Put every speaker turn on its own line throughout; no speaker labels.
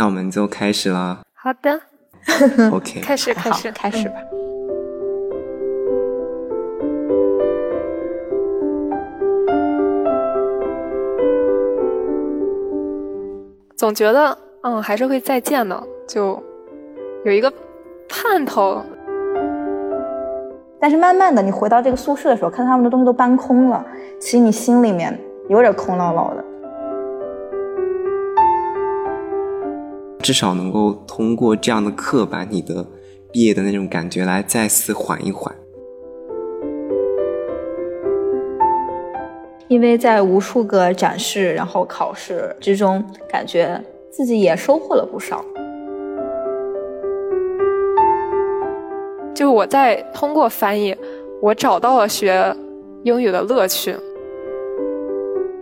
那我们就开始了。
好的，
OK，
开始，开始，
开始吧。
总觉得，嗯，还是会再见的，就有一个盼头。
但是慢慢的，你回到这个宿舍的时候，看他们的东西都搬空了，其实你心里面有点空落落的。
至少能够通过这样的课，把你的毕业的那种感觉来再次缓一缓。
因为在无数个展示然后考试之中，感觉自己也收获了不少。
就我在通过翻译，我找到了学英语的乐趣。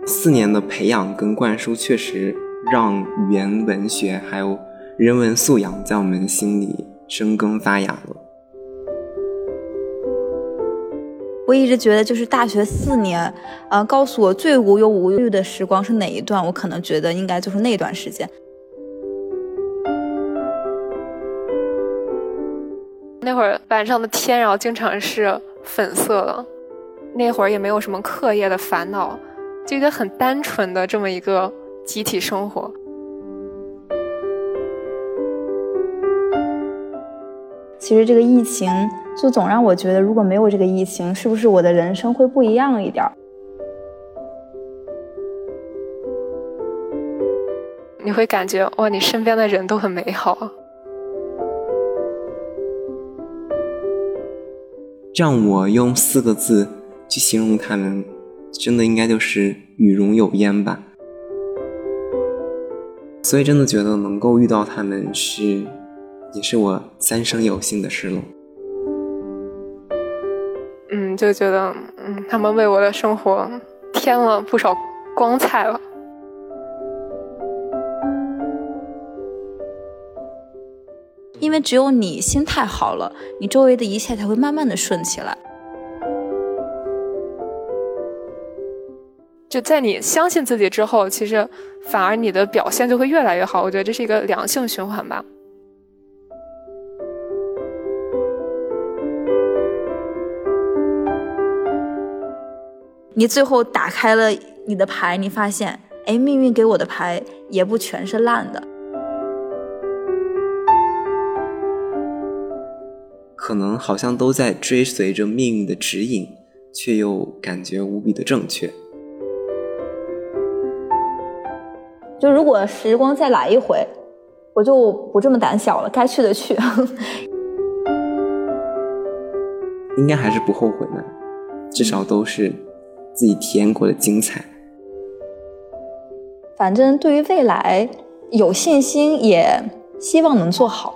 四年的培养跟灌输，确实让语言文学还有人文素养在我们心里生根发芽了。
我一直觉得，就是大学四年，呃，告诉我最无忧无虑的时光是哪一段？我可能觉得应该就是那段时间。
那会儿晚上的天，然后经常是粉色的，那会儿也没有什么课业的烦恼，就一个很单纯的这么一个集体生活。
其实这个疫情。就总让我觉得，如果没有这个疫情，是不是我的人生会不一样一点？
你会感觉哇，你身边的人都很美好。
让我用四个字去形容他们，真的应该就是与荣有焉吧。所以真的觉得能够遇到他们是，也是我三生有幸的事了。
嗯就觉得，嗯，他们为我的生活添了不少光彩了。
因为只有你心态好了，你周围的一切才会慢慢的顺起来。
就在你相信自己之后，其实反而你的表现就会越来越好。我觉得这是一个良性循环吧。
你最后打开了你的牌，你发现，哎，命运给我的牌也不全是烂的。
可能好像都在追随着命运的指引，却又感觉无比的正确。
就如果时光再来一回，我就不这么胆小了，该去的去。
应该还是不后悔的，至少都是。自己体验过的精彩，
反正对于未来有信心，也希望能做好。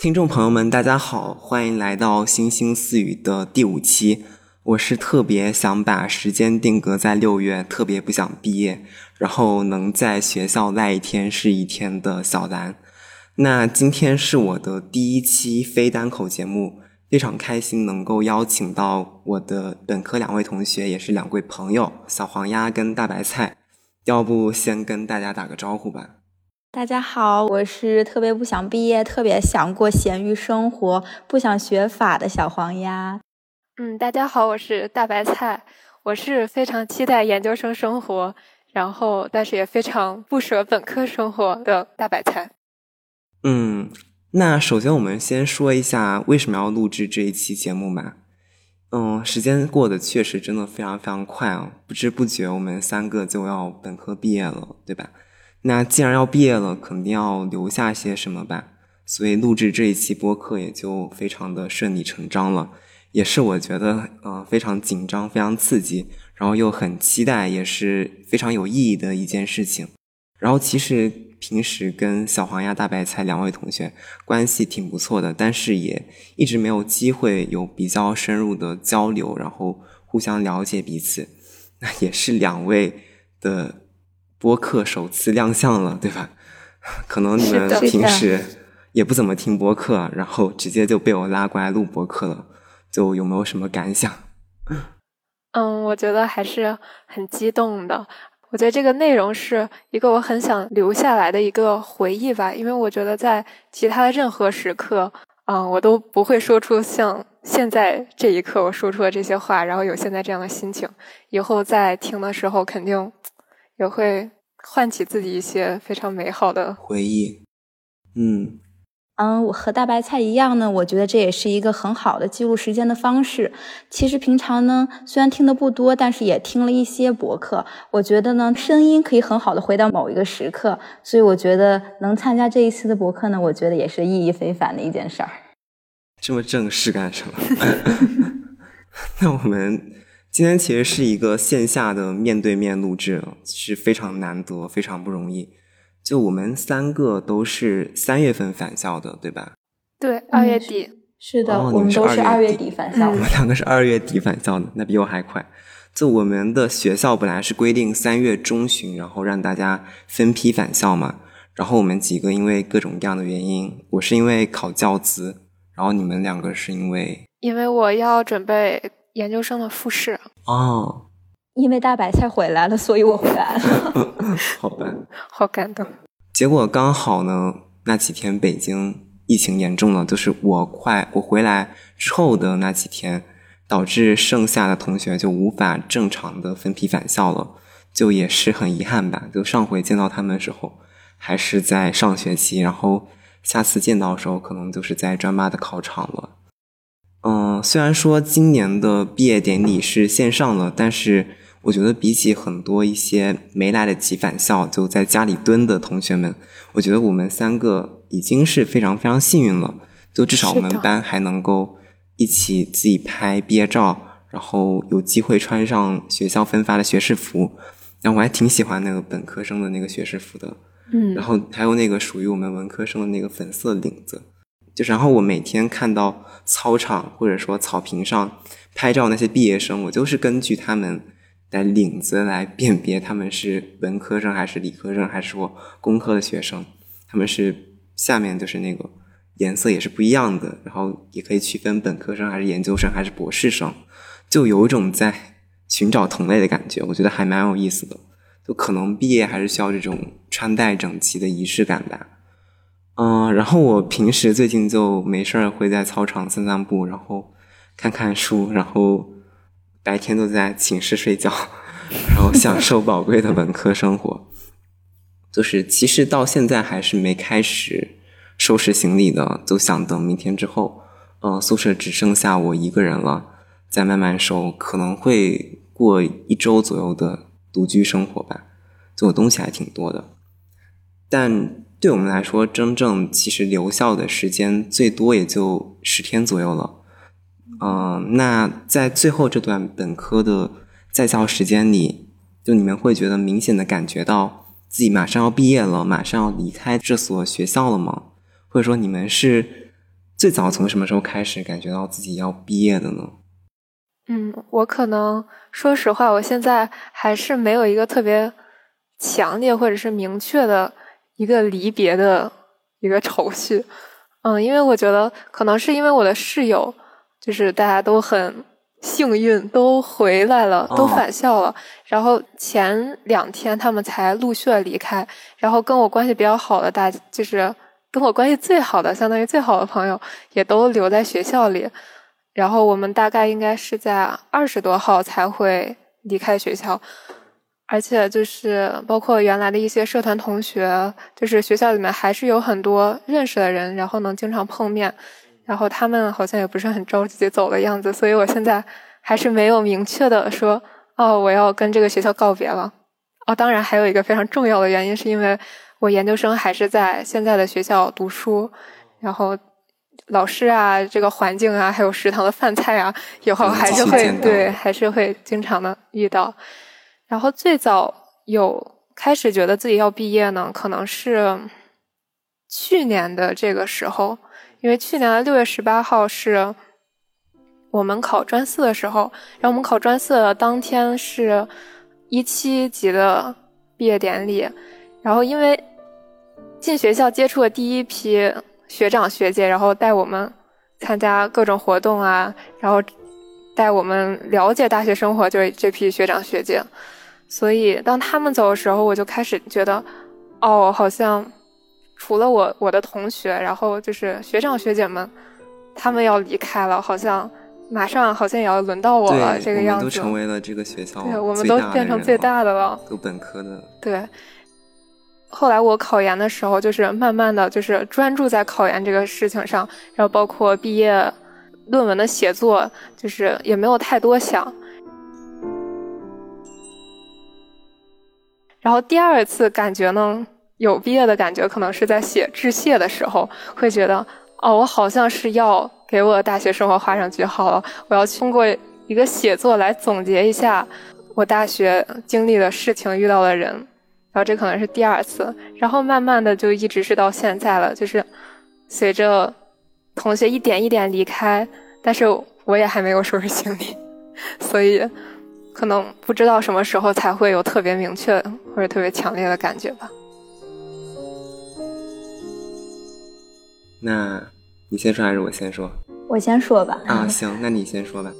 听众朋友们，大家好，欢迎来到星星似语的第五期。我是特别想把时间定格在六月，特别不想毕业，然后能在学校赖一天是一天的小兰。那今天是我的第一期非单口节目，非常开心能够邀请到我的本科两位同学，也是两位朋友，小黄鸭跟大白菜。要不先跟大家打个招呼吧。
大家好，我是特别不想毕业，特别想过咸鱼生活，不想学法的小黄鸭。
嗯，大家好，我是大白菜，我是非常期待研究生生活，然后但是也非常不舍本科生活的大白菜。
嗯，那首先我们先说一下为什么要录制这一期节目吧。嗯，时间过得确实真的非常非常快啊，不知不觉我们三个就要本科毕业了，对吧？那既然要毕业了，肯定要留下些什么吧，所以录制这一期播客也就非常的顺理成章了，也是我觉得呃非常紧张、非常刺激，然后又很期待，也是非常有意义的一件事情。然后其实。平时跟小黄鸭、大白菜两位同学关系挺不错的，但是也一直没有机会有比较深入的交流，然后互相了解彼此。那也是两位的播客首次亮相了，对吧？可能你们平时也不怎么听播客，然后直接就被我拉过来录播客了，就有没有什么感想？
嗯，我觉得还是很激动的。我觉得这个内容是一个我很想留下来的一个回忆吧，因为我觉得在其他的任何时刻，啊，我都不会说出像现在这一刻我说出的这些话，然后有现在这样的心情。以后在听的时候，肯定也会唤起自己一些非常美好的
回忆。嗯。
嗯，我和大白菜一样呢，我觉得这也是一个很好的记录时间的方式。其实平常呢，虽然听的不多，但是也听了一些博客。我觉得呢，声音可以很好的回到某一个时刻，所以我觉得能参加这一次的博客呢，我觉得也是意义非凡的一件事儿。
这么正式干什么？那我们今天其实是一个线下的面对面录制，是非常难得，非常不容易。就我们三个都是三月份返校的，对吧？
对，二月底
是的，我们都是二月底返校。我
们两个是二月底返校的，那比我还快。就我们的学校本来是规定三月中旬，然后让大家分批返校嘛。然后我们几个因为各种各样的原因，我是因为考教资，然后你们两个是因为
因为我要准备研究生的复试。
哦。
因为大白菜回来了，所以我回来了。
好吧，
好感动。
结果刚好呢，那几天北京疫情严重了，就是我快我回来之后的那几天，导致剩下的同学就无法正常的分批返校了，就也是很遗憾吧。就上回见到他们的时候，还是在上学期，然后下次见到的时候，可能就是在专八的考场了。嗯，虽然说今年的毕业典礼是线上了，但是。我觉得比起很多一些没来得及返校就在家里蹲的同学们，我觉得我们三个已经是非常非常幸运了。就至少我们班还能够一起自己拍毕业照，然后有机会穿上学校分发的学士服。然后我还挺喜欢那个本科生的那个学士服的，
嗯，
然后还有那个属于我们文科生的那个粉色领子。就是，然后我每天看到操场或者说草坪上拍照那些毕业生，我就是根据他们。的领子来辨别他们是文科生还是理科生，还是说工科的学生。他们是下面就是那个颜色也是不一样的，然后也可以区分本科生还是研究生还是博士生，就有一种在寻找同类的感觉。我觉得还蛮有意思的。就可能毕业还是需要这种穿戴整齐的仪式感吧。嗯，然后我平时最近就没事儿会在操场散散步，然后看看书，然后。白天都在寝室睡觉，然后享受宝贵的文科生活。就是其实到现在还是没开始收拾行李的，就想等明天之后，呃，宿舍只剩下我一个人了，再慢慢收。可能会过一周左右的独居生活吧。就东西还挺多的，但对我们来说，真正其实留校的时间最多也就十天左右了。嗯，那在最后这段本科的在校时间里，就你们会觉得明显的感觉到自己马上要毕业了，马上要离开这所学校了吗？或者说你们是最早从什么时候开始感觉到自己要毕业的呢？
嗯，我可能说实话，我现在还是没有一个特别强烈或者是明确的一个离别的一个愁绪。嗯，因为我觉得可能是因为我的室友。就是大家都很幸运，都回来了，都返校了。然后前两天他们才陆续离开。然后跟我关系比较好的大，就是跟我关系最好的，相当于最好的朋友，也都留在学校里。然后我们大概应该是在二十多号才会离开学校。而且就是包括原来的一些社团同学，就是学校里面还是有很多认识的人，然后能经常碰面。然后他们好像也不是很着急走的样子，所以我现在还是没有明确的说哦，我要跟这个学校告别了。哦，当然还有一个非常重要的原因，是因为我研究生还是在现在的学校读书，然后老师啊，这个环境啊，还有食堂的饭菜啊，以后还是会对，还是会经常的遇到。然后最早有开始觉得自己要毕业呢，可能是去年的这个时候。因为去年的六月十八号是我们考专四的时候，然后我们考专四的当天是一七级的毕业典礼，然后因为进学校接触的第一批学长学姐，然后带我们参加各种活动啊，然后带我们了解大学生活，就是这批学长学姐。所以当他们走的时候，我就开始觉得，哦，好像除了我我的同学，然后就是学长学姐们，他们要离开了，好像马上好像也要轮到我了，这个样子。
都成为了这个学校，
对，我们都变成最大的了，
都本科的。
对。后来我考研的时候，就是慢慢的就是专注在考研这个事情上，然后包括毕业论文的写作，就是也没有太多想。然后第二次感觉呢，有毕业的感觉，可能是在写致谢的时候，会觉得哦，我好像是要给我的大学生活画上句号了。我要通过一个写作来总结一下我大学经历的事情、遇到的人。然后这可能是第二次，然后慢慢的就一直是到现在了，就是随着同学一点一点离开，但是我也还没有收拾行李，所以。可能不知道什么时候才会有特别明确或者特别强烈的感觉吧。
那你先说还是我先说？
我先说吧。
啊，行，那你先说吧。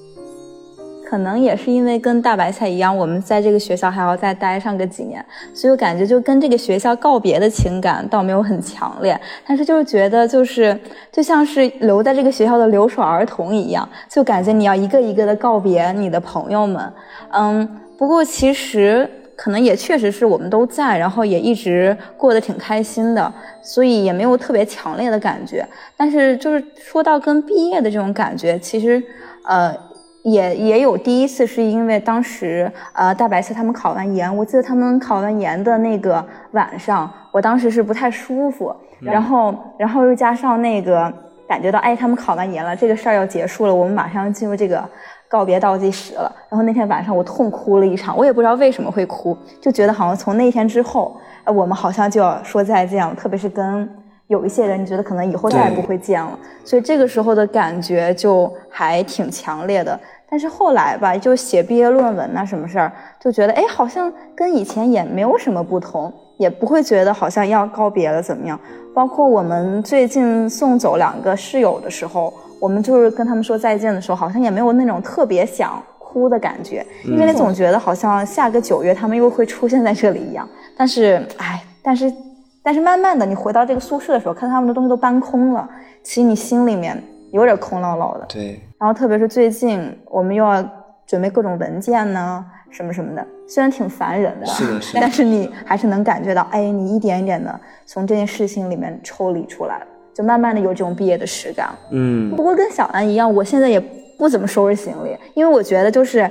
可能也是因为跟大白菜一样，我们在这个学校还要再待上个几年，所以我感觉就跟这个学校告别的情感倒没有很强烈，但是就是觉得就是就像是留在这个学校的留守儿童一样，就感觉你要一个一个的告别你的朋友们。嗯，不过其实可能也确实是我们都在，然后也一直过得挺开心的，所以也没有特别强烈的感觉。但是就是说到跟毕业的这种感觉，其实呃。也也有第一次，是因为当时呃大白菜他们考完研，我记得他们考完研的那个晚上，我当时是不太舒服，然后然后又加上那个感觉到哎他们考完研了，这个事儿要结束了，我们马上要进入这个告别倒计时了。然后那天晚上我痛哭了一场，我也不知道为什么会哭，就觉得好像从那天之后，呃我们好像就要说再见了，特别是跟有一些人，你觉得可能以后再也不会见了，所以这个时候的感觉就还挺强烈的。但是后来吧，就写毕业论文呐，什么事儿，就觉得哎，好像跟以前也没有什么不同，也不会觉得好像要告别了怎么样。包括我们最近送走两个室友的时候，我们就是跟他们说再见的时候，好像也没有那种特别想哭的感觉，因为总觉得好像下个九月他们又会出现在这里一样。但是哎，但是但是慢慢的，你回到这个宿舍的时候，看他们的东西都搬空了，其实你心里面有点空落落的。
对。
然后特别是最近，我们又要准备各种文件呢，什么什么的，虽然挺烦人的，
是的，是的，
但是你还是能感觉到，哎，你一点一点的从这件事情里面抽离出来了，就慢慢的有这种毕业的实感。
嗯，
不过跟小安一样，我现在也不怎么收拾行李，因为我觉得就是，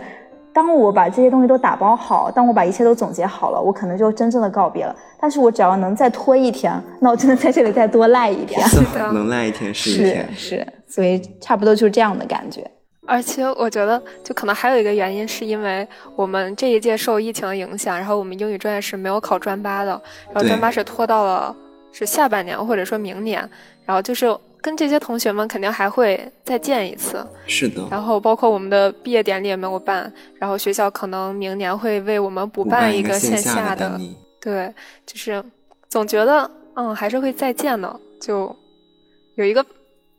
当我把这些东西都打包好，当我把一切都总结好了，我可能就真正的告别了。但是我只要能再拖一天，那我真的在这里再多赖一天，
能赖一天是一
天，是。所以差不多就是这样的感觉，
而且我觉得就可能还有一个原因，是因为我们这一届受疫情的影响，然后我们英语专业是没有考专八的，然后专八是拖到了是下半年或者说明年，然后就是跟这些同学们肯定还会再见一次，
是的，
然后包括我们的毕业典礼也没有办，然后学校可能明年会为我们补
办
一
个线
下
的，
对，就是总觉得嗯还是会再见的，就有一个。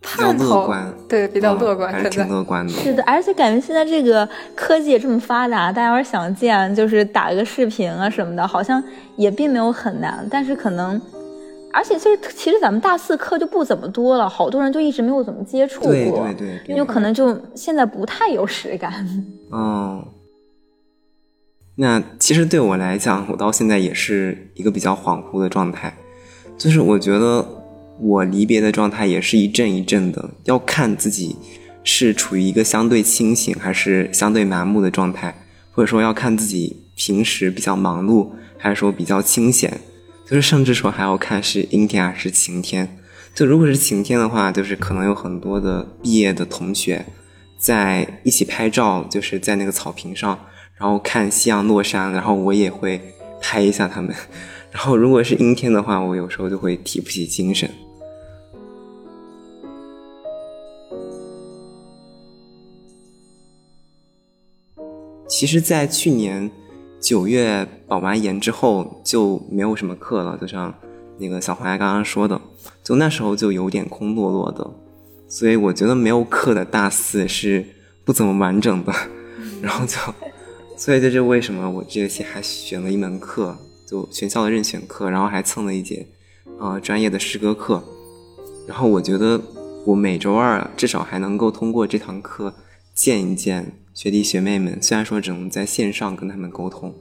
盼头
对，比较乐观，
还是挺乐观的。
是的，而且感觉现在这个科技也这么发达，大家要是想见，就是打个视频啊什么的，好像也并没有很难。但是可能，而且就是其实咱们大四课就不怎么多了，好多人就一直没有怎么接触过，
对对对，
有可能就现在不太有实感。
哦，那其实对我来讲，我到现在也是一个比较恍惚的状态，就是我觉得。我离别的状态也是一阵一阵的，要看自己是处于一个相对清醒还是相对麻木的状态，或者说要看自己平时比较忙碌还是说比较清闲，就是甚至说还要看是阴天还是晴天。就如果是晴天的话，就是可能有很多的毕业的同学在一起拍照，就是在那个草坪上，然后看夕阳落山，然后我也会拍一下他们。然后如果是阴天的话，我有时候就会提不起精神。其实，在去年九月保完研之后，就没有什么课了。就像那个小华刚刚说的，就那时候就有点空落落的。所以我觉得没有课的大四是不怎么完整的，然后就，所以这就为什么我这学期还选了一门课，就学校的任选课，然后还蹭了一节，呃，专业的诗歌课，然后我觉得我每周二至少还能够通过这堂课见一见学弟学妹们，虽然说只能在线上跟他们沟通，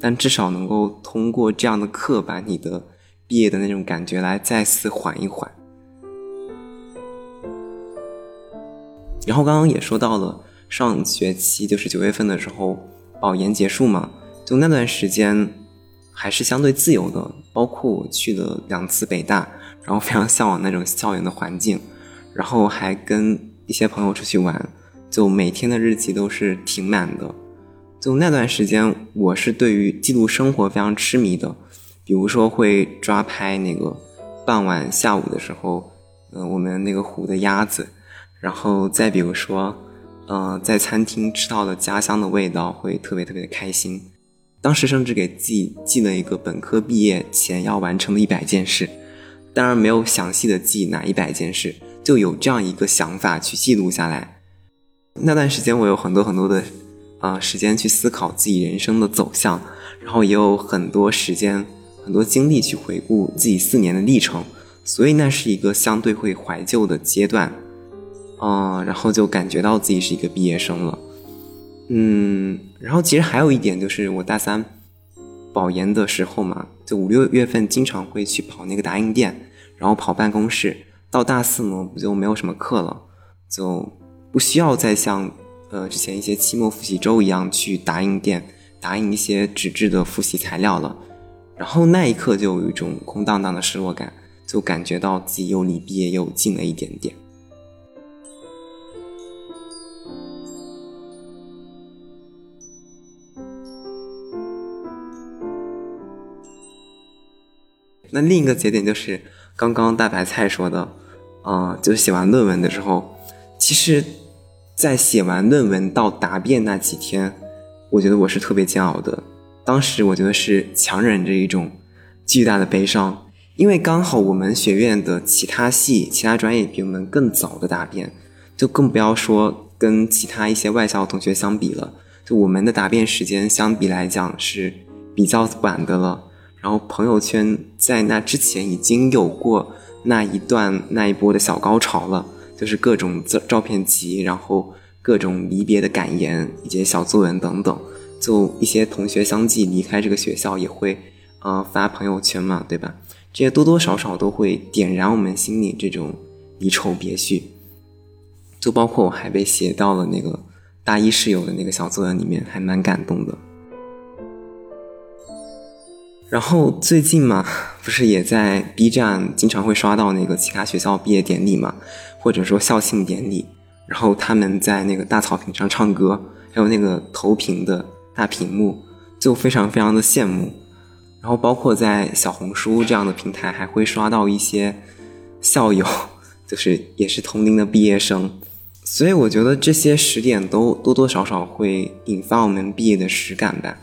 但至少能够通过这样的课把你的毕业的那种感觉来再次缓一缓。然后刚刚也说到了上学期，就是九月份的时候保研结束嘛，就那段时间还是相对自由的，包括我去了两次北大，然后非常向往那种校园的环境，然后还跟一些朋友出去玩，就每天的日记都是挺满的。就那段时间，我是对于记录生活非常痴迷的，比如说会抓拍那个傍晚下午的时候，呃，我们那个湖的鸭子。然后再比如说，呃，在餐厅吃到的家乡的味道，会特别特别的开心。当时甚至给自己记了一个本科毕业前要完成的一百件事，当然没有详细的记哪一百件事，就有这样一个想法去记录下来。那段时间我有很多很多的，呃，时间去思考自己人生的走向，然后也有很多时间、很多精力去回顾自己四年的历程，所以那是一个相对会怀旧的阶段。嗯，然后就感觉到自己是一个毕业生了，嗯，然后其实还有一点就是我大三保研的时候嘛，就五六月份经常会去跑那个打印店，然后跑办公室。到大四呢，不就没有什么课了，就不需要再像呃之前一些期末复习周一样去打印店打印一些纸质的复习材料了。然后那一刻就有一种空荡荡的失落感，就感觉到自己又离毕业又近了一点点。那另一个节点就是刚刚大白菜说的，嗯，就写完论文的时候，其实，在写完论文到答辩那几天，我觉得我是特别煎熬的。当时我觉得是强忍着一种巨大的悲伤，因为刚好我们学院的其他系、其他专业比我们更早的答辩，就更不要说跟其他一些外校同学相比了。就我们的答辩时间相比来讲是比较晚的了。然后朋友圈在那之前已经有过那一段那一波的小高潮了，就是各种照照片集，然后各种离别的感言以及小作文等等。就一些同学相继离开这个学校，也会呃发朋友圈嘛，对吧？这些多多少少都会点燃我们心里这种离愁别绪。就包括我还被写到了那个大一室友的那个小作文里面，还蛮感动的。然后最近嘛，不是也在 B 站经常会刷到那个其他学校毕业典礼嘛，或者说校庆典礼，然后他们在那个大草坪上唱歌，还有那个投屏的大屏幕，就非常非常的羡慕。然后包括在小红书这样的平台，还会刷到一些校友，就是也是同龄的毕业生，所以我觉得这些时点都多多少少会引发我们毕业的实感吧。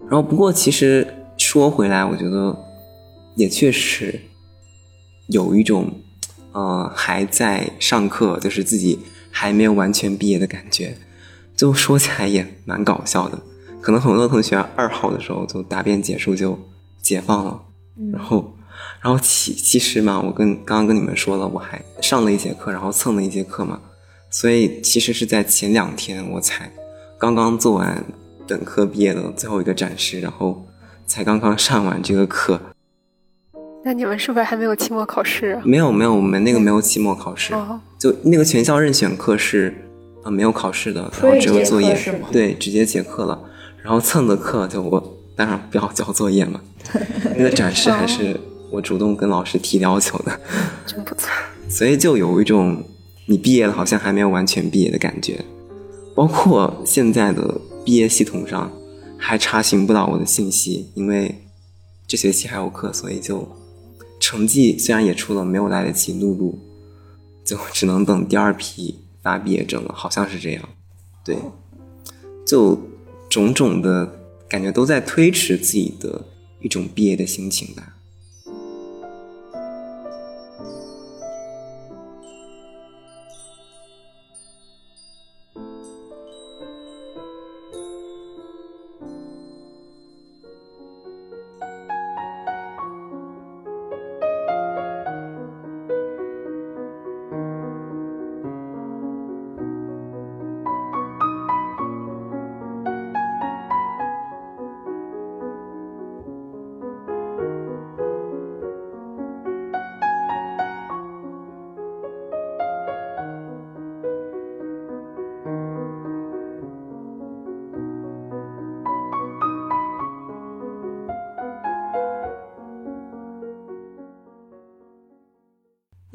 然后，不过其实说回来，我觉得也确实有一种，呃，还在上课，就是自己还没有完全毕业的感觉。就说起来也蛮搞笑的，可能很多同学二号的时候就答辩结束就解放了，然后，然后其其实嘛，我跟刚刚跟你们说了，我还上了一节课，然后蹭了一节课嘛，所以其实是在前两天我才刚刚做完。本科毕业的最后一个展示，然后才刚刚上完这个课。
那你们是不是还没有期末考试？
没有没有，我们那个没有期末考试，就那个全校任选课是啊没有考试的，然后只有作业，对，直接结课了。然后蹭的课就我当然不要交作业嘛。那个展示还是我主动跟老师提要求的，
真不错。
所以就有一种你毕业了好像还没有完全毕业的感觉，包括现在的。毕业系统上还查询不到我的信息，因为这学期还有课，所以就成绩虽然也出了，没有来得及录入，就只能等第二批发毕业证了，好像是这样。对，就种种的感觉都在推迟自己的一种毕业的心情吧。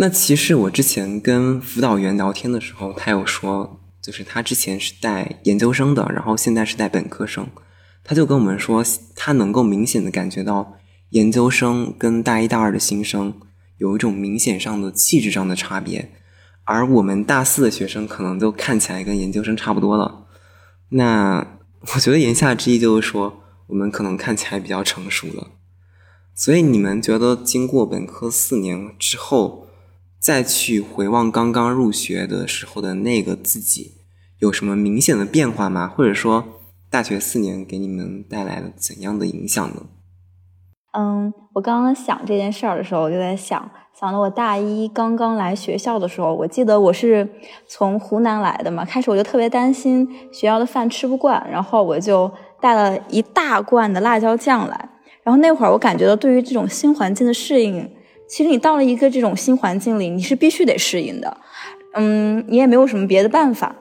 那其实我之前跟辅导员聊天的时候，他有说，就是他之前是带研究生的，然后现在是带本科生，他就跟我们说，他能够明显的感觉到研究生跟大一大二的新生有一种明显上的气质上的差别，而我们大四的学生可能都看起来跟研究生差不多了。那 我觉得言下之意就是说，我们可能看起来比较成熟了。所以你们觉得经过本科四年之后，再去回望刚刚入学的时候的那个自己，有什么明显的变化吗？或者说，大学四年给你们带来了怎样的影响呢？
嗯，我刚刚想这件事儿的时候，我就在想，想到我大一刚刚来学校的时候，我记得我是从湖南来的嘛，开始我就特别担心学校的饭吃不惯，然后我就带了一大罐的辣椒酱来。然后那会儿我感觉到，对于这种新环境的适应，其实你到了一个这种新环境里，你是必须得适应的，嗯，你也没有什么别的办法。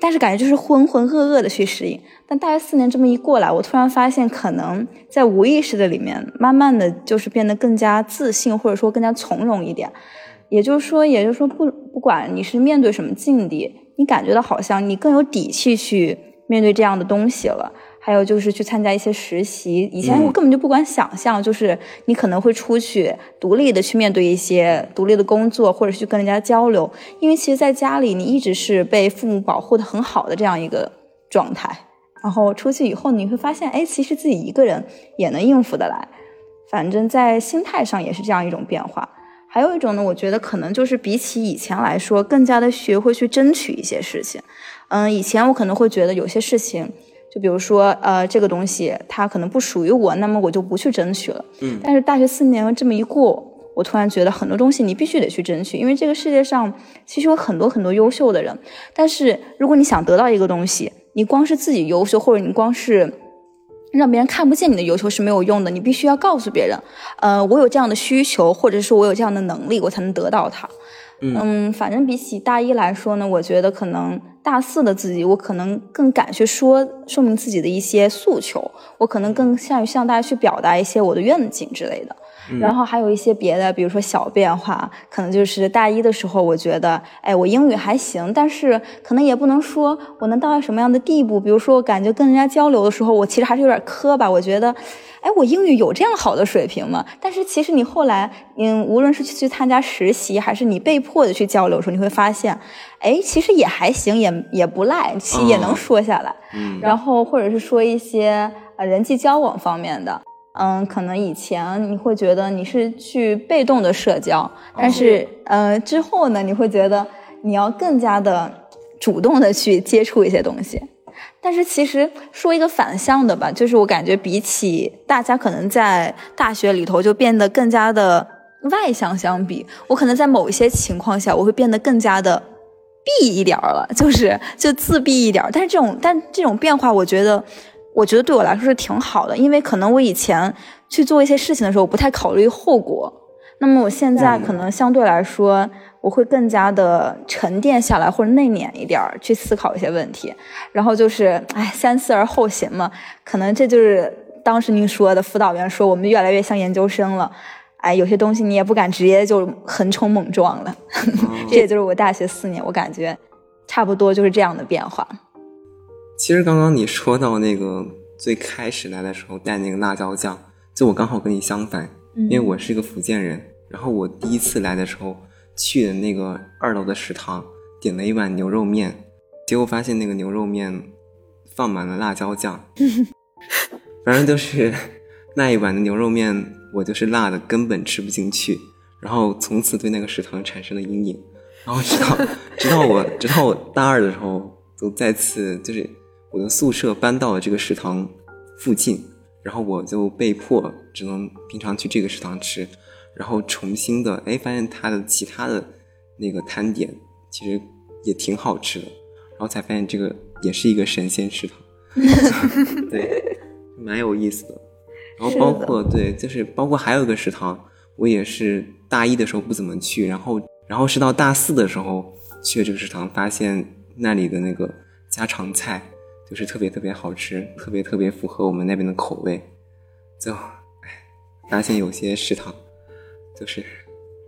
但是感觉就是浑浑噩噩的去适应。但大学四年这么一过来，我突然发现，可能在无意识的里面，慢慢的就是变得更加自信，或者说更加从容一点。也就是说，也就是说，不不管你是面对什么境地，你感觉到好像你更有底气去面对这样的东西了。还有就是去参加一些实习，以前我根本就不敢想象，就是你可能会出去独立的去面对一些独立的工作，或者去跟人家交流。因为其实，在家里你一直是被父母保护的很好的这样一个状态，然后出去以后你会发现，哎，其实自己一个人也能应付得来。反正，在心态上也是这样一种变化。还有一种呢，我觉得可能就是比起以前来说，更加的学会去争取一些事情。嗯，以前我可能会觉得有些事情。就比如说，呃，这个东西它可能不属于我，那么我就不去争取了。
嗯。
但是大学四年这么一过，我突然觉得很多东西你必须得去争取，因为这个世界上其实有很多很多优秀的人。但是如果你想得到一个东西，你光是自己优秀，或者你光是让别人看不见你的优秀是没有用的。你必须要告诉别人，呃，我有这样的需求，或者是我有这样的能力，我才能得到它。嗯，反正比起大一来说呢，我觉得可能大四的自己，我可能更敢去说说明自己的一些诉求，我可能更善于向大家去表达一些我的愿景之类的。然后还有一些别的，比如说小变化，可能就是大一的时候，我觉得，哎，我英语还行，但是可能也不能说我能到什么样的地步。比如说，我感觉跟人家交流的时候，我其实还是有点磕巴。我觉得，哎，我英语有这样好的水平吗？但是其实你后来，嗯，无论是去参加实习，还是你被迫的去交流的时候，你会发现，哎，其实也还行，也也不赖，其实也能说下来。
嗯。
然后或者是说一些呃人际交往方面的。嗯，可能以前你会觉得你是去被动的社交，但是呃之后呢，你会觉得你要更加的主动的去接触一些东西。但是其实说一个反向的吧，就是我感觉比起大家可能在大学里头就变得更加的外向相比，我可能在某一些情况下我会变得更加的闭一点了，就是就自闭一点。但是这种但这种变化，我觉得。我觉得对我来说是挺好的，因为可能我以前去做一些事情的时候我不太考虑后果，那么我现在可能相对来说我会更加的沉淀下来或者内敛一点去思考一些问题，然后就是哎三思而后行嘛，可能这就是当时您说的辅导员说我们越来越像研究生了，哎有些东西你也不敢直接就横冲猛撞了，这也就是我大学四年我感觉差不多就是这样的变化。
其实刚刚你说到那个最开始来的时候带那个辣椒酱，就我刚好跟你相反，因为我是一个福建人。然后我第一次来的时候去的那个二楼的食堂，点了一碗牛肉面，结果发现那个牛肉面放满了辣椒酱，反正就是那一碗的牛肉面，我就是辣的根本吃不进去。然后从此对那个食堂产生了阴影。然后直到 直到我直到我大二的时候，都再次就是。我的宿舍搬到了这个食堂附近，然后我就被迫只能平常去这个食堂吃，然后重新的哎发现它的其他的那个摊点其实也挺好吃的，然后才发现这个也是一个神仙食堂，对，蛮有意思的。然后包括对，就是包括还有一个食堂，我也是大一的时候不怎么去，然后然后是到大四的时候去了这个食堂，发现那里的那个家常菜。就是特别特别好吃，特别特别符合我们那边的口味。就，哎，发现有些食堂，就是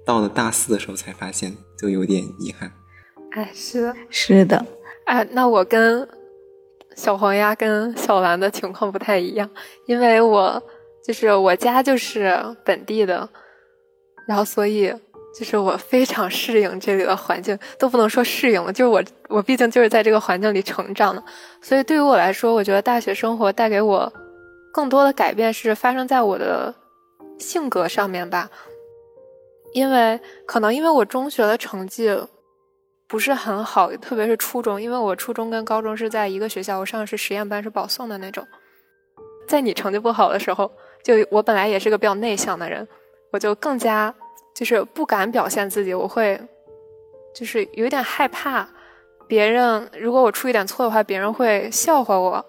到了大四的时候才发现，就有点遗憾。
哎，是的，
是的。
哎，那我跟小黄鸭跟小蓝的情况不太一样，因为我就是我家就是本地的，然后所以就是我非常适应这里的环境，都不能说适应了，就是我我毕竟就是在这个环境里成长的，所以对于我来说，我觉得大学生活带给我更多的改变是发生在我的性格上面吧，因为可能因为我中学的成绩。不是很好，特别是初中，因为我初中跟高中是在一个学校，我上的是实验班，是保送的那种。在你成绩不好的时候，就我本来也是个比较内向的人，我就更加就是不敢表现自己，我会就是有点害怕别人，如果我出一点错的话，别人会笑话我，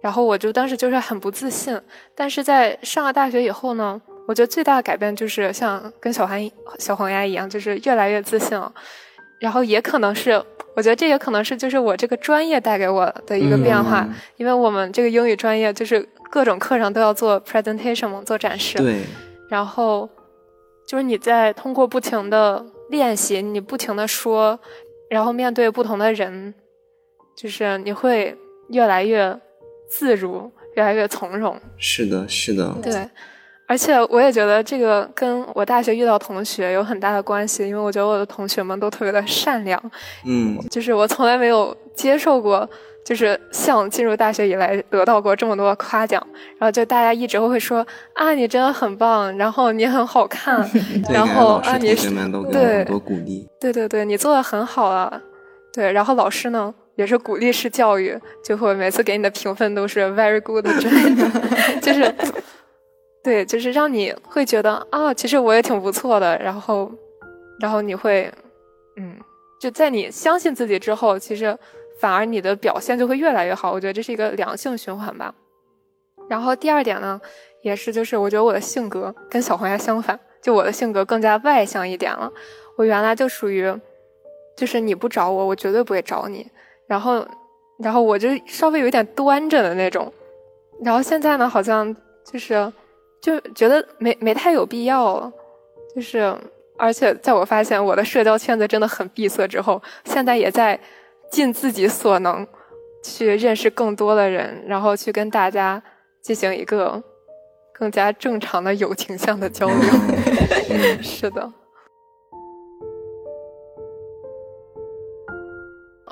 然后我就当时就是很不自信。但是在上了大学以后呢，我觉得最大的改变就是像跟小黄小黄鸭一样，就是越来越自信了。然后也可能是，我觉得这也可能是就是我这个专业带给我的一个变化，因为我们这个英语专业就是各种课上都要做 presentation 嘛，做展示。
对。
然后就是你在通过不停的练习，你不停的说，然后面对不同的人，就是你会越来越自如，越来越从容。
是的，是的。
对。而且我也觉得这个跟我大学遇到同学有很大的关系，因为我觉得我的同学们都特别的善良，
嗯，
就是我从来没有接受过，就是像进入大学以来得到过这么多夸奖，然后就大家一直会说啊你真的很棒，然后你很好看，然后啊你
对多鼓励，
对对对，你做的很好啊，对，然后老师呢也是鼓励式教育，就会每次给你的评分都是 very good 之类的，就是。对，就是让你会觉得啊，其实我也挺不错的。然后，然后你会，嗯，就在你相信自己之后，其实反而你的表现就会越来越好。我觉得这是一个良性循环吧。然后第二点呢，也是就是我觉得我的性格跟小黄鸭相反，就我的性格更加外向一点了。我原来就属于，就是你不找我，我绝对不会找你。然后，然后我就稍微有点端着的那种。然后现在呢，好像就是。就觉得没没太有必要了，就是，而且在我发现我的社交圈子真的很闭塞之后，现在也在尽自己所能去认识更多的人，然后去跟大家进行一个更加正常的友情向的交流。是的，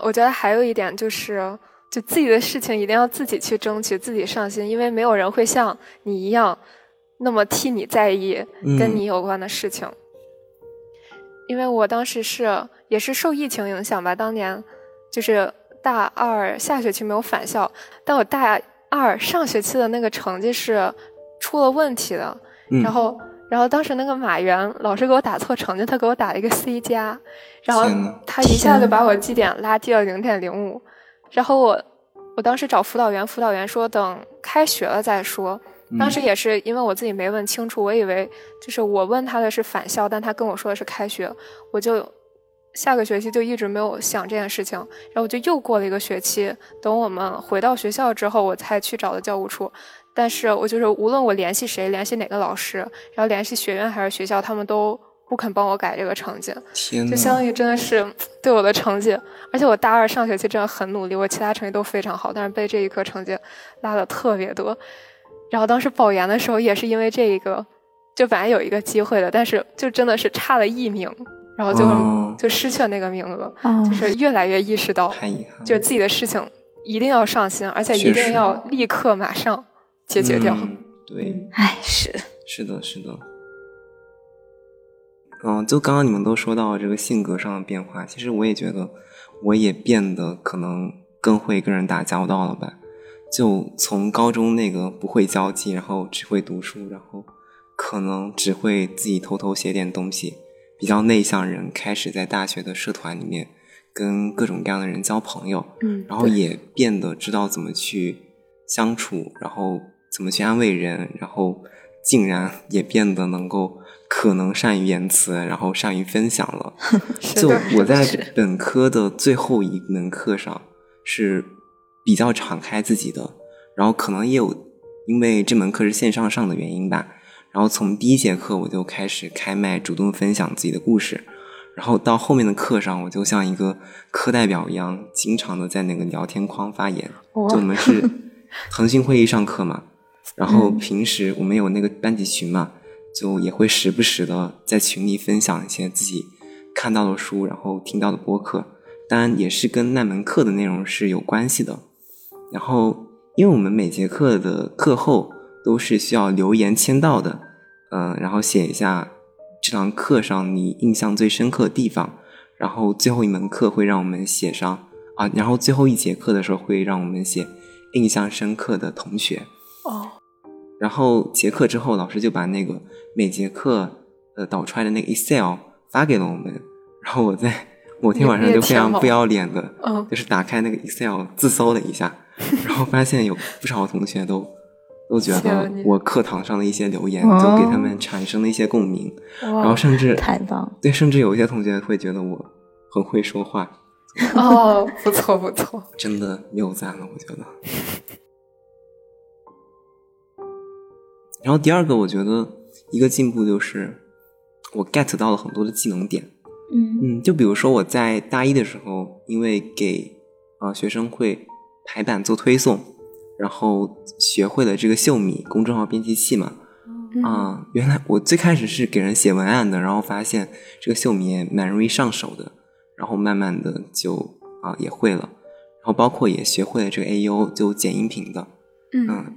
我觉得还有一点就是，就自己的事情一定要自己去争取，自己上心，因为没有人会像你一样。那么替你在意跟你有关的事情，因为我当时是也是受疫情影响吧，当年就是大二下学期没有返校，但我大二上学期的那个成绩是出了问题的，然后然后当时那个马原老师给我打错成绩，他给我打了一个 C 加，然后他一下就把我绩点拉低了零点零五，然后我我当时找辅导员，辅导员说等开学了再说。当时也是因为我自己没问清楚，我以为就是我问他的是返校，但他跟我说的是开学，我就下个学期就一直没有想这件事情，然后我就又过了一个学期，等我们回到学校之后，我才去找的教务处，但是我就是无论我联系谁，联系哪个老师，然后联系学院还是学校，他们都不肯帮我改这个成绩，就相当于真的是 对我的成绩，而且我大二上学期真的很努力，我其他成绩都非常好，但是被这一科成绩拉的特别多。然后当时保研的时候也是因为这一个，就本来有一个机会的，但是就真的是差了一名，然后就就失去了那个名额，就是越来越意识到，就自己的事情一定要上心，而且一定要立刻马上解决掉。
对，
哎，是
是的，是的。嗯，就刚刚你们都说到这个性格上的变化，其实我也觉得我也变得可能更会跟人打交道了吧。就从高中那个不会交际，然后只会读书，然后可能只会自己偷偷写点东西，比较内向人，开始在大学的社团里面跟各种各样的人交朋友，
嗯，
然后也变得知道怎么去相处，然后怎么去安慰人，然后竟然也变得能够可能善于言辞，然后善于分享了。就我在本科的最后一门课上是。比较敞开自己的，然后可能也有因为这门课是线上上的原因吧，然后从第一节课我就开始开麦，主动分享自己的故事。然后到后面的课上，我就像一个课代表一样，经常的在那个聊天框发言。就我们是 腾讯会议上课嘛，然后平时我们有那个班级群嘛，就也会时不时的在群里分享一些自己看到的书，然后听到的播客。当然也是跟那门课的内容是有关系的。然后，因为我们每节课的课后都是需要留言签到的，嗯，然后写一下。这堂课上你印象最深刻的地方，然后最后一门课会让我们写上啊，然后最后一节课的时候会让我们写印象深刻的同学
哦，
然后结课之后老师就把那个每节课呃导出来的那个 Excel 发给了我们，然后我在某天晚上就非常不要脸的，
嗯，
就是打开那个 Excel 自搜了一下，然后发现有不少同学都。都觉得我课堂上的一些留言就给他们产生了一些共鸣，然后甚至
太棒，
对，甚至有一些同学会觉得我很会说话。
哦，不错不错，
真的谬赞了，我觉得。然后第二个，我觉得一个进步就是我 get 到了很多的技能点。
嗯
嗯，就比如说我在大一的时候，因为给啊学生会排版做推送。然后学会了这个秀米公众号编辑器嘛，啊，原来我最开始是给人写文案的，然后发现这个秀米也蛮容易上手的，然后慢慢的就啊也会了，然后包括也学会了这个 A U 就剪音频的，
嗯，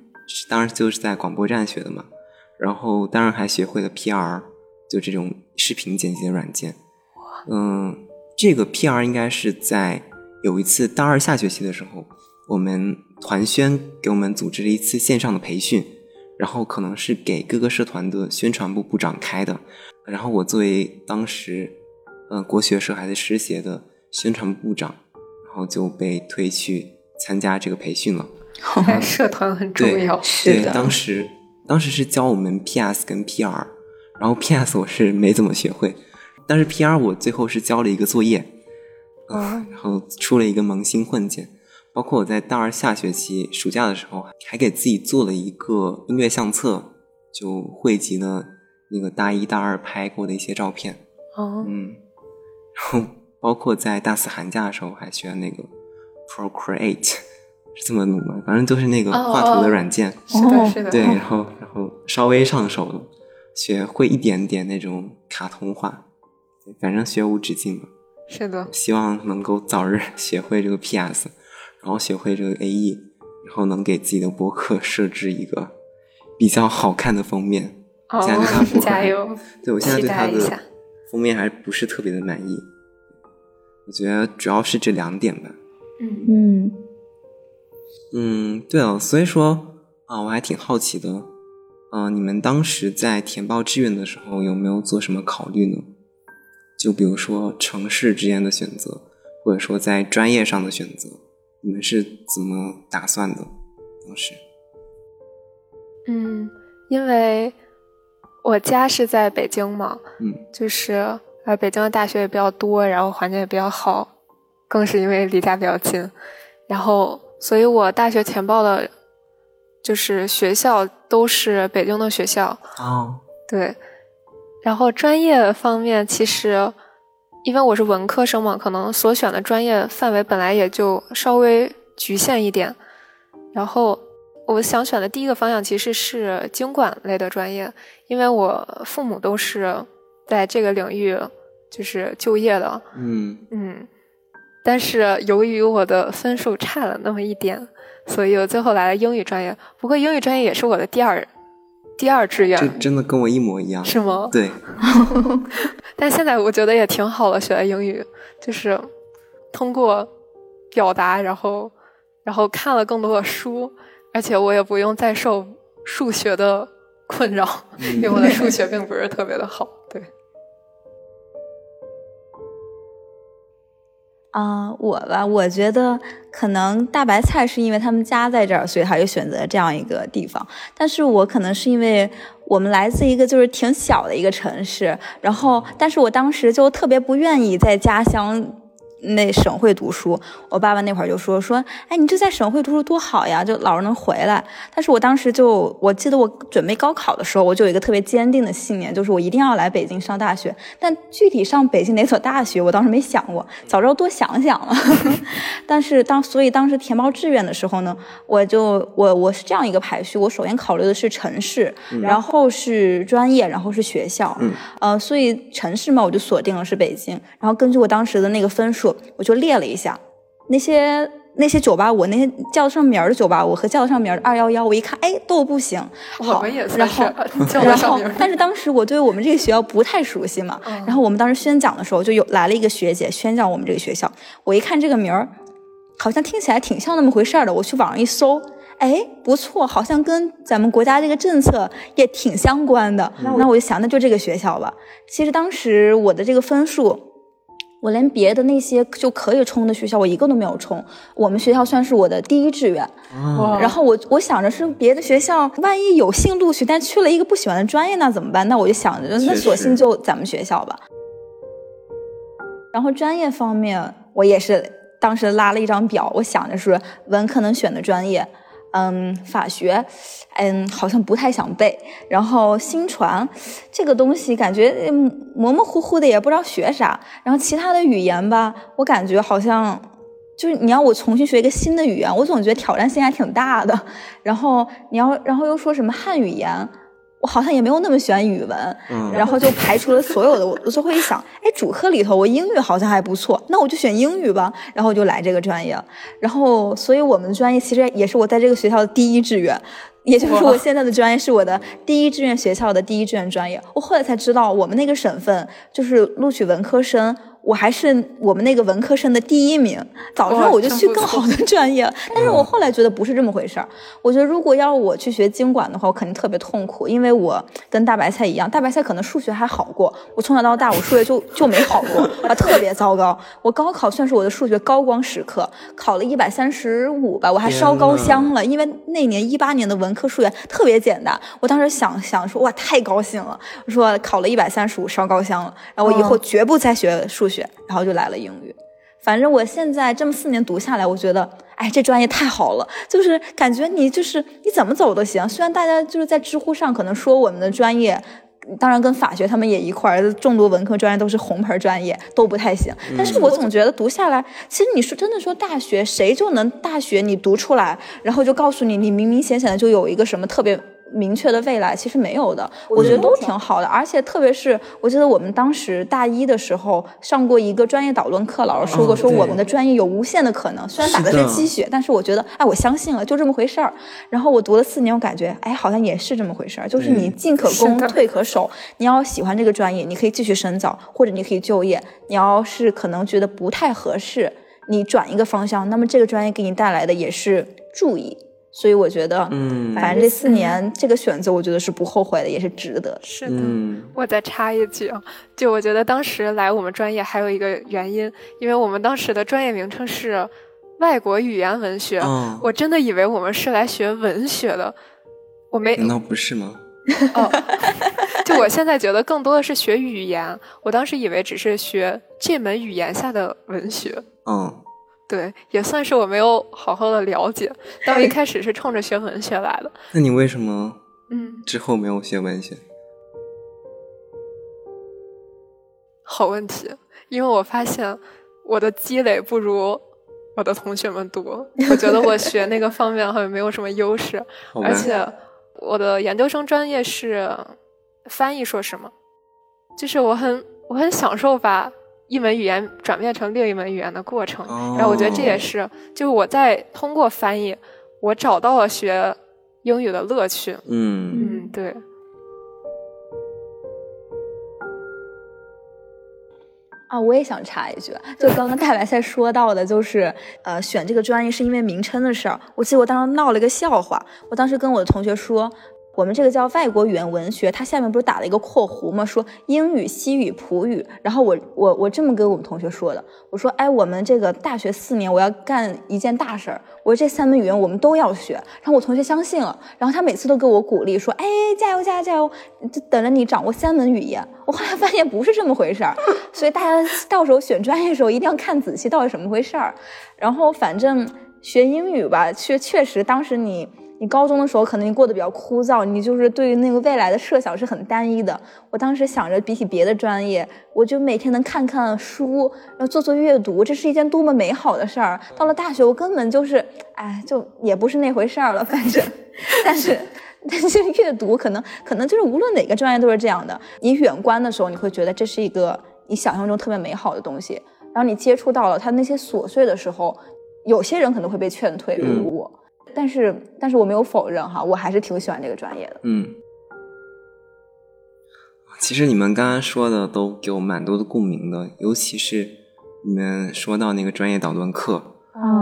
当然就是在广播站学的嘛，然后当然还学会了 P R，就这种视频剪辑的软件，嗯，这个 P R 应该是在有一次大二下学期的时候。我们团宣给我们组织了一次线上的培训，然后可能是给各个社团的宣传部部长开的，然后我作为当时，呃，国学社还是师协的宣传部部长，然后就被推去参加这个培训了。
社团很重要，
对，当时当时是教我们 PS 跟 PR，然后 PS 我是没怎么学会，但是 PR 我最后是交了一个作业，啊，然后出了一个萌新混剪。包括我在大二下学期暑假的时候，还给自己做了一个音乐相册，就汇集了那个大一大二拍过的一些照片。
哦，
嗯，然后包括在大四寒假的时候，还学了那个 Procreate，是这么弄的？反正就是那个画图的软件。
是的，是的。
对，然后然后稍微上手了，学会一点点那种卡通画，反正学无止境嘛。
是的。
希望能够早日 学会这个 PS。然后学会这个 A E，然后能给自己的博客设置一个比较好看的封面。
哦，加油！
对我现在对它的封面还不是特别的满意。我觉得主要是这两点吧。
嗯
嗯
嗯，对哦，所以说啊，我还挺好奇的。嗯，你们当时在填报志愿的时候有没有做什么考虑呢？就比如说城市之间的选择，或者说在专业上的选择。你们是怎么打算的？当时，
嗯，因为我家是在北京嘛，
嗯，
就是呃，北京的大学也比较多，然后环境也比较好，更是因为离家比较近，然后，所以我大学填报的，就是学校都是北京的学校
哦，
对，然后专业方面其实。因为我是文科生嘛，可能所选的专业范围本来也就稍微局限一点。然后我想选的第一个方向其实是经管类的专业，因为我父母都是在这个领域就是就业的。
嗯
嗯。但是由于我的分数差了那么一点，所以我最后来了英语专业。不过英语专业也是我的第二。第二志愿，
这真的跟我一模一样，
是吗？
对。
但现在我觉得也挺好的，学英语就是通过表达，然后然后看了更多的书，而且我也不用再受数学的困扰，因为我的数学并不是特别的好。
啊，我吧，我觉得可能大白菜是因为他们家在这儿，所以他就选择这样一个地方。但是我可能是因为我们来自一个就是挺小的一个城市，然后，但是我当时就特别不愿意在家乡那省会读书，我爸爸那会儿就说说，哎，你这在省会读书多好呀，就老是能回来。但是我当时就，我记得我准备高考的时候，我就有一个特别坚定的信念，就是我一定要来北京上大学。但具体上北京哪所大学，我当时没想过，早知道多想想了。但是当所以当时填报志愿的时候呢，我就我我是这样一个排序，我首先考虑的是城市，然后是专业，然后是学校。
嗯，
呃，所以城市嘛，我就锁定了是北京。然后根据我当时的那个分数。我就列了一下，那些那些九八五，那些叫得上名儿的九八五和叫得上名儿的二幺幺，我一看，哎，都不行。好，然后 然后，但是当时我对我们这个学校不太熟悉嘛。然后我们当时宣讲的时候，就有来了一个学姐宣讲我们这个学校。我一看这个名儿，好像听起来挺像那么回事儿的。我去网上一搜，哎，不错，好像跟咱们国家这个政策也挺相关的。那我就想，那就这个学校吧。其实当时我的这个分数。我连别的那些就可以冲的学校，我一个都没有冲。我们学校算是我的第一志愿。然后我我想着是别的学校，万一有幸录取，但去了一个不喜欢的专业，那怎么办？那我就想着，那索性就咱们学校吧。然后专业方面，我也是当时拉了一张表，我想着是文科能选的专业。嗯，法学，嗯，好像不太想背。然后新传这个东西，感觉模模糊糊的，也不知道学啥。然后其他的语言吧，我感觉好像就是你要我重新学一个新的语言，我总觉得挑战性还挺大的。然后你要，然后又说什么汉语言。我好像也没有那么喜欢语文，然后就排除了所有的。我我就会一想，哎，主科里头我英语好像还不错，那我就选英语吧。然后我就来这个专业，然后所以我们的专业其实也是我在这个学校的第一志愿，也就是我现在的专业是我的第一志愿学校的第一志愿专业。我后来才知道，我们那个省份就是录取文科生。我还是我们那个文科生的第一名，早知道我就去更好的专业了。但是我后来觉得不是这么回事儿。我觉得如果要我去学经管的话，我肯定特别痛苦，因为我跟大白菜一样，大白菜可能数学还好过，我从小到大我数学就就没好过，啊，特别糟糕。我高考算是我的数学高光时刻，考了一百三十五吧，我还烧高香了，因为那年一八年的文科数学特别简单。我当时想想说，哇，太高兴了，我说考了一百三十五烧高香了，然后我以后绝不再学数学。学，然后就来了英语。反正我现在这么四年读下来，我觉得，哎，这专业太好了，就是感觉你就是你怎么走都行。虽然大家就是在知乎上可能说我们的专业，当然跟法学他们也一块儿，众多文科专业都是红牌专业，都不太行。但是我总觉得读下来，其实你说真的说大学，谁就能大学你读出来，然后就告诉你，你明明显显的就有一个什么特别。明确的未来其实没有的，我觉得都挺好的，而且特别是我记得我们当时大一的时候上过一个专业导论课，老师说过说我们的专业有无限的可能，虽然打的是鸡血，但是我觉得哎，我相信了，就这么回事儿。然后我读了四年，我感觉哎，好像也是这么回事儿，就是你进可攻，退可守。你要喜欢这个专业，你可以继续深造，或者你可以就业。你要是可能觉得不太合适，你转一个方向，那么这个专业给你带来的也是注意。所以我觉得，嗯，反正这四年这个选择，我觉得是不后悔的，也是值得。
是的，我再插一句啊，就我觉得当时来我们专业还有一个原因，因为我们当时的专业名称是外国语言文学，我真的以为我们是来学文学的，我没，
难道不是吗？
哦，就我现在觉得更多的是学语言，我当时以为只是学这门语言下的文学。
嗯。
对，也算是我没有好好的了解。但我一开始是冲着学文学来的。
那你为什么
嗯
之后没有学文学？
好问题，因为我发现我的积累不如我的同学们多。我觉得我学那个方面好像没有什么优势，而且我的研究生专业是翻译硕士嘛，就是我很我很享受把。一门语言转变成另一门语言的过程，然后我觉得这也是，就是我在通过翻译，我找到了学英语的乐趣。
嗯
嗯，对。
啊，我也想插一句，就刚刚大白菜说到的，就是呃，选这个专业是因为名称的事儿。我记得我当时闹了一个笑话，我当时跟我的同学说，我们这个叫外国语言文学，它下面不是打了一个括弧吗？说英语、西语、普语。然后我我我这么跟我们同学说的，我说，哎，我们这个大学四年，我要干一件大事儿，我说这三门语言我们都要学。然后我同学相信了，然后他每次都给我鼓励说，哎，加油加油加油，就等着你掌握三门语言。我后来发现不是这么回事儿，所以大家到时候选专业的时候一定要看仔细，到底什么回事儿。然后反正学英语吧，确确实当时你。你高中的时候可能你过得比较枯燥，你就是对于那个未来的设想是很单一的。我当时想着，比起别的专业，我就每天能看看书，然后做做阅读，这是一件多么美好的事儿。到了大学，我根本就是，哎，就也不是那回事儿了。反正，但是，但是阅读可能可能就是无论哪个专业都是这样的。你远观的时候，你会觉得这是一个你想象中特别美好的东西，然后你接触到了它那些琐碎的时候，有些人可能会被劝退，比如我。但是，但是我没有否认哈，我还是挺喜欢这个专业的。
嗯，其实你们刚刚说的都给我蛮多的共鸣的，尤其是你们说到那个专业导论课，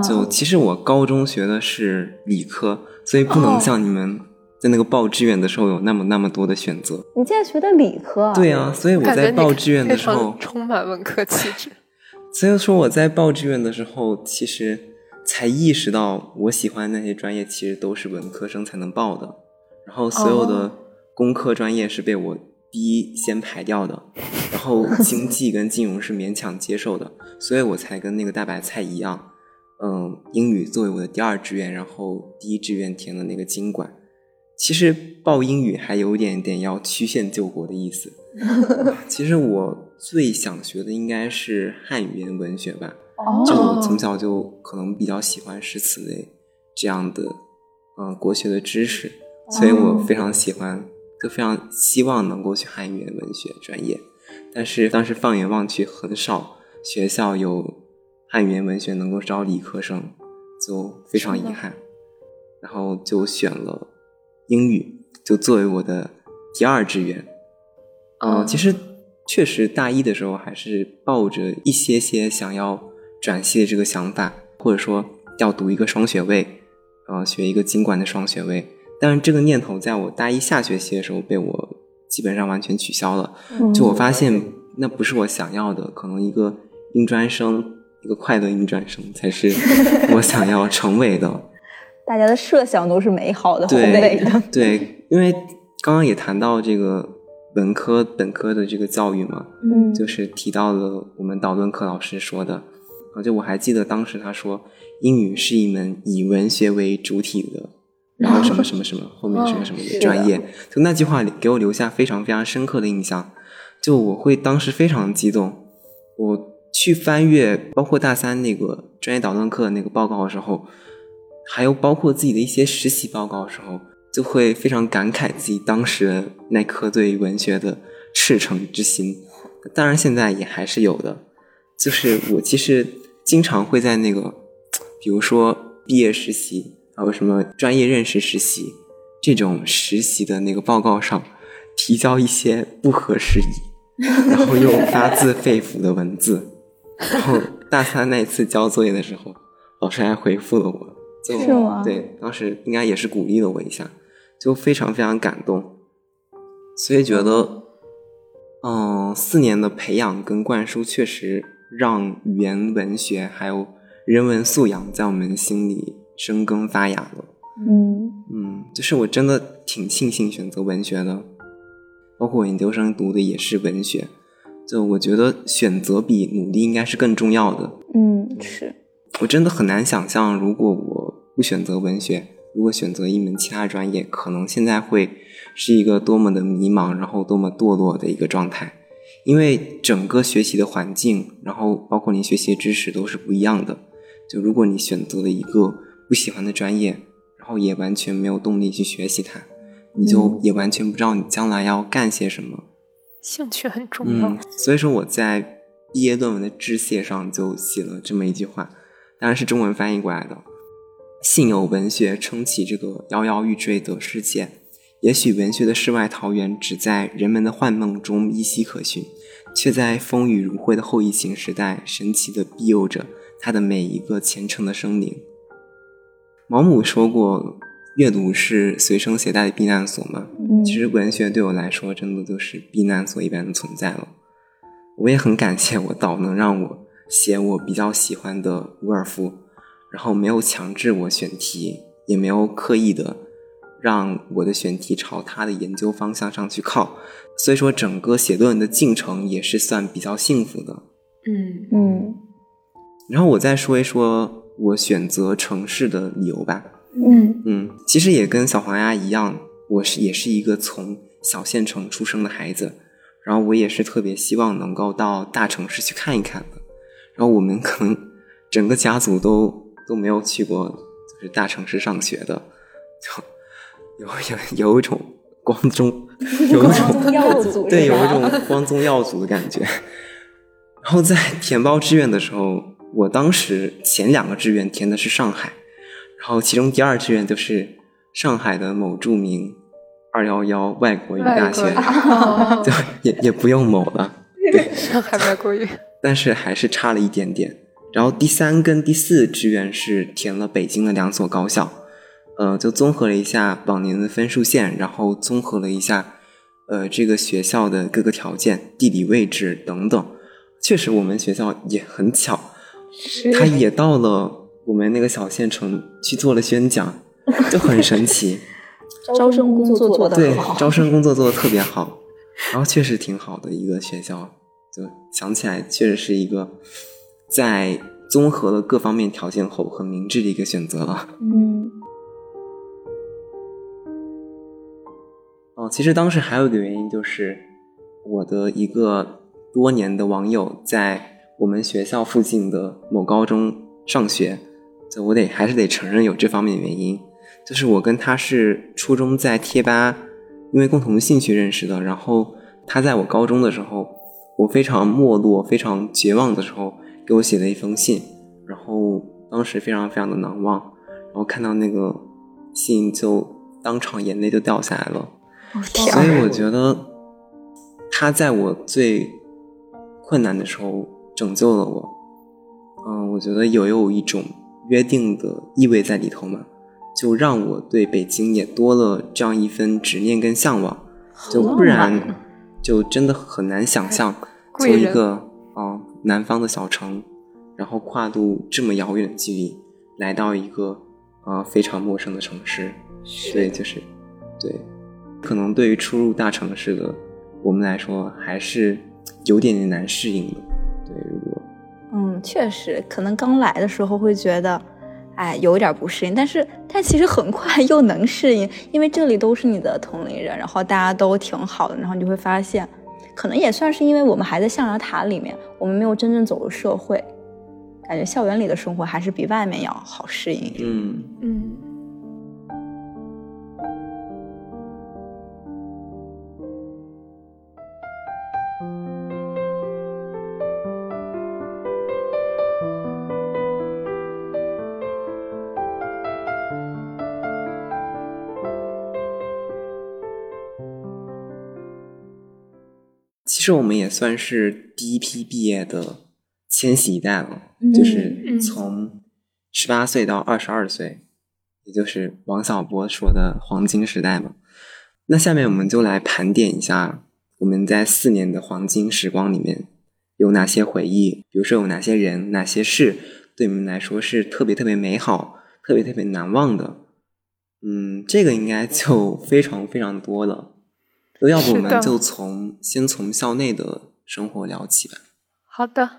就其实我高中学的是理科，所以不能像你们在那个报志愿的时候有那么那么多的选择。
你现在学的理科？
对啊，所以我在报志愿的时候
充满文科气质。
所以说我在报志愿的时候，其实。才意识到，我喜欢那些专业其实都是文科生才能报的，然后所有的工科专业是被我第一先排掉的，然后经济跟金融是勉强接受的，所以我才跟那个大白菜一样，嗯，英语作为我的第二志愿，然后第一志愿填了那个经管。其实报英语还有点点要曲线救国的意思。其实我最想学的应该是汉语言文学吧。就从小就可能比较喜欢诗词类这样的，嗯，国学的知识，所以我非常喜欢，就非常希望能够去汉语言文学专业。但是当时放眼望去，很少学校有汉语言文学能够招理科生，就非常遗憾。然后就选了英语，就作为我的第二志愿。嗯，其实确实大一的时候还是抱着一些些想要。转系的这个想法，或者说要读一个双学位，呃，学一个经管的双学位，但是这个念头在我大一下学期的时候被我基本上完全取消了。就我发现那不是我想要的，可能一个应专生，一个快乐应专生才是 我想要成为的。
大家的设想都是美好的、宏伟的。
对，因为刚刚也谈到这个文科本科的这个教育嘛，
嗯，
就是提到了我们导论课老师说的。啊，就我还记得当时他说，英语是一门以文学为主体的，然后什么什么什么，后面什么什么的专业，就那句话给我留下非常非常深刻的印象。就我会当时非常激动，我去翻阅包括大三那个专业导论课的那个报告的时候，还有包括自己的一些实习报告的时候，就会非常感慨自己当时那颗对文学的赤诚之心。当然现在也还是有的。就是我其实经常会在那个，比如说毕业实习，还有什么专业认识实习这种实习的那个报告上，提交一些不合时宜，然后又发自肺腑的文字。然后大三那次交作业的时候，老师还回复了我，
是吗？
对，当时应该也是鼓励了我一下，就非常非常感动，所以觉得，嗯，四年的培养跟灌输确实。让语言文学还有人文素养在我们心里生根发芽了。
嗯
嗯，就是我真的挺庆幸选择文学的，包括我研究生读的也是文学。就我觉得选择比努力应该是更重要的。
嗯，是
我真的很难想象，如果我不选择文学，如果选择一门其他专业，可能现在会是一个多么的迷茫，然后多么堕落的一个状态。因为整个学习的环境，然后包括你学习的知识都是不一样的。就如果你选择了一个不喜欢的专业，然后也完全没有动力去学习它，你就也完全不知道你将来要干些什么。
兴趣很重要。
所以说我在毕业论文的致谢上就写了这么一句话，当然是中文翻译过来的：“幸有文学撑起这个摇摇欲坠的世界。”也许文学的世外桃源只在人们的幻梦中依稀可寻，却在风雨如晦的后疫情时代，神奇的庇佑着他的每一个虔诚的生灵。毛姆说过：“阅读是随身携带的避难所嘛。
嗯
其实文学对我来说，真的就是避难所一般的存在了。我也很感谢我导能让我写我比较喜欢的伍尔夫，然后没有强制我选题，也没有刻意的让我的选题朝他的研究方向上去靠，所以说整个写论文的进程也是算比较幸福的。
嗯
嗯
然后我再说一说我选择城市的理由吧。
嗯
嗯，其实也跟小黄鸭一样，我是也是一个从小县城出生的孩子，然后我也是特别希望能够到大城市去看一看的。然后我们可能整个家族都都没有去过就是大城市上学的，就有有有一种光宗有一种
耀祖
对，有一种光宗耀祖的感觉。然后在填报志愿的时候，我当时前两个志愿填的是上海，然后其中第二志愿就是上海的某著名二幺幺外国语大学，
外
就也也不用某了，对，
上海外国语。
但是还是差了一点点。然后第三跟第四志愿是填了北京的两所高校，呃，就综合了一下往年的分数线，然后综合了一下，呃，这个学校的各个条件、地理位置等等。确实，我们学校也很巧，他也到了我们那个小县城去做了宣讲，就很神奇。
招生工作做得
对，，招生工作做的特别好，然后确实挺好的一个学校，就想起来确实是一个在综合了各方面条件后很明智的一个选择了。
嗯
其实当时还有一个原因就是我的一个多年的网友在我们学校附近的某高中上学，就我得还是得承认有这方面的原因，就是我跟他是初中在贴吧因为共同兴趣认识的，然后他在我高中的时候，我非常没落、非常绝望的时候给我写了一封信，然后当时非常非常的难忘，然后看到那个信就当场眼泪就掉下来了。
天
所以我觉得他在我最困难的时候拯救了我。嗯，我觉得有有一种约定的意味在里头嘛，就让我对北京也多了这样一份执念跟向往，就不然 就真的很难想象
从
一个嗯南方的小城，然后跨度这么遥远的距离来到一个呃非常陌生的城市，对，就是对，可能对于初入大城市的我们来说，还是有点点难适应的。对，如果
嗯，确实，可能刚来的时候会觉得，哎，有一点不适应，但是但其实很快又能适应，因为这里都是你的同龄人，然后大家都挺好的，然后你就会发现，可能也算是因为我们还在象牙塔里面，我们没有真正走入社会，感觉校园里的生活还是比外面要好适应一点。
嗯，
嗯，
其实我们也算是第一批毕业的千禧一代了，
嗯
就是
嗯
从十八岁到二十二岁，也就是王小波说的黄金时代嘛。那下面我们就来盘点一下我们在四年的黄金时光里面有哪些回忆，比如说有哪些人、哪些事对你们来说是特别特别美好、特别特别难忘的。嗯，这个应该就非常非常多了。那要不我们就从先从校内的生活聊起吧。
好的。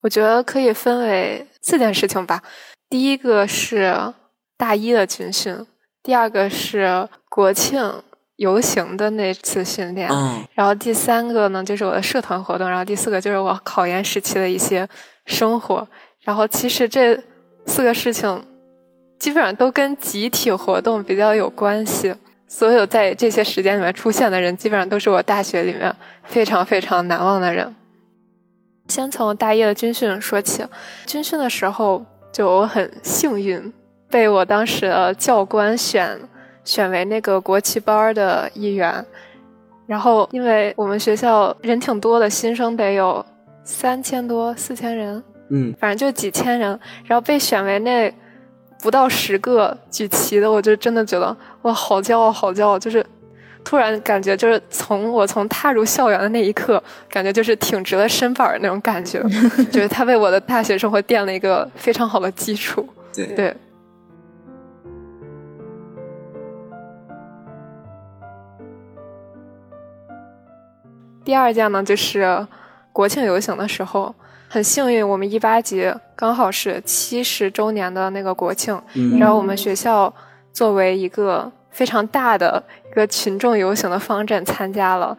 我觉得可以分为四件事情吧。第一个是大一的军训，第二个是国庆游行的那次训练，
嗯，
然后第三个呢就是我的社团活动，然后第四个就是我考研时期的一些生活。然后其实这四个事情基本上都跟集体活动比较有关系。所有在这些时间里面出现的人，基本上都是我大学里面非常非常难忘的人。先从大一的军训说起，军训的时候就我很幸运，被我当时的教官选选为那个国旗班的一员。然后，因为我们学校人挺多的，新生得有三千多、四千人，
嗯
反正就几千人。然后被选为那不到十个举旗的，我就真的觉得哇，好骄傲，好骄傲！就是突然感觉，就是从我从踏入校园的那一刻，感觉就是挺直了身板的那种感觉，觉得他为我的大学生活垫了一个非常好的基础。
对
对。第二件呢，就是国庆游行的时候，很幸运，我们一八级刚好是七十周年的那个国庆，然后我们学校作为一个非常大的一个群众游行的方阵参加了。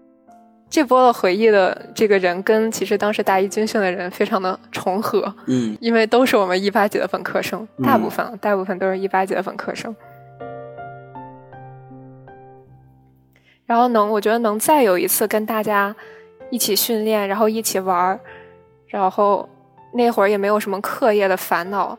这波的回忆的这个人跟其实当时大一军训的人非常的重合，
嗯，
因为都是我们一八级的本科生，大部分大部分都是一八级的本科生。然后能，我觉得能再有一次跟大家一起训练，然后一起玩儿，然后那会儿也没有什么课业的烦恼，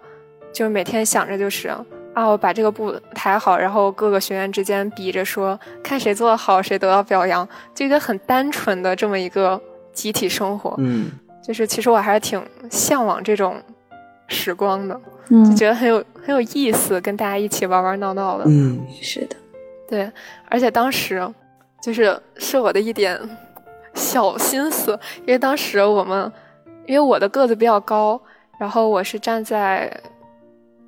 就是每天想着就是啊，我把这个步抬好，然后各个学员之间比着说，看谁做的好，谁得到表扬，就一个很单纯的这么一个集体生活。
嗯，
就是其实我还是挺向往这种时光的，
嗯，
就觉得很有很有意思，跟大家一起玩玩闹闹的。
嗯，
是的，
对，而且当时。就是是我的一点小心思，因为当时我们，因为我的个子比较高，然后我是站在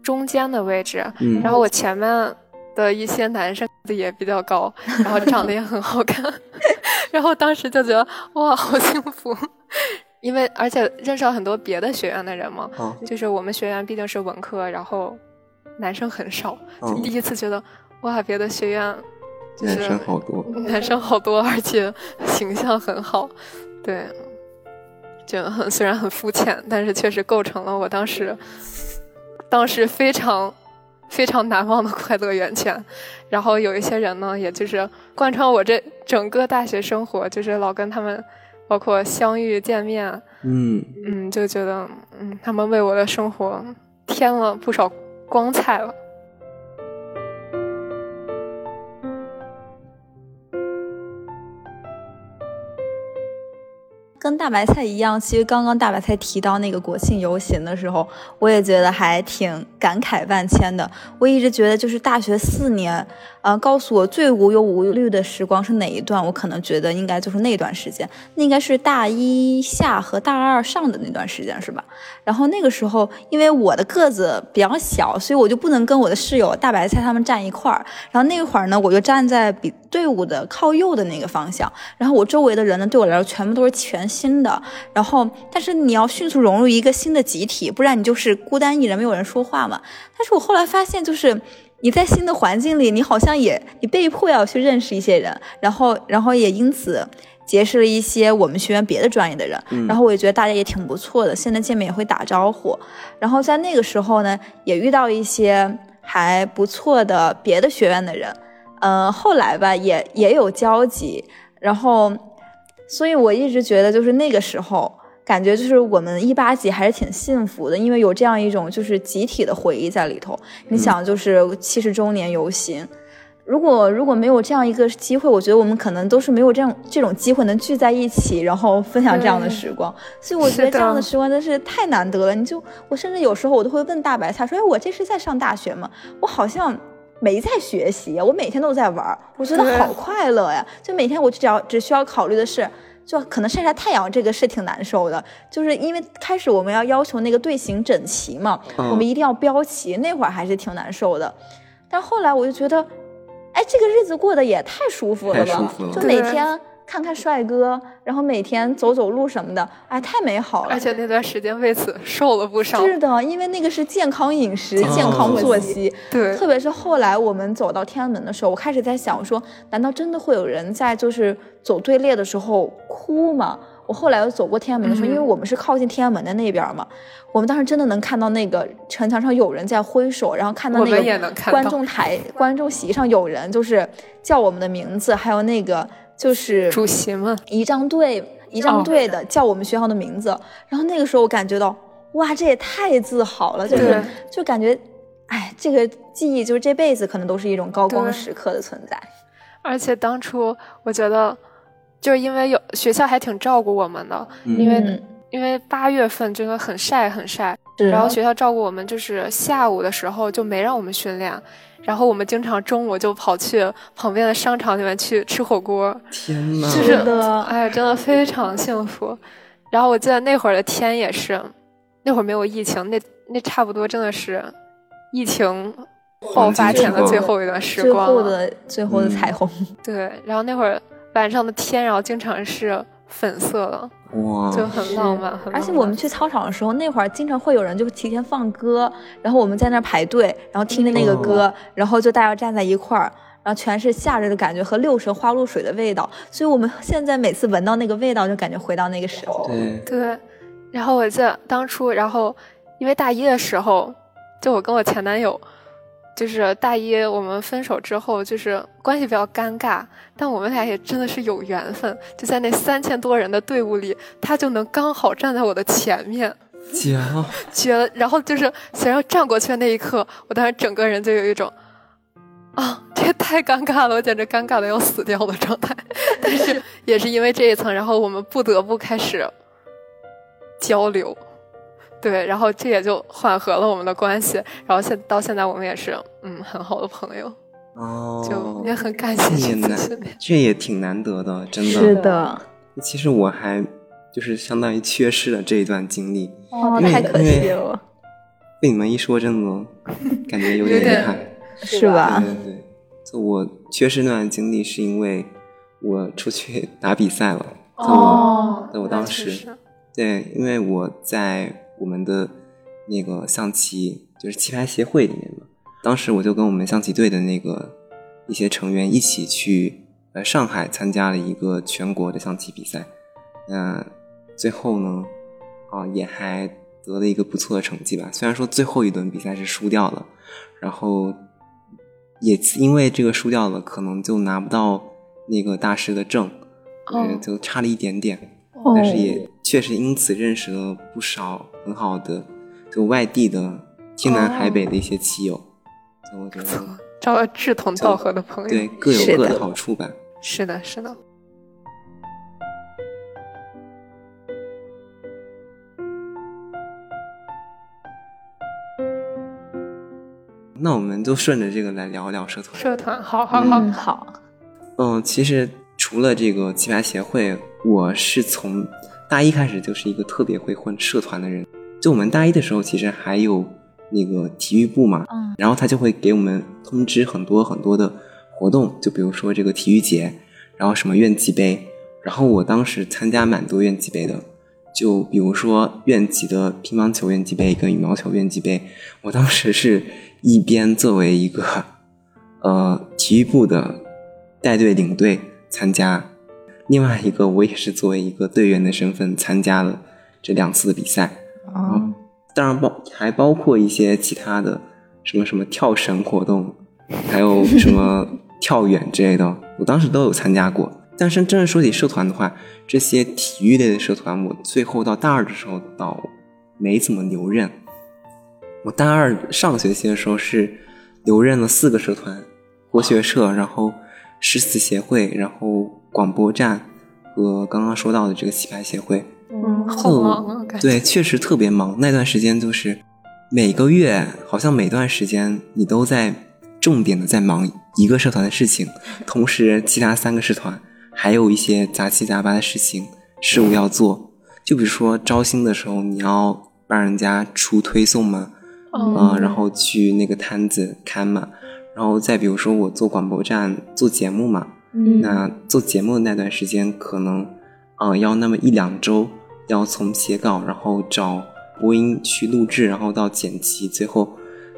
中间的位置，然后我前面的一些男生也比较高，然后长得也很好看，然后当时就觉得哇，好幸福，因为而且认识了很多别的学院的人嘛，就是我们学院毕竟是文科，然后男生很少，就第一次觉得哇，别的学院。
男生好多，
男生好多，而且形象很好，对，就很 虽然很肤浅，但是确实构成了我当时当时非常非常难忘的快乐源泉。然后有一些人呢，也就是贯穿我这整个大学生活，就是老跟他们包括相遇见面，
嗯
嗯，就觉得嗯，他们为我的生活添了不少光彩了。
跟大白菜一样，其实刚刚大白菜提到那个国庆游行的时候，我也觉得还挺感慨万千的。我一直觉得，就是大学四年，呃，告诉我最无忧无虑的时光是哪一段？我可能觉得应该就是那段时间，那应该是大一下和大二上的那段时间，是吧？然后那个时候，因为我的个子比较小，所以我就不能跟我的室友大白菜他们站一块儿。然后那会儿呢，我就站在比队伍的靠右的那个方向。然后我周围的人呢，对我来说全部都是全。新的，然后，但是你要迅速融入一个新的集体，不然你就是孤单一人，没有人说话嘛。但是我后来发现，就是你在新的环境里，你好像也你被迫要去认识一些人，然后，然后也因此结识了一些我们学院别的专业的人，然后我也觉得大家也挺不错的，现在见面也会打招呼。然后在那个时候呢，也遇到一些还不错的别的学院的人，嗯，后来吧，也也有交集，然后。所以我一直觉得，就是那个时候，感觉就是我们一八级还是挺幸福的，因为有这样一种就是集体的回忆在里头。你想，就是七十周年游行，如果如果没有这样一个机会，我觉得我们可能都是没有这样这种机会能聚在一起，然后分享这样的时光。所以我觉得这样的时光真是太难得了。你就我甚至有时候我都会问大白菜说：“哎，我这是在上大学吗？我好像。”没在学习，我每天都在玩，我觉得好快乐呀！就每天我只要只需要考虑的是，就可能晒晒太阳，这个是挺难受的。就是因为开始我们要要求那个队形整齐嘛，我们一定要标齐，那会儿还是挺难受的。但后来我就觉得，哎，这个日子过得也太舒服了吧！就每天。看看帅哥，然后每天走走路什么的，哎，太美好了。
而且那段时间为此瘦了不少。
是的，因为那个是健康饮食、健康作息。
对。
特别是后来我们走到天安门的时候，我开始在想说，难道真的会有人在就是走队列的时候哭吗？我后来走过天安门的时候，因为我们是靠近天安门的那边嘛，我们当时真的能看到那个城墙上有人在挥手，然后看到那个观众台、观众席上有人就是叫我们的名字，还有那个。就是
主席嘛，
仪仗队仪仗队的叫我们学校的名字，然后那个时候我感觉到，哇，这也太自豪了，就是就感觉，哎，这个记忆就是这辈子可能都是一种高光时刻的存在。
而且当初我觉得，就是因为有学校还挺照顾我们的，因为因为八月份真的很晒很晒。然后学校照顾我们，就是下午的时候就没让我们训练，然后我们经常中午就跑去旁边的商场里面去吃火锅。
天呐，
就是
的，
哎，真的非常幸福。然后我记得那会儿的天也是，那会儿没有疫情，那那差不多真的是疫情爆发前的最后一段时光
最后的最后的彩虹。
对，然后那会儿晚上的天，然后经常是粉色的。
哇，
就很浪漫，
而且我们去操场的时候，那会儿经常会有人就提前放歌，然后我们在那儿排队，然后听着那个歌，然后就大家站在一块儿，然后全是夏日的感觉和六神花露水的味道，所以我们现在每次闻到那个味道，就感觉回到那个时候。
对
对，然后我记得当初，然后因为大一的时候，就我跟我前男友。就是大一我们分手之后，就是关系比较尴尬，但我们俩也真的是有缘分，就在那三千多人的队伍里，他就能刚好站在我的前面，
绝了，
绝了！然后就是想要站过去的那一刻，我当时整个人就有一种，啊，这也太尴尬了，我简直尴尬的要死掉的状态。但是 也是因为这一层，然后我们不得不开始交流。对，然后这也就缓和了我们的关系，然后现到现在我们也是嗯很好的朋友，
哦，
就也很感谢
也难，这也挺难得的，真的。
是的，
其实我还就是相当于缺失了这一段经历，
哦，太可惜了。
被你们一说，真的 感觉有点遗憾，
是吧？
对对对，就我缺失那段经历，是因为我出去打比赛了。
哦，
我当时对，因为我在。我们的那个象棋就是棋牌协会里面嘛，当时我就跟我们象棋队的那个一些成员一起去呃上海参加了一个全国的象棋比赛，那最后呢，啊也还得了一个不错的成绩吧。虽然说最后一轮比赛是输掉了，然后也因为这个输掉了，可能就拿不到那个大师的证，嗯，就差了一点点。但是也确实因此认识了不少很好的，就外地的天南海北的一些棋友，所以我觉得
找到志同道合的朋友，
对各有各的好处吧。
是的，是的。
那我们就顺着这个来聊一聊社团。
社团，好好好，
好。
嗯，其实除了这个棋牌协会。我是从大一开始就是一个特别会混社团的人。就我们大一的时候，其实还有那个体育部嘛，嗯，然后他就会给我们通知很多很多的活动，就比如说这个体育节，然后什么院级杯，然后我当时参加蛮多院级杯的，就比如说院级的乒乓球院级杯跟羽毛球院级杯，我当时是一边作为一个呃体育部的带队领队参加。另外一个，我也是作为一个队员的身份参加了这两次的比赛，
啊，
当然包还包括一些其他的什么什么跳绳活动，还有什么跳远之类的，我当时都有参加过。但是真正说起社团的话，这些体育类的社团，我最后到大二的时候倒没怎么留任。我大二上学期的时候是留任了四个社团，国学社，然后诗词协会，然后。广播站和刚刚说到的这个棋牌协会，
嗯，好忙啊，
对，确实特别忙。那段时间就是每个月，好像每段时间你都在重点的在忙一个社团的事情，同时其他三个社团还有一些杂七杂八的事情事务要做。就比如说招新的时候，你要帮人家出推送嘛，
啊，
然后去那个摊子看嘛，然后再比如说我做广播站做节目嘛。那做节目的那段时间，可能，啊，要那么一两周，要从写稿，然后找播音去录制，然后到剪辑，最后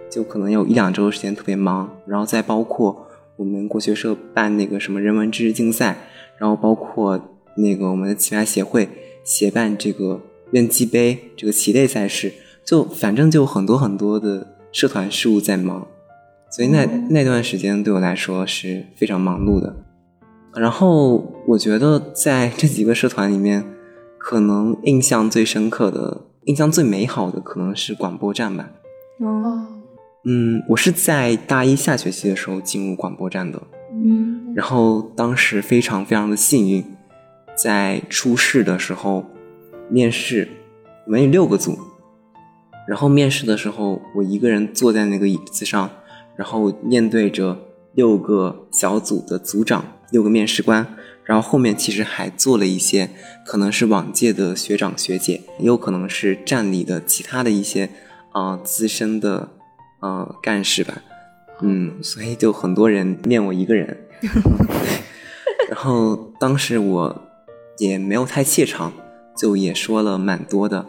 就可能有一两周的时间特别忙。然后再包括我们国学社办那个什么人文知识竞赛，然后包括那个我们的棋牌协会协办这个院际杯这个棋类赛事，就反正就很多很多的社团事务在忙，所以那那段时间对我来说是非常忙碌的。然后我觉得在这几个社团里面，可能印象最深刻的、印象最美好的可能是广播站吧。
哦，
嗯，我是在大一下学期的时候进入广播站的。
嗯，
然后当时非常非常的幸运，在初试的时候面试，我们有六个组，然后面试的时候，我一个人坐在那个椅子上，然后面对着六个小组的组长、六个面试官，然后后面其实还做了一些可能是往届的学长学姐，也有可能是站里的其他的一些啊、呃资深的呃干事吧。嗯，所以就很多人面我一个人。然后当时我也没有太怯场，就也说了蛮多的。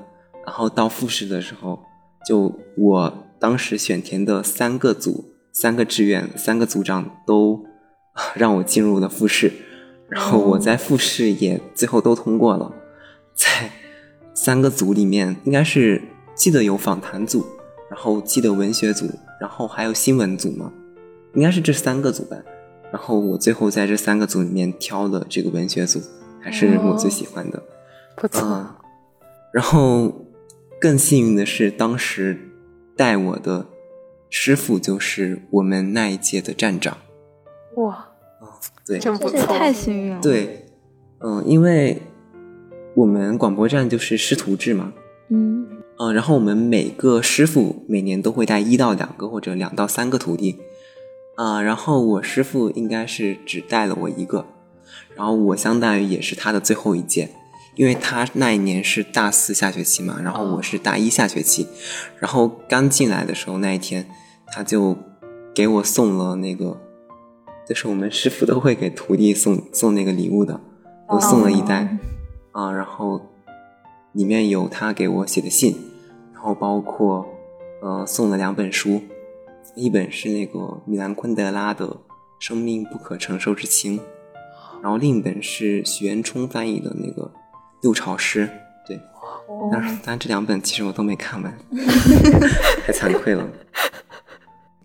然后到复试的时候，就我当时选填的三个组、三个志愿、三个组长都 让我进入了复试，然后我在复试也最后都通过了。在三个组里面，应该是记得有访谈组，然后记得文学组，然后还有新闻组嘛？应该是这三个组吧。然后我最后在这三个组里面挑了这个文学组，还是我最喜欢的。
不错。
嗯，然后更幸运的是，当时带我的师傅就是我们那一届的站长。
哇，
对，
真不错。
这也太幸运了。，
对，嗯、因为我们广播站就是师徒制嘛，
嗯
嗯、然后我们每个师傅每年都会带一到两个或者两到三个徒弟，啊、然后我师傅应该是只带了我一个，然后我相当于也是他的最后一届，因为他那一年是大四下学期嘛，然后我是大一下学期，然后刚进来的时候那一天，他就给我送了那个，就是我们师傅都会给徒弟送送那个礼物的，都送了一袋。啊，然后里面有他给我写的信，然后包括呃送了两本书，一本是那个米兰昆德拉的《生命不可承受之轻》，然后另一本是许渊冲翻译的那个《六朝诗》。对，当然，当然这两本其实我都没看完，太惭愧了。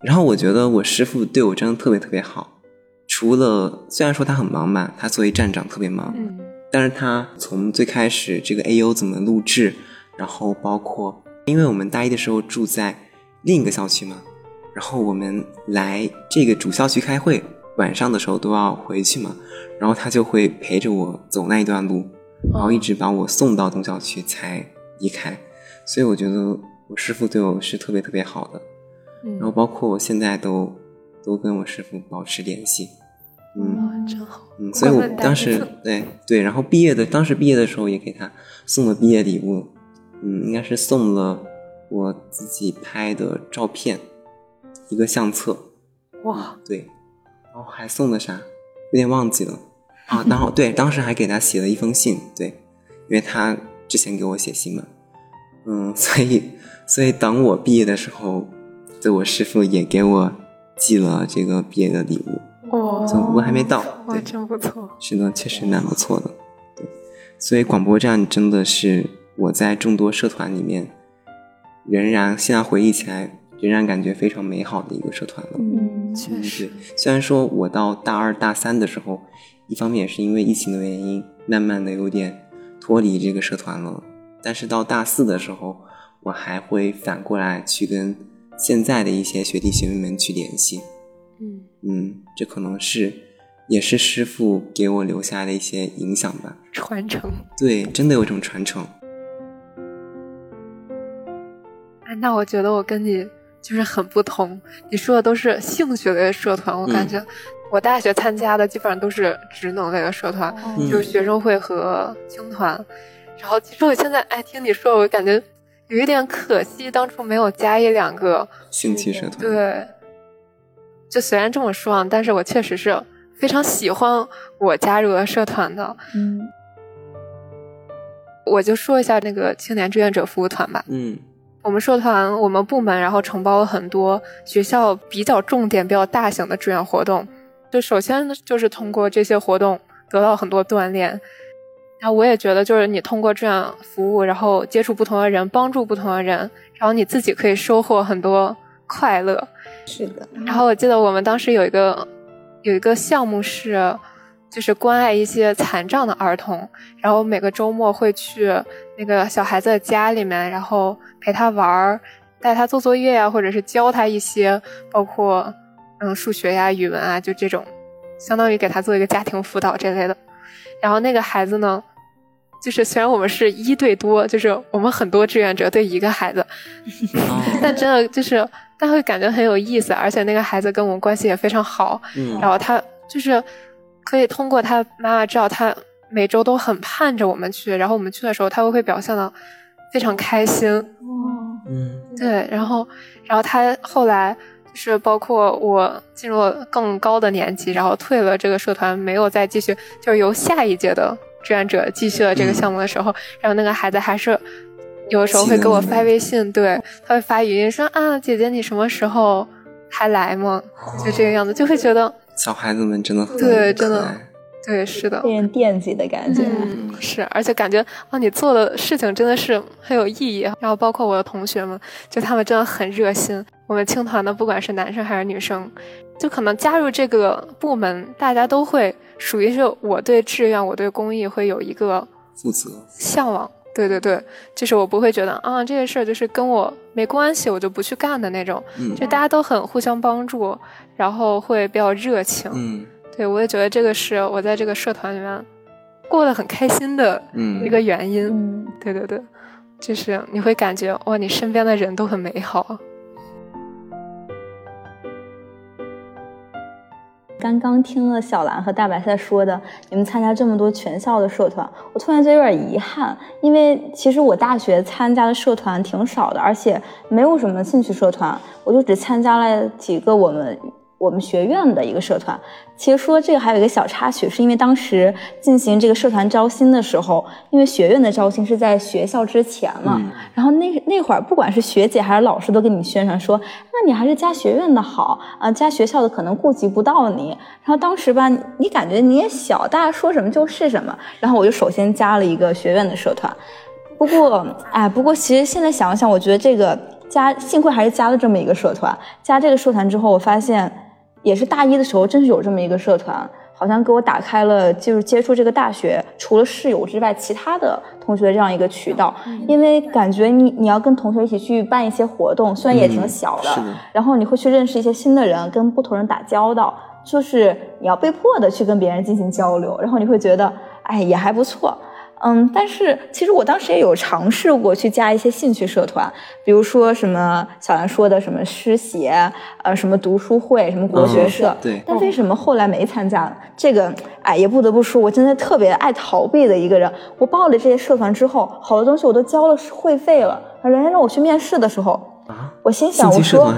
然后我觉得我师傅对我真的特别特别好，除了虽然说他很忙嘛，他作为站长特别忙，
嗯。
但是他从最开始这个 AU 怎么录制，然后包括，因为我们大一的时候住在另一个校区嘛，然后我们来这个主校区开会，晚上的时候都要回去嘛，然后他就会陪着我走那一段路，然后一直把我送到东校区才离开，所以我觉得我师傅对我是特别特别好的，然后
嗯，
包括我现在都都跟我师傅保持联系，嗯。
真好。
嗯，所以我当时对对，然后毕业的当时毕业的时候也给他送了毕业礼物，嗯，应该是送了我自己拍的照片，一个相册，
哇，
对，然后还送的啥，有点忘记了啊。然后 对，当时还给他写了一封信，对，因为他之前给我写信嘛，嗯，所以所以等我毕业的时候，对我师傅也给我寄了这个毕业的礼物，
哇，
就不过还没到，
哇，
对。
真不错。
是的，确实蛮不错的。对，所以广播站真的是我在众多社团里面，仍然现在回忆起来，仍然感觉非常美好的一个社团了。
嗯，
嗯
确实
对，虽然说我到大二大三的时候，一方面也是因为疫情的原因，慢慢的有点脱离这个社团了，但是到大四的时候，我还会反过来去跟现在的一些学弟学妹们去联系。
嗯，
嗯，这可能是也是师傅给我留下的一些影响吧。
传承。
对，真的有一种传承。
哎，那我觉得我跟你就是很不同。你说的都是兴趣类的社团，我感觉我大学参加的基本上都是职能类的社团，
嗯
就是学生会和青团。然后其实我现在哎听你说，我感觉有一点可惜，当初没有加一两个。
兴趣社团，
对，就虽然这么说啊，但是我确实是非常喜欢我加入的社团的。
嗯
我就说一下那个青年志愿者服务团吧。
嗯
我们社团，我们部门然后承包了很多学校比较重点、比较大型的志愿活动。就首先呢，就是通过这些活动得到很多锻炼。然后我也觉得，就是你通过这样服务，然后接触不同的人，帮助不同的人，然后你自己可以收获很多快乐。
是的，
然后我记得我们当时有一个有一个项目是，就是关爱一些残障的儿童，然后每个周末会去那个小孩子的家里面，然后陪他玩儿，带他做作业呀、或者是教他一些包括嗯数学呀、语文啊，就这种，相当于给他做一个家庭辅导这类的。然后那个孩子呢，就是虽然我们是一对多，就是我们很多志愿者对一个孩子，但真的就是但会感觉很有意思，而且那个孩子跟我们关系也非常好，
嗯。
然后他就是可以通过他妈妈知道他每周都很盼着我们去，然后我们去的时候，他会会表现的非常开心，
嗯。
对，然后然后他后来。就是包括我进入了更高的年级，然后退了这个社团，没有再继续，就是由下一届的志愿者继续了这个项目的时候，然后那个孩子还是有的时候会给我发微信，对，他会发语音说啊，姐姐你什么时候还来吗？就这个样子，就会觉得
小孩子们真的很
对，真的对，是的，
被人惦记的感觉。
嗯，是，而且感觉啊，你做的事情真的是很有意义。然后包括我的同学们，就他们真的很热心。我们青团的不管是男生还是女生，就可能加入这个部门，大家都会属于是我对志愿、我对公益会有一个
负责，
向往。对对对，就是我不会觉得啊，这些事儿就是跟我没关系，我就不去干的那种。
嗯
就大家都很互相帮助，然后会比较热情。
嗯
对，我也觉得这个是我在这个社团里面过得很开心的
嗯
一个原因。
嗯，
对对对，就是你会感觉哇，你身边的人都很美好。
刚刚听了小兰和大白菜说的，你们参加这么多全校的社团，我突然觉得有点遗憾，因为其实我大学参加的社团挺少的，而且没有什么兴趣社团，我就只参加了几个我们我们学院的一个社团。其实说这个还有一个小插曲，是因为当时进行这个社团招新的时候，因为学院的招新是在学校之前嘛，
嗯
然后那那会儿不管是学姐还是老师都跟你宣传说，那你还是加学院的好啊，加学校的可能顾及不到你。然后当时吧，你你感觉你也小，大家说什么就是什么。然后我就首先加了一个学院的社团，不过哎，不过其实现在想想，我觉得这个加幸亏还是加了这么一个社团。加这个社团之后，我发现也是大一的时候，真是有这么一个社团。好像给我打开了就是接触这个大学除了室友之外其他的同学的这样一个渠道，因为感觉你你要跟同学一起去办一些活动，虽然也挺小的，
嗯的
然后你会去认识一些新的人，跟不同人打交道，就是你要被迫的去跟别人进行交流，然后你会觉得哎也还不错。嗯，但是其实我当时也有尝试过去加一些兴趣社团，比如说什么小兰说的什么诗协，呃，什么读书会，什么国学社，
嗯对
但为什么后来没参加呢？这个，哎，也不得不说，我真的特别爱逃避的一个人。我报了这些社团之后，好多东西我都交了会费了，人家让我去面试的时候，
啊，
我心想，我说啊，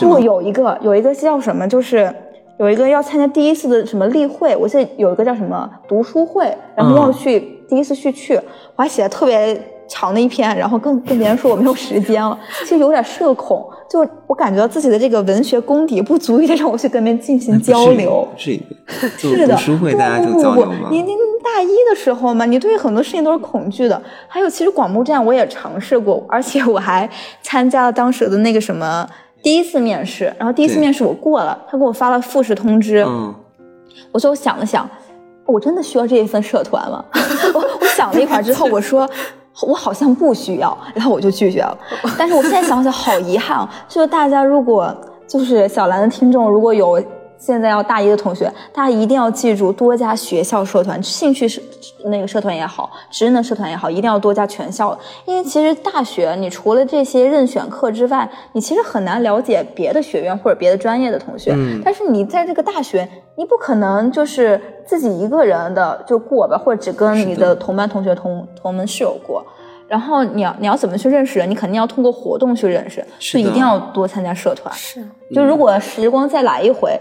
不，有一个有一个叫什么，就是有一个要参加第一次的什么例会，我记得有一个叫什么读书会，然后
嗯
要去、第一次去去，我还写了特别长的一篇，然后跟跟别人说我没有时间了，其实有点社恐，就我感觉到自己的这个文学功底不足以让我去跟别人进行交流。
不至于，不至于
是的，
就读书会
不
大家交流嘛。
你你大一的时候嘛，你对很多事情都是恐惧的。还有，其实广播站我也尝试过，而且我还参加了当时的那个什么第一次面试，然后第一次面试我过了，他给我发了复试通知。
嗯，
我说我想了想，我真的需要这一份社团吗？我我想了一会儿之后，我说。我好像不需要，然后我就拒绝了。但是我现在想想，好遗憾！就是大家如果就是小兰的听众，如果有现在要大一的同学，大家一定要记住多加学校社团、兴趣社那个社团也好，职能社团也好，一定要多加全校的。因为其实大学你除了这些任选课之外，你其实很难了解别的学院或者别的专业的同学。
嗯
但是你在这个大学，你不可能就是自己一个人的就过吧，或者只跟你
的
的同班同学、同同门室友过。然后你要你要怎么去认识人？你肯定要通过活动去认识，就一定要多参加社团。
是，
就如果时光再来一回，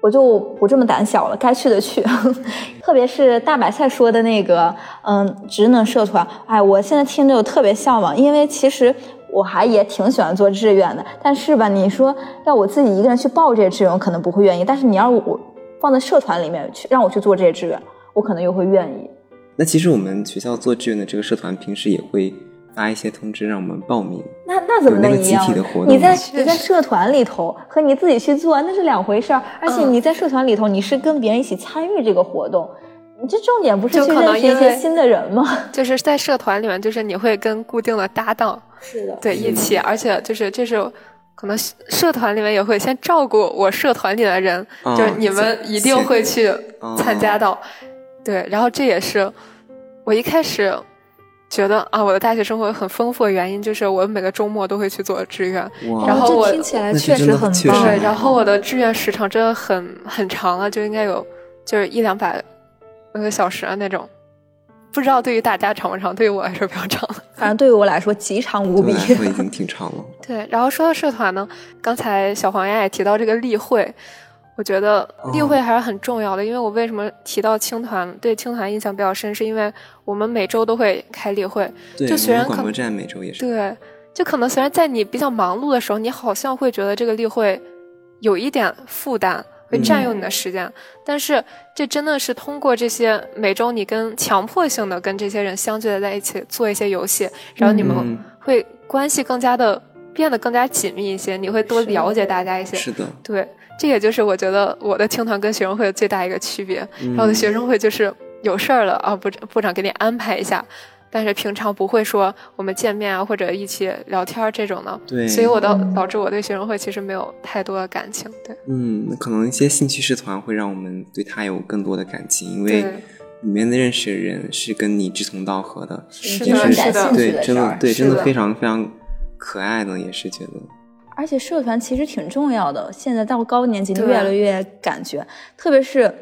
我就不这么胆小了，该去的去。特别是大白菜说的那个，嗯，职能社团，哎，我现在听着我特别向往，因为其实我还也挺喜欢做志愿的。但是吧，你说要我自己一个人去报这些志愿，我可能不会愿意。但是你要我放在社团里面去，让我去做这些志愿，我可能又会愿意。
那其实我们学校做志愿的这个社团，平时也会发一些通知让我们报名。
那那怎么能
有那个
一样呢
集体的活动
你在你在社团里头和你自己去做那是两回事儿，而且
嗯。
你在社团里头你是跟别人一起参与这个活动，你这重点不是去认识一些新的人吗？
就是在社团里面，就是你会跟固定的搭档
是的，
对一起，而且就是这是可能社团里面也会先照顾我社团里的人，
哦
就是你们一定会去
哦
参加到，对，然后这也是我一开始觉得啊，我的大学生活很丰富的原因就是我每个周末都会去做志愿，
哇，
然后我
听起来确实很棒。
对，然后我的志愿时长真的很很长了，就应该有就是一两百个小时啊那种。不知道对于大家长不长，对于我来说比较长。
反正对于我来说极长无比
对我。来说已经挺长了。
对，然后说到社团呢，刚才小黄鸭也提到这个例会，我觉得例会还是很重要的。因为我为什么提到青团，对青团印象比较深，是因为我们每周都会开例会。
对，
就虽然可
我们广播站每周也是。
对，就可能虽然在你比较忙碌的时候，你好像会觉得这个例会有一点负担，会占用你的时间，但是这真的是通过这些每周你跟强迫性的跟这些人相聚在一起做一些游戏，然后你们
嗯，
会关系更加的变得更加紧密一些，你会多了解大家一些。
是的。
对，这也就是我觉得我的青团跟学生会的最大一个区别。然后学生会就是有事儿了啊，部部长给你安排一下，但是平常不会说我们见面啊或者一起聊天儿这种的。
对，
所以我导
嗯
导致我对学生会其实没有太多的感情。对，
嗯，那可能一些兴趣社团会让我们对他有更多的感情，因为里面的认识的人是跟你志同道合的，
是
也是
的是的
对，真的对，真的非常非常可爱的，也是觉得，
而且社团其实挺重要的，现在到高年级
对
越来越感觉，特别是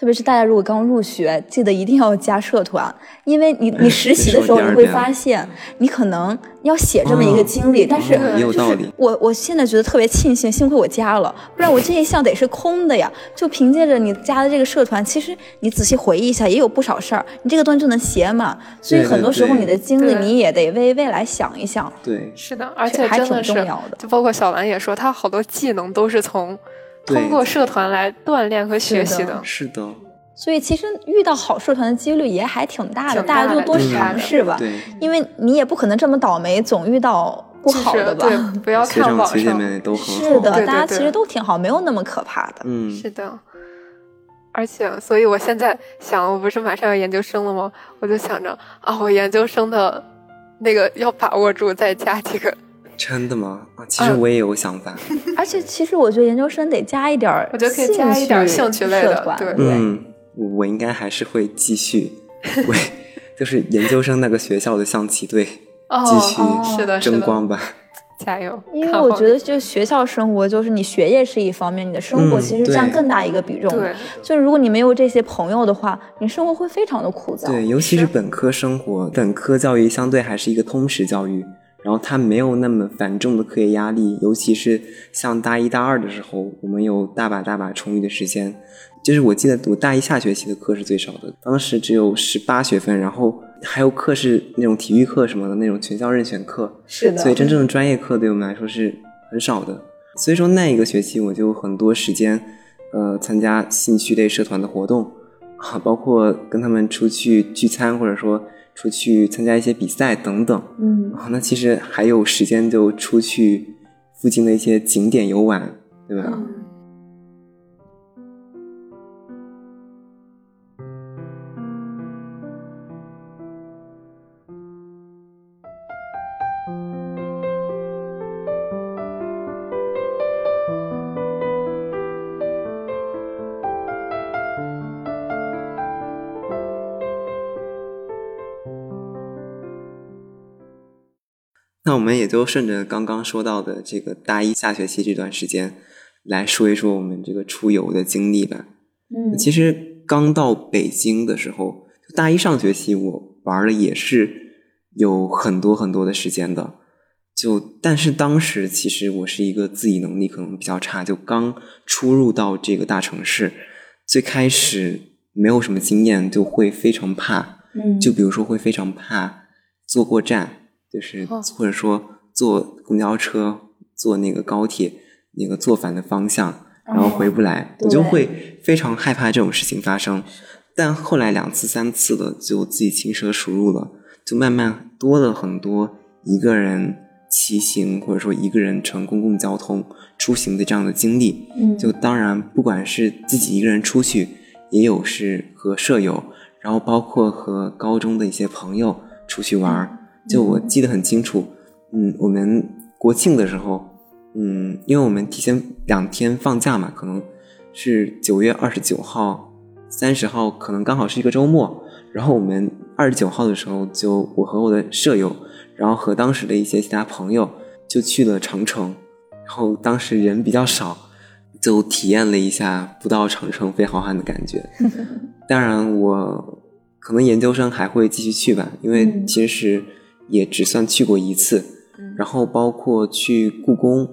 特别是大家如果刚入学，记得一定要加社团，因为你你实习的时候你会发现，你可能要写这么一个
嗯
经历，但是
哦也有道理。
我我现在觉得特别庆幸，幸亏我加了，不然我这一项得是空的呀。就凭借着你加的这个社团，其实你仔细回忆一下，也有不少事儿，你这个东西就能写满。所以很多时候你的经历，你也得为未来想一想，
对，
是的，而
且还挺重要的。
就包括小兰也说，她好多技能都是从
对
通过社团来锻炼和学习
是的
的。
是的，
所以其实遇到好社团的几率也还挺大的，
大的
大家就多尝试吧。
对，
因为你也不可能这么倒霉，总遇到不好的吧？
对，不要看网上。
学姐们都很好。
是的，大家其实都挺好，没有那么可怕的。
嗯，
是的，而且，所以我现在想，我不是马上要研究生了吗？我就想着啊，我研究生的那个要把握住，再加几个。
真的吗？啊，其实
嗯
我也有想法。
而且其实我觉得研究生得加一点儿，
我觉得可以加一点兴趣类的
社团
对
嗯，我我应该还是会继续 为，就是研究生那个学校的象棋队
哦，
继续
是的，
争光吧。
加油！
因为我觉得，就学校生活，就是你学业是一方面，你的生活
嗯
其实占更大一个比重。
对，
就是如果你没有这些朋友的话，你生活会非常的枯燥。
对，尤其是本科生活，本科教育相对还是一个通识教育，然后他没有那么繁重的课业压力，尤其是像大一大二的时候，我们有大把大把充裕的时间。就是我记得我大一下学期的课是最少的，当时只有十八学分，然后还有课是那种体育课什么的那种全校任选课，
是的
所以真正的专业课对我们来说是很少的。所以说那一个学期我就很多时间，呃，参加兴趣类社团的活动啊，包括跟他们出去聚餐，或者说出去参加一些比赛等等
嗯，
啊。那其实还有时间就出去附近的一些景点游玩，对吧？
嗯
我们也就顺着刚刚说到的这个大一下学期这段时间，来说一说我们这个出游的经历吧。
嗯
其实刚到北京的时候，大一上学期我玩的也是有很多很多的时间的。就但是当时其实我是一个自理能力可能比较差，就刚出入到这个大城市，最开始没有什么经验，就会非常怕。
嗯，
就比如说会非常怕坐过站，就是
哦
或者说坐公交车、坐那个高铁那个坐反的方向，然后回不来，
对
我就会非常害怕这种事情发生。但后来两次、三次的就自己轻车熟路了，就慢慢多了很多一个人骑行或者说一个人乘公共交通出行的这样的经历。
嗯
就当然不管是自己一个人出去，也有是和舍友，然后包括和高中的一些朋友出去玩儿。就我记得很清楚，嗯，我们国庆的时候，嗯，因为我们提前两天放假嘛，可能是九月二十九号、三十号，可能刚好是一个周末。然后我们二十九号的时候，就我和我的舍友，然后和当时的一些其他朋友，就去了长城。然后当时人比较少，就体验了一下不到长城非好汉的感觉。当然，我可能研究生还会继续去吧，因为其实也只算去过一次。然后包括去故宫，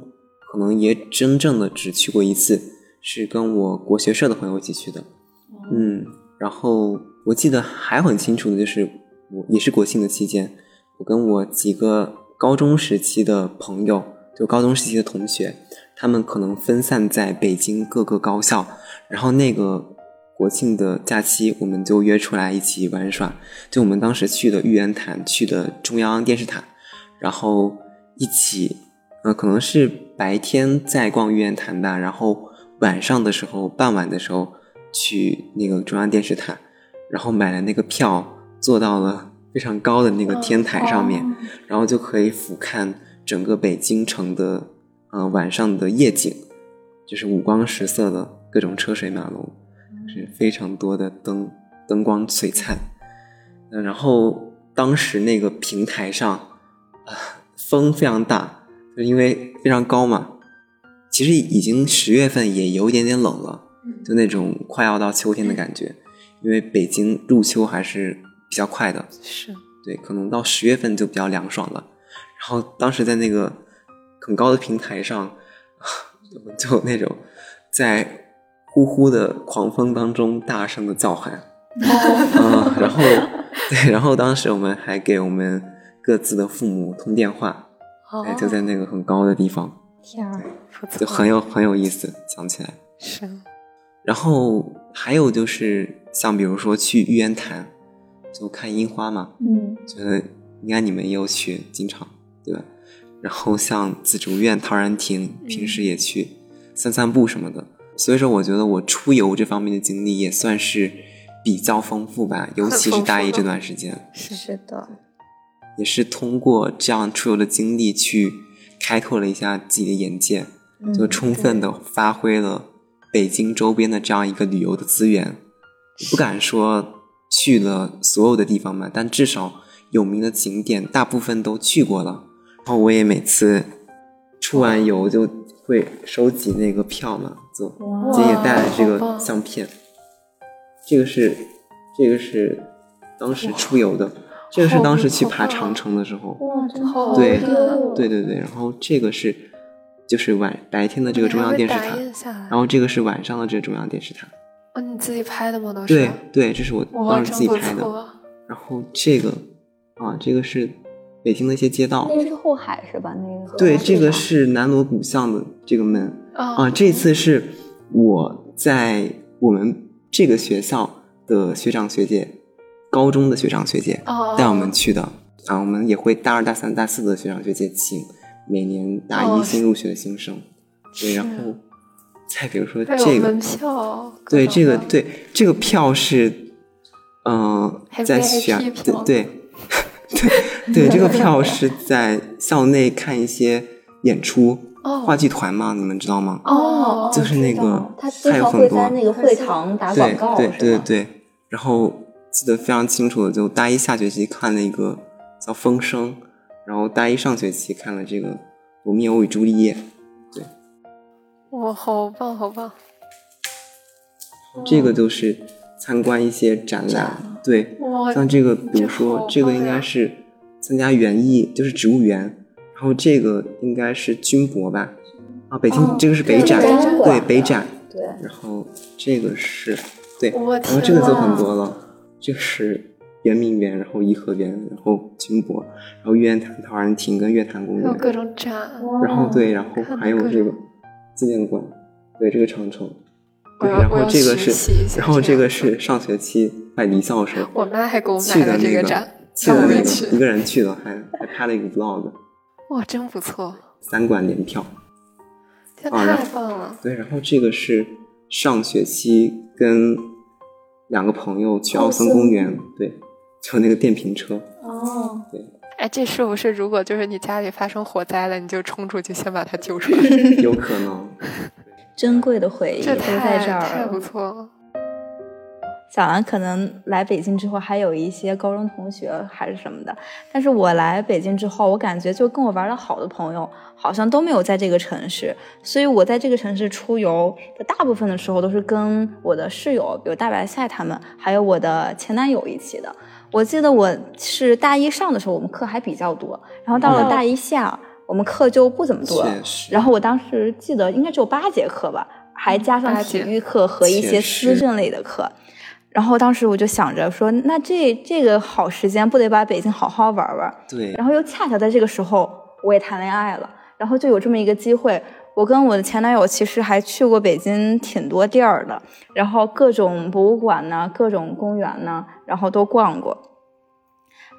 可能也真正的只去过一次，是跟我国学社的朋友一起去的。嗯，然后我记得还很清楚的就是，我也是国庆的期间，我跟我几个高中时期的朋友。就高中时期的同学，他们可能分散在北京各个高校，然后那个国庆的假期，我们就约出来一起玩耍。就我们当时去的玉渊潭，去的中央电视塔，然后一起，呃，可能是白天在逛玉渊潭吧，然后晚上的时候，傍晚的时候去那个中央电视塔，然后买了那个票，坐到了非常高的那个天台上面，然后就可以俯瞰。整个北京城的，呃，晚上的夜景，就是五光十色的各种车水马龙，是非常多的灯灯光璀璨。嗯，然后当时那个平台上，啊，风非常大，就因为非常高嘛。其实已经十月份，也有一点点冷了，就那种快要到秋天的感觉。因为北京入秋还是比较快的，
是
对，可能到十月份就比较凉爽了。然后当时在那个很高的平台上，就那种在呼呼的狂风当中大声的叫喊，嗯，然后对，然后当时我们还给我们各自的父母通电话，哎，就在那个很高的地方，
天啊，
就很有很有意思，想起来
是。
然后还有就是像比如说去玉渊潭，就看樱花嘛，
嗯，
觉得应该你们也有去，经常。对吧？然后像紫竹院、陶然亭，平时也去散散步什么的。所以说，我觉得我出游这方面的经历也算是比较丰富吧，尤其是大一这段时间。
是的，
也是通过这样出游的经历去开拓了一下自己的眼界，就充分的发挥了北京周边的这样一个旅游的资源。不敢说去了所有的地方嘛，但至少有名的景点大部分都去过了。然后我也每次出完游就会收集那个票嘛，就今天也带了这个相片。这个是这个是当时出游的，这个是当时去爬长城的时候。
哇，真好！
对对对对，然后这个是就是晚白天的这个中央电视塔，然后这个是晚上的这个中央电视塔。
哦，你自己拍的吗？都是。
对对，这是我当时自己拍的。然后这个啊，这个是。北京的一些街道，
那个是后海是吧？那个
对，这个是南锣鼓巷的这个门啊。这次是我在我们这个学校的学长学姐，高中的学长学姐带我们去的啊。我们也会大二、大三、大四的学长学姐请每年大一新入学的新生，对，然后再比如说这个
门票，
对，这个对这个票是嗯，在学对 对。对对，这个票是在校内看一些演出，话剧团嘛，你们知道吗？
哦，
就是那个，
他
有很多
在那个会堂打广告，
对对对对。然后记得非常清楚的，就大一下学期看了一个叫《风声》，然后大一上学期看了这个《罗密欧与朱丽叶》。对，
哇，好棒，好棒！
这个就是参观一些展览。对，像这个，比如说这个应该是参加园艺，就是植物园。然后这个应该是军博吧？啊，北京这个是北展，对北展。
对。
然后这个是，对，然后这个就很多了，就是圆明园，然后颐和园，然后军博，然后玉渊潭、陶然亭跟月坛公园，
各种展。
然后对，然后还有这个纪念馆，对这个长城。对，然后这个是，然后这个是上学期快离校的时候，
我妈还给我买了这
个
展，
去的那个一个人去的，还还拍了一个 vlog。
哇，真不错！
三馆联票，
这太棒了。
对，然后这个是上学期跟两个朋友去奥森公园，对，就那个电瓶车。
哦，
对。
哎，这是不是如果就是你家里发生火灾了，你就冲出去先把它救出来？
有可能。
珍贵的回忆都在这儿，
太不错了。
讲完可能来北京之后还有一些高中同学还是什么的，但是我来北京之后，我感觉就跟我玩的好的朋友好像都没有在这个城市，所以我在这个城市出游的大部分的时候都是跟我的室友，比如大白菜他们，还有我的前男友一起的。我记得我是大一上的时候，我们课还比较多，然后到了大一下，我们课就不怎么多了。然后我当时记得应该只有八节课吧，还加上体育课和一些思政类的课。然后当时我就想着说，那这这个好时间不得把北京好好玩玩？
对。
然后又恰巧在这个时候，我也谈恋爱了，然后就有这么一个机会。我跟我的前男友其实还去过北京挺多地儿的，然后各种博物馆呢，各种公园呢，然后都逛过。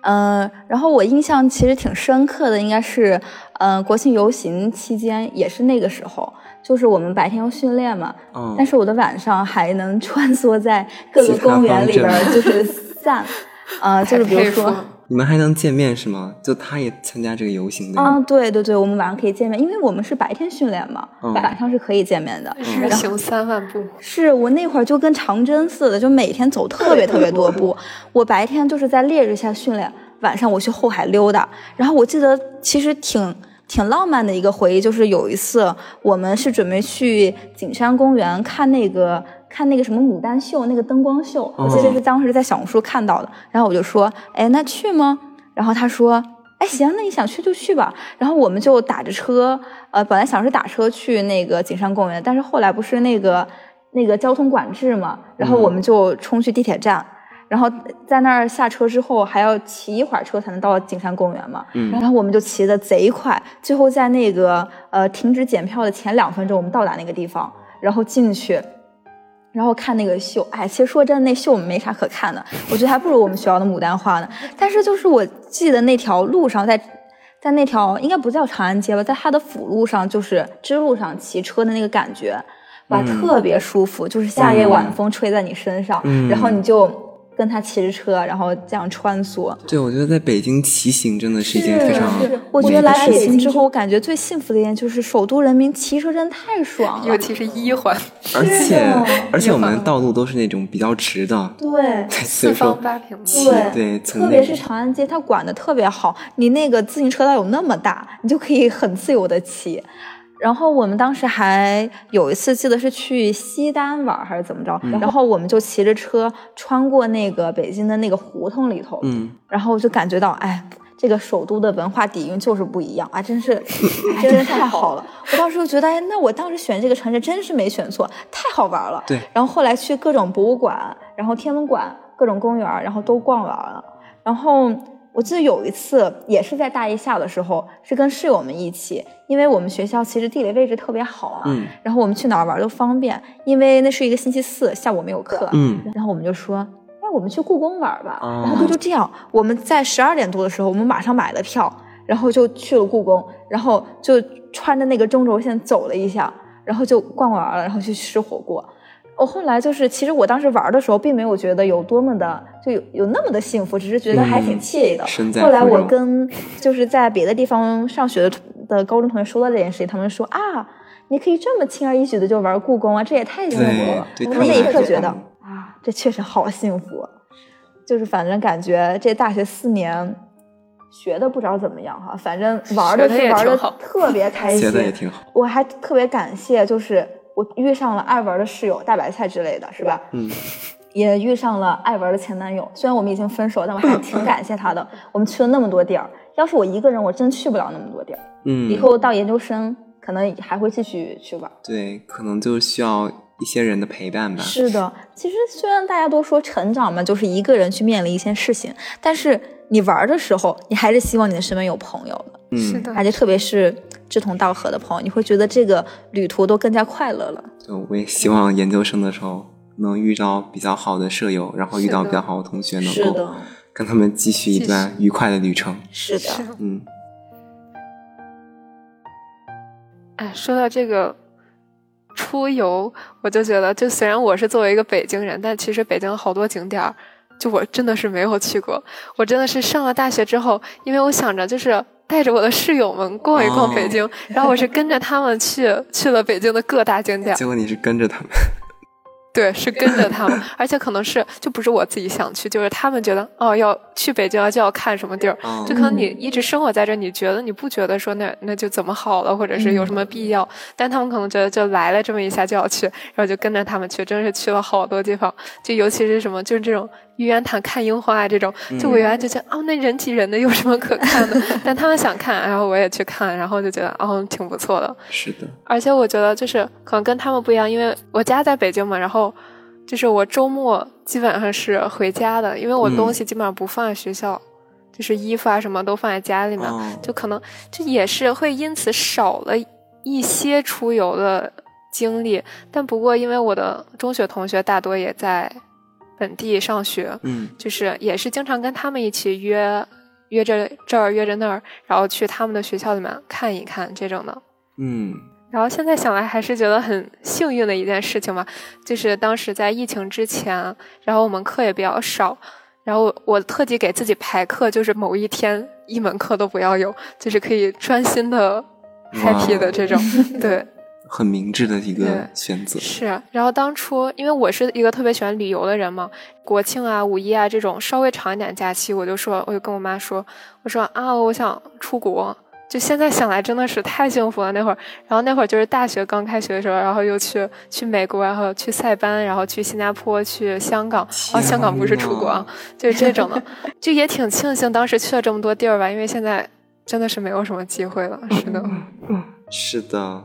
嗯，然后我印象其实挺深刻的，应该是，嗯，国庆游行期间，也是那个时候，就是我们白天要训练嘛，嗯，但是我的晚上还能穿梭在各个公园里边，就是散，呃，就是比如说。
你们还能见面是吗？就他也参加这个游行的
啊？对对对，我们晚上可以见面，因为我们是白天训练嘛，晚上是可以见面的。
是行三万步。
是我那会儿就跟长征似的，就每天走特别特别多步。我白天就是在烈日下训练，晚上我去后海溜达。然后我记得其实挺挺浪漫的一个回忆，就是有一次我们是准备去景山公园看那个。看那个什么牡丹秀，那个灯光秀，我记得是当时在小红书看到的。然后我就说，哎，那去吗？然后他说，哎，行，那你想去就去吧。然后我们就打着车，呃，本来想是打车去那个景山公园，但是后来不是那个那个交通管制嘛，然后我们就冲去地铁站，然后在那儿下车之后还要骑一会儿车才能到景山公园嘛。嗯。然后我们就骑的贼快，最后在那个呃停止检票的前两分钟，我们到达那个地方，然后进去。然后看那个秀，哎，其实说真的，那秀没啥可看的，我觉得还不如我们学校的牡丹花呢。但是就是我记得那条路上，在在那条应该不叫长安街吧，在它的辅路上，就是支路上骑车的那个感觉，哇，特别舒服，就是夏夜晚风吹在你身上，然后你就。跟他骑着车，然后这样穿梭。
对，我觉得在北京骑行真的是一件非常……
我觉得来北京之后，我感觉最幸福的一件就是首都人民骑车真的太爽了，
尤其是一环，
而且而且我们道路都是那种比较直的，
对，
四方八平，
对
对，
特别是长安街，它管的特别好，你那个自行车道有那么大，你就可以很自由的骑。然后我们当时还有一次，记得是去西单玩还是怎么着，然后我们就骑着车穿过那个北京的那个胡同里头，嗯，然后就感觉到，哎，这个首都的文化底蕴就是不一样啊，真是，真是太好了。我当时就觉得，哎，那我当时选这个城市真是没选错，太好玩了。
对。
然后后来去各种博物馆，然后天文馆、各种公园，然后都逛完了，然后。我记得有一次也是在大一下的时候，是跟室友们一起，因为我们学校其实地理位置特别好啊，嗯，然后我们去哪儿玩都方便，因为那是一个星期四下午没有课，嗯，然后我们就说，那我们去故宫玩吧，然后就这样，我们在十二点多的时候，我们马上买了票，然后就去了故宫，然后就穿着那个中轴线走了一下，然后就逛完了，然后去吃火锅。我后来就是，其实我当时玩的时候，并没有觉得有多么的，就有有那么的幸福，只是觉得还挺惬意的。后来我跟就是在别的地方上学的的高中同学说到这件事情，他们说啊，你可以这么轻而易举的就玩故宫啊，这也太幸福了。我那一刻觉得啊，这确实好幸福。就是反正感觉这大学四年学的不知道怎么样哈，反正玩的是玩的特别开心，
的也挺好。
我还特别感谢就是。我遇上了爱玩的室友大白菜之类的是吧？嗯，也遇上了爱玩的前男友。虽然我们已经分手，但我还挺感谢他的。我们去了那么多地儿，要是我一个人，我真去不了那么多地儿。嗯，以后到研究生，可能还会继续去玩。
对，可能就需要一些人的陪伴吧。
是的，其实虽然大家都说成长嘛，就是一个人去面临一些事情，但是你玩的时候，你还是希望你的身边有朋友的。
是的，
而且特别是志同道合的朋友，你会觉得这个旅途都更加快乐了。
就我也希望研究生的时候能遇到比较好的舍友，然后遇到比较好的同学，能够跟他们继续一段愉快的旅程。
是的，
嗯。
哎，说到这个出游，我就觉得，就虽然我是作为一个北京人，但其实北京好多景点儿。就我真的是没有去过，我真的是上了大学之后，因为我想着就是带着我的室友们逛一逛北京，然后我是跟着他们去去了北京的各大景点。
结果你是跟着他们？
对，是跟着他们，而且可能是就不是我自己想去，就是他们觉得哦要去北京就要看什么地儿，就可能你一直生活在这，你觉得你不觉得说那那就怎么好了，或者是有什么必要，但他们可能觉得就来了这么一下就要去，然后就跟着他们去，真是去了好多地方，就尤其是什么就是这种玉渊潭看樱花啊这种，就我原来就觉得哦那人挤人的有什么可看的，但他们想看，然后我也去看，然后就觉得哦挺不错的，
是的，
而且我觉得就是可能跟他们不一样，因为我家在北京嘛，然后。就是我周末基本上是回家的，因为我东西基本上不放在学校，就是衣服啊什么都放在家里面，就可能就也是会因此少了一些出游的经历。但不过因为我的中学同学大多也在本地上学，
嗯，
就是也是经常跟他们一起约约着这儿约着那儿，然后去他们的学校里面看一看这种的，
嗯。
然后现在想来还是觉得很幸运的一件事情吧，就是当时在疫情之前，然后我们课也比较少，然后我特地给自己排课，就是某一天一门课都不要有，就是可以专心的 happy 的这种，对，
很明智的一个选择。
是，然后当初因为我是一个特别喜欢旅游的人嘛，国庆啊、五一啊这种稍微长一点假期，我就说，我就跟我妈说，我说啊，我想出国。就现在想来真的是太幸福了那会儿，然后那会儿就是大学刚开学的时候，然后又去去美国，然后去塞班，然后去新加坡，去香港。哦，香港不是出国啊，就是这种的，就也挺庆幸当时去了这么多地儿吧，因为现在真的是没有什么机会了。是的，
是的。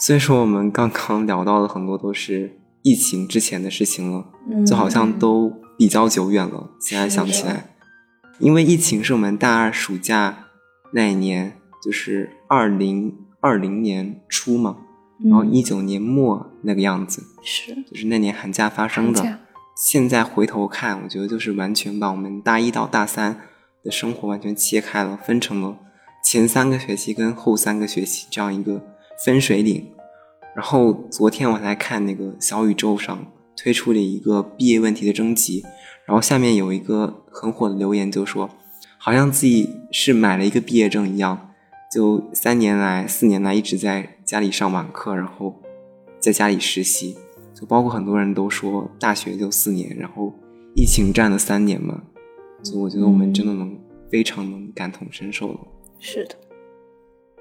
所以说，我们刚刚聊到的很多都是疫情之前的事情了，就好像都比较久远了。现在想起来。因为疫情是我们大二暑假那一年，就是二零二零年初嘛，然后一九年末那个样子，
是，
就是那年寒假发生的。现在回头看，我觉得就是完全把我们大一到大三的生活完全切开了，分成了前三个学期跟后三个学期这样一个分水岭。然后昨天我才看那个小宇宙上推出了一个毕业问题的征集。然后下面有一个很火的留言，就说好像自己是买了一个毕业证一样，就三年来、四年来一直在家里上网课，然后在家里实习，就包括很多人都说大学就四年，然后疫情占了三年嘛，所以我觉得我们真的能非常能感同身受了。
是的。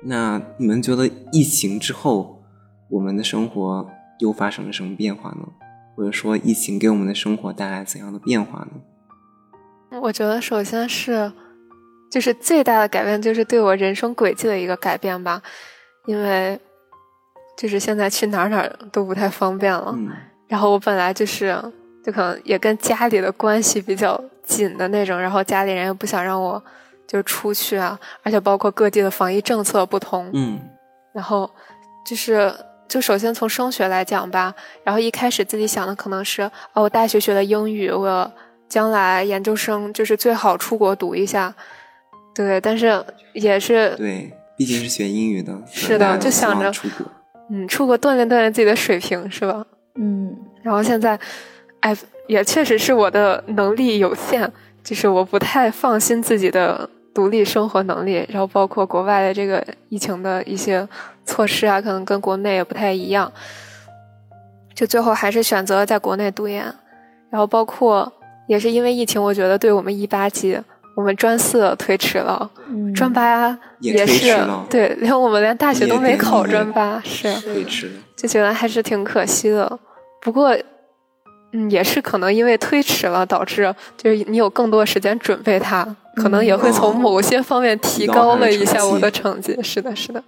那你们觉得疫情之后，我们的生活又发生了什么变化呢？或者说，疫情给我们的生活带来怎样的变化呢？
我觉得，首先是，就是最大的改变，就是对我人生轨迹的一个改变吧。因为，就是现在去哪儿哪儿都不太方便了。然后我本来就是，就可能也跟家里的关系比较紧的那种。然后家里人又不想让我就出去啊，而且包括各地的防疫政策不同。
嗯。
然后就是。就首先从升学来讲吧，然后一开始自己想的可能是，哦，我大学学的英语，我将来研究生就是最好出国读一下，对，但是也是
对，毕竟是学英语的，
是的，就想着
出国，
嗯，出国锻炼锻炼自己的水平，是吧？
嗯，
然后现在，哎，也确实是我的能力有限，就是我不太放心自己的。独立生活能力，然后包括国外的这个疫情的一些措施啊，可能跟国内也不太一样，就最后还是选择在国内读研。然后包括也是因为疫情，我觉得对我们一八级，我们专四推迟了，专八也是对，连我们连大学都没考专八，是
推迟，
就觉得还是挺可惜的。不过。嗯，也是可能因为推迟了，导致就是你有更多时间准备它，可能也会从某些方面提高了一下我的成绩。是的，是的。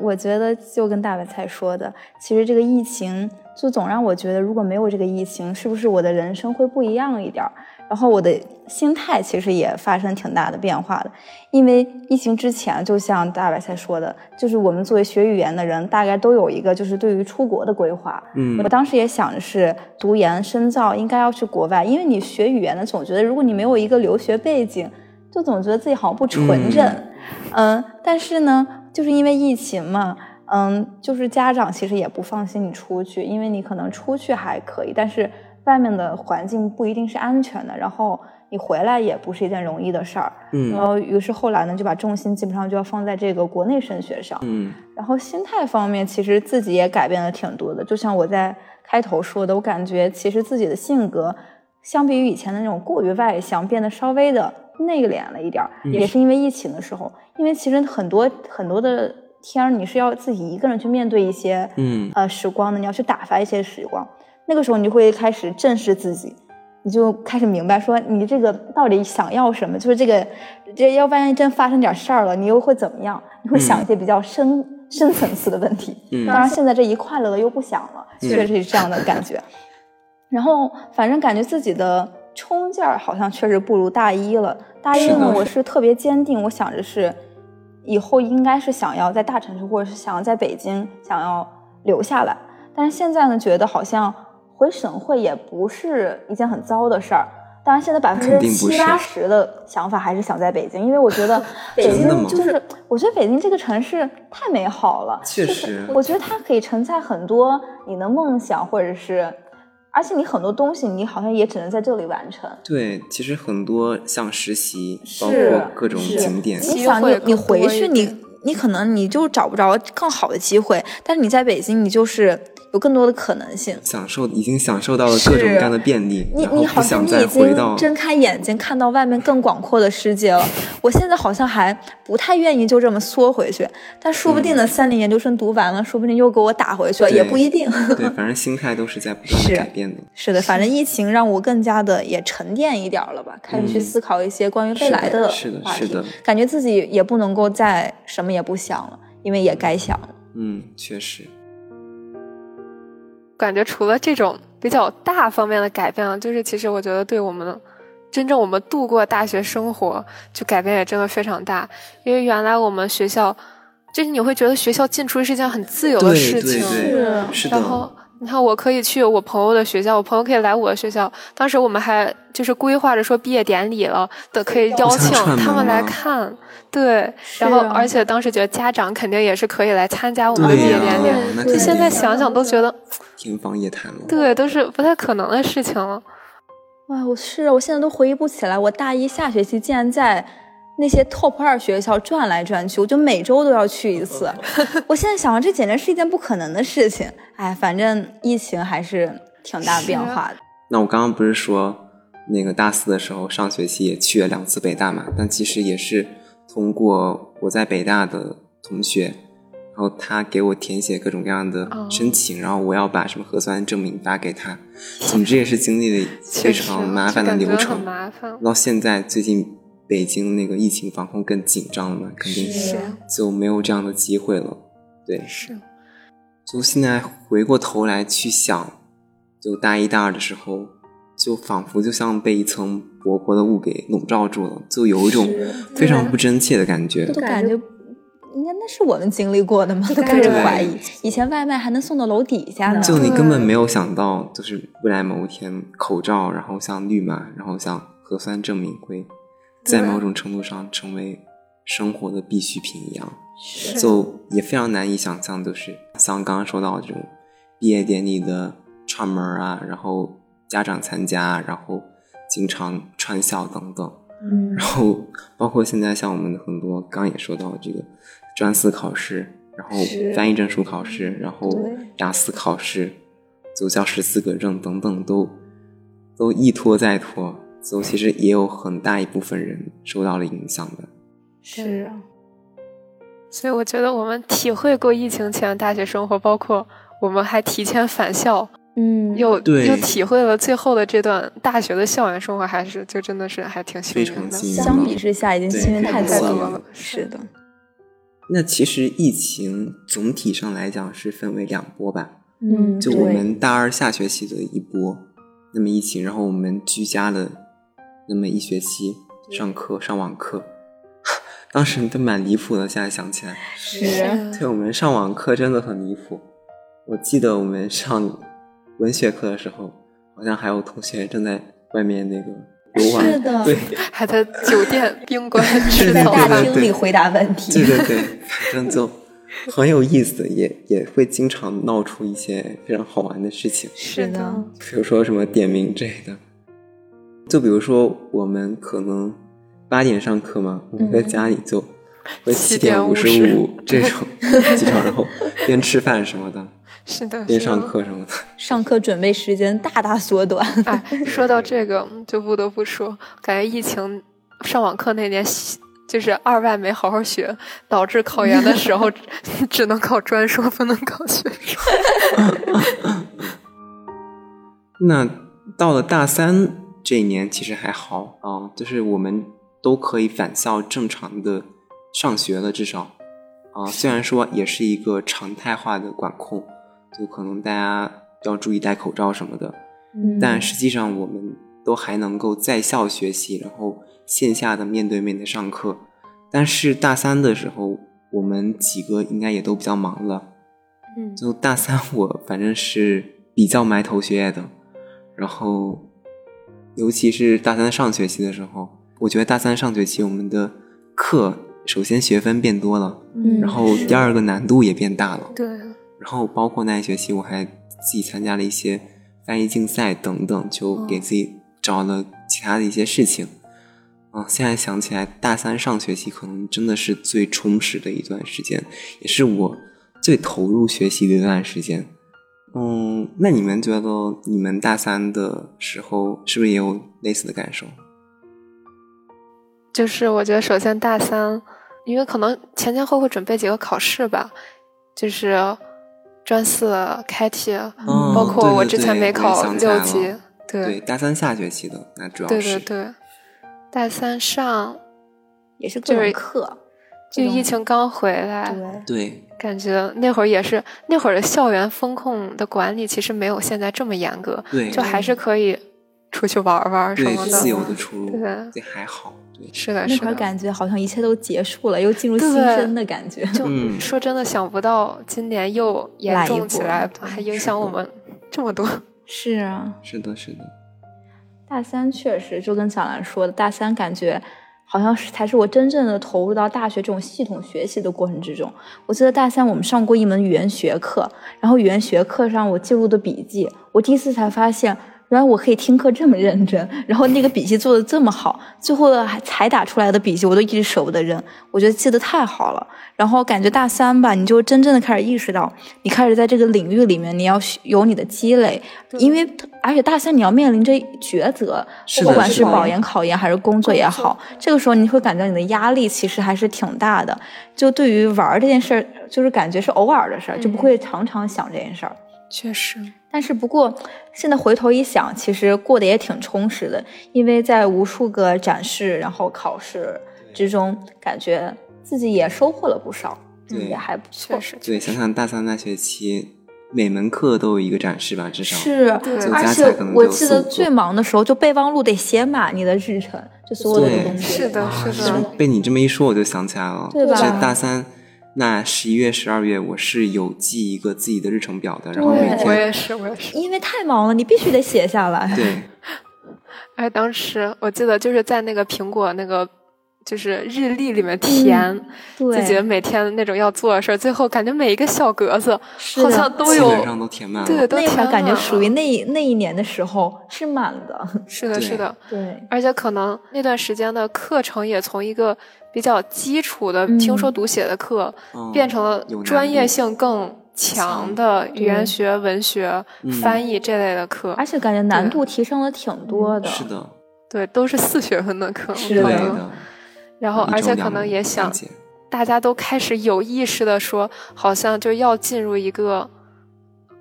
我觉得就跟大白菜说的，其实这个疫情就总让我觉得，如果没有这个疫情，是不是我的人生会不一样一点儿？然后我的心态其实也发生挺大的变化的，因为疫情之前，就像大白菜说的，就是我们作为学语言的人，大概都有一个就是对于出国的规划。
嗯，
我当时也想的是读研深造应该要去国外，因为你学语言的总觉得如果你没有一个留学背景，就总觉得自己好像不纯正。嗯，但是呢，就是因为疫情嘛，嗯，就是家长其实也不放心你出去，因为你可能出去还可以，但是。外面的环境不一定是安全的，然后你回来也不是一件容易的事儿。
嗯
然后于是后来呢，就把重心基本上就要放在这个国内升学上。
嗯
然后心态方面，其实自己也改变了挺多的。就像我在开头说的，我感觉其实自己的性格，相比于以前的那种过于外向，变得稍微的内敛了一点儿，也是因为疫情的时候。因为其实很多很多的天儿，你是要自己一个人去面对一些
嗯
呃时光的，你要去打发一些时光。那个时候，你就会开始正视自己。你就开始明白说你这个到底想要什么，就是这个，这要万一真发生点事儿了，你又会怎么样？你会想一些比较深、深层次的问题。
嗯
当然，现在这一快乐了又不想了，确实是这样的感觉。然后，反正感觉自己的冲劲儿好像确实不如大一了。大一呢，我是特别坚定，我想着是以后应该是想要在大城市，或者是想要在北京，想要留下来。但是现在呢，觉得好像回省会也不是一件很糟的事儿。当然，现在百分之七八十的想法还是想在北京，因为我觉得 北京就是，我觉得北京这个城市太美好了，
确
就是
实
我觉得它可以承载很多你的梦想，或者是，而且你很多东西你好像也只能在这里完成。
对，其实很多像实习，包括各种景点，
你想你你回去你
点
你可能你就找不着更好的机会，但是你在北京你就是有更多的可能性。
享受已经享受到了各种各样的便利，
你你好你已经睁开眼睛看到外面更广阔的世界了。我现在好像还不太愿意就这么缩回去，但说不定呢，三年研究生读完了，说不定又给我打回去了，也不一定。
对，反正心态都是在不断的改变的。
是的，反正疫情让我更加的也沉淀一点了吧，开始去思考一些关于未来的
嗯是的是的
感觉自己也不能够再什么也不想了，因为也该想了。
嗯，确实，
感觉除了这种比较大方面的改变啊，就是其实我觉得对我们真正我们度过大学生活，就改变也真的非常大。因为原来我们学校，就是你会觉得学校进出是一件很自由的事情，
是的，
然后你看，我可以去我朋友的学校，我朋友可以来我的学校。当时我们还就是规划着说毕业典礼了的，可以邀请他们来
吗
看。对，然后
啊
而且当时觉得家长肯定也是可以来参加我们的毕业典礼。就现在想想都觉得，
天方夜谭了。
对，都是不太可能的事情了。
哇，我是我现在都回忆不起来，我大一下学期竟然在那些 top 二学校转来转去，我就每周都要去一次。我现在想，这简直是一件不可能的事情。哎，反正疫情还是挺大变化的。
那我刚刚不是说那个大四的时候，上学期也去了两次北大嘛？但其实也是通过我在北大的同学，然后他给我填写各种各样的
哦
申请，然后我要把什么核酸证明发给他。总之也是经历了非常麻烦的流程。
麻烦。
到现在，最近北京那个疫情防控更紧张了嘛，肯定
是
就没有这样的机会了。对，
是，
就现在回过头来去想，就大一大二的时候，就仿佛就像被一层薄薄的雾给笼罩住了，就有一种非常不真切的感觉。
都感觉，应该那是我们经历过的吗？都开始怀疑，以前外卖还能送到楼底下呢。
就你根本没有想到，就是未来某一天，口罩，然后像绿码，然后像核酸证明会，在某种程度上成为生活的必需品一样。
是
就也非常难以想象，就是像刚刚说到这种毕业典礼的串门啊，然后家长参加，然后经常串校等等，
嗯。
然后包括现在像我们的很多，刚刚也说到这个专四考试，然后翻译证书考试，然后
对
雅思考试，就教师资格证等等，都都一拖再拖，所以其实也有很大一部分人受到了影响的。
是啊，
所以我觉得我们体会过疫情前的大学生活，包括我们还提前返校，
嗯，
又
对
又体会了最后的这段大学的校园生活，还是就真的是还挺幸
非
运的。
常幸运
相比之下已经
对
幸运太
太
多了。是的，
那其实疫情总体上来讲是分为两波吧，
嗯，
就我们大二下学期的一波，那么疫情，然后我们居家的那么一学期上课上网课，当时都蛮离谱的，现在想起来，
是
对我们上网课真的很离谱。我记得我们上文学课的时候，好像还有同学正在外面那个游玩，
是的。
对。
还在酒店宾馆
是
在大厅里回答问题。
对对对，反正就很有意思，也也会经常闹出一些非常好玩的事情。
是的，
比如说什么点名之类的，就比如说我们可能八点上课嘛，我们在家里就会七点五十五这种 起床，然后边吃饭什么的，
是的，
别上课什么的，
上课准备时间大大缩短。
哎，说到这个，就不得不说，感觉疫情上网课那年。就是二外没好好学，导致考研的时候只能考专硕，不能考学硕。
那到了大三这一年，其实还好啊，就是我们都可以返校正常的上学了，至少啊，虽然说也是一个常态化的管控，就可能大家要注意戴口罩什么的，但实际上我们都还能够在校学习，然后。线下的面对面的上课，但是大三的时候，我们几个应该也都比较忙了。
嗯，
就大三我反正是比较埋头学业的，然后尤其是大三上学期的时候，我觉得大三上学期我们的课首先学分变多了，嗯，然后第二个难度也变大了，
对，
然后包括那一学期我还自己参加了一些翻译竞赛等等，就给自己找了其他的一些事情。啊，现在想起来，大三上学期可能真的是最充实的一段时间，也是我最投入学习的一段时间。嗯，那你们觉得你们大三的时候是不是也有类似的感受？
就是我觉得，首先大三，因为可能前前后后准备几个考试吧，就是专四、开题，包括我之前没考六级，
对，大三下学期的那主要
是对对对。大三上
也是各种课，
就疫情刚回来，
对，
感觉那会儿也是那会儿的校园风控的管理其实没有现在这么严格，
对，
就还是可以出去玩玩什么的，
自由的出入，
对，
还好，对，
是的，
那会儿感觉好像一切都结束了，又进入新生的感觉。
就 说真的，想不到今年又严重起来，还影响我们这么多。
是啊，
是的，是的。
大三确实就跟小兰说的，大三感觉好像是才是我真正的投入到大学这种系统学习的过程之中。我记得大三我们上过一门语言学课，然后语言学课上我记录的笔记，我第一次才发现。原来我可以听课这么认真，然后那个笔记做的这么好，最后还才打出来的笔记我都一直舍不得扔，我觉得记得太好了。然后感觉大三吧，你就真正的开始意识到，你开始在这个领域里面你要有你的积累，因为而且大三你要面临着抉择，不管是保研、考研还是工作也好，这个时候你会感觉你的压力其实还是挺大的。就对于玩这件事儿，就是感觉是偶尔的事儿，就不会常常想这件事儿。
确实。
但是不过，现在回头一想，其实过得也挺充实的，因为在无数个展示然后考试之中，感觉自己也收获了不少，也还不错。
对，想想大三那学期，每门课都有一个展示吧，至少
是。而且我记得最忙的时候，就备忘录得写满你的日程，就所有的东西。
是的，是的。
被你这么一说，我就想起来了，
对吧？
大三。那十一月、十二月，我是有记一个自己的日程表的，然后每天
我也是，我也是，
因为太忙了，你必须得写下来。
对，
哎，当时我记得就是在那个苹果那个就是日历里面填自己每天那种要做的事儿，最后感觉每一个小格子好像都有，
基本上都填满了。
对，都填
感觉属于那那一年的时候是满的。
是的，是的，
对，
而且可能那段时间的课程也从一个。比较基础的听说读写的课，变成了专业性更强的语言学、文学、翻译这类的课，
而且感觉难度提升了挺多的。
是的，
对，都是四学分的课。
是
的。
然后，而且可能也想，大家都开始有意识的说，好像就要进入一个。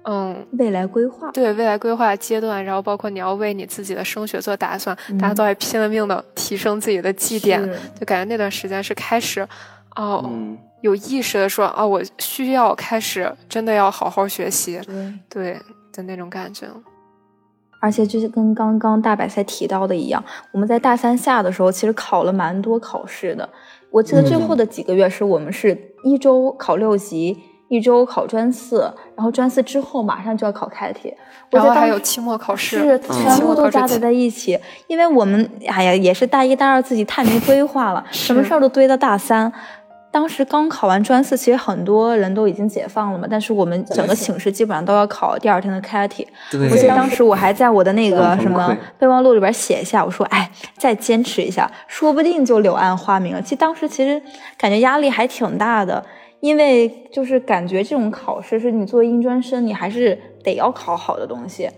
嗯，
未来规划
对未来规划阶段，然后包括你要为你自己的升学做打算，大家都在拼了命的提升自己的绩点，就感觉那段时间是开始哦，有意识的说哦，我需要开始真的要好好学习，对的那种感觉。
而且就是跟刚刚大白菜提到的一样，我们在大三下的时候其实考了蛮多考试的。我记得最后的几个月是我们是一周考六级。一周考专四，然后专四之后马上就要考开题，
然后还有期末考试，
是全部都夹杂在一起。因为我们哎呀，也是大一大二自己太没规划了，什么事儿都堆到大三。当时刚考完专四，其实很多人都已经解放了嘛，但是我们整个寝室基本上都要考第二天的 CAT。
对，
我记得当时我还在我的那个什么备忘录里边写一下，我说，哎，再坚持一下，说不定就柳暗花明了。其实当时其实感觉压力还挺大的，因为就是感觉这种考试是你作为应专生，你还是得要考好的东西。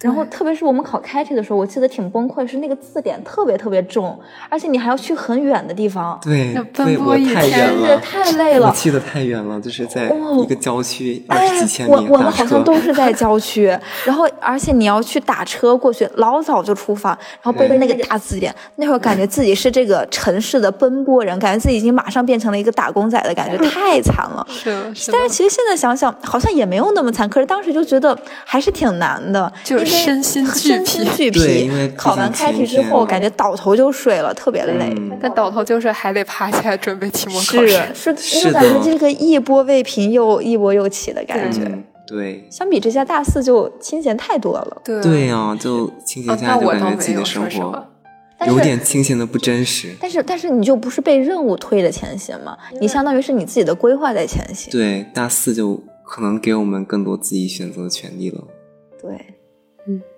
然后，特别是我们考 CAT 的时候，我记得挺崩溃，是那个字典特别特别重，而且你还要去很远的地方，
对
要，奔波一天
太远
真是
了，
太累了
我。去的太远了，就是在
哦
一个郊区二
哎
十几千
我
米打
我们好像。都是在郊区，然后而且你要去打车过去，老早就出发，然后背着那个大字典，那会儿感觉自己是这个城市的奔波人，感觉自己已经马上变成了一个打工仔的感觉，太惨了。
是，是，
但是其实现在想想，好像也没有那么惨，可是当时就觉得还是挺难的，
就是身心俱
身心
疲
俱
对因为
疲。考完开题之后，感觉倒头就睡了，特别累。
嗯
但倒头就睡还得爬起来准备期末考
是
试。
是，
是
就感觉这个一波未平又一波又起的感觉。
嗯，对，
相比之下，大四就清闲太多了。
对
对呀、就清闲
啊，
下来就
那我倒
感觉自己的生活有点清闲的不真实。
但是但是你就不是被任务推着前行嘛？你相当于是你自己的规划在前行。
对，大四就可能给我们更多自己选择的权利了。
对，
刚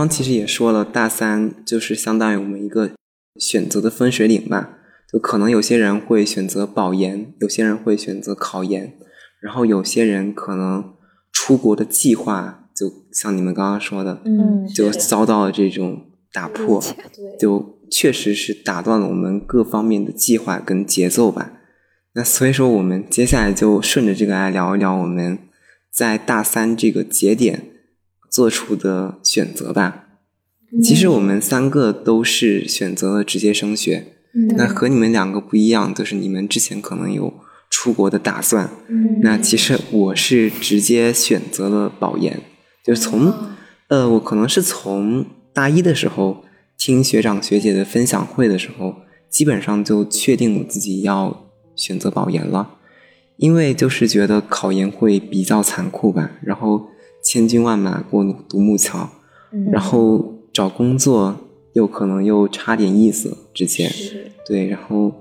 刚其实也说了，大三就是相当于我们一个选择的分水岭吧。就可能有些人会选择保研，有些人会选择考研，然后有些人可能出国的计划，就像你们刚刚说的，
嗯
就遭到了这种打破，
对
就确实是打断了我们各方面的计划跟节奏吧。那所以说，我们接下来就顺着这个来聊一聊我们在大三这个节点做出的选择吧。其实我们三个都是选择了直接升学，那和你们两个不一样，就是你们之前可能有出国的打算，
嗯。
那其实我是直接选择了保研，就是从呃，我可能是从大一的时候听学长学姐的分享会的时候，基本上就确定我自己要选择保研了，因为就是觉得考研会比较残酷吧，然后千军万马过独木桥，然后找工作又可能又差点意思，之前对，然后，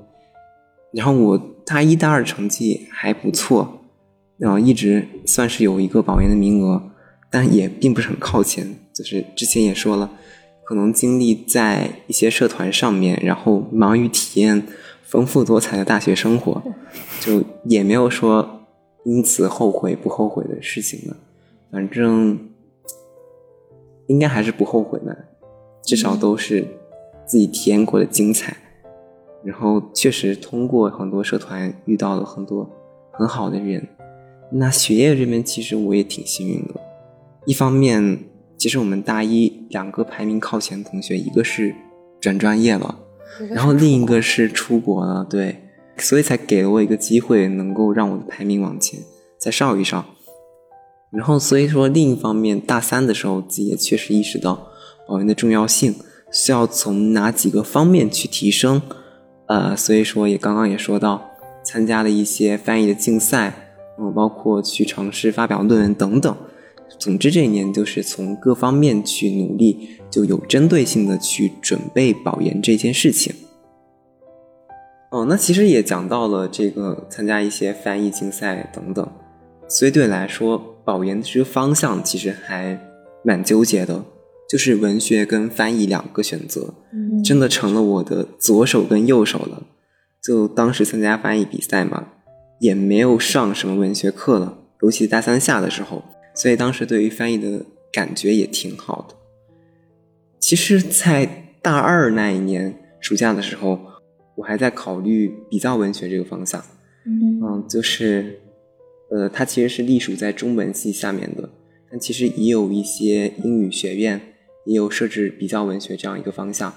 然后我大一、大二成绩还不错，然后一直算是有一个保研的名额，但也并不是很靠前。就是之前也说了，可能精力在一些社团上面，然后忙于体验丰富多彩的大学生活，就也没有说因此后悔不后悔的事情了。反正应该还是不后悔的，至少都是自己体验过的精彩。然后确实通过很多社团遇到了很多很好的人。那学业这边其实我也挺幸运的，一方面，其实我们大一两个排名靠前的同学，一个是转专业了，然后另一个是出国了，对，所以才给了我一个机会，能够让我的排名往前再上一上。然后所以说，另一方面，大三的时候自己也确实意识到保研的重要性，需要从哪几个方面去提升。呃，所以说也刚刚也说到，参加了一些翻译的竞赛，嗯，包括去尝试发表论文等等。总之，这一年就是从各方面去努力，就有针对性的去准备保研这件事情。哦，那其实也讲到了这个参加一些翻译竞赛等等，所以对来说，保研的这个方向其实还蛮纠结的，就是文学跟翻译两个选择，真的成了我的左手跟右手了。就当时参加翻译比赛嘛，也没有上什么文学课了，尤其大三下的时候，所以当时对于翻译的感觉也挺好的。其实，在大二那一年暑假的时候，我还在考虑比较文学这个方向。
嗯
嗯，就是呃，它其实是隶属在中文系下面的，但其实也有一些英语学院也有设置比较文学这样一个方向。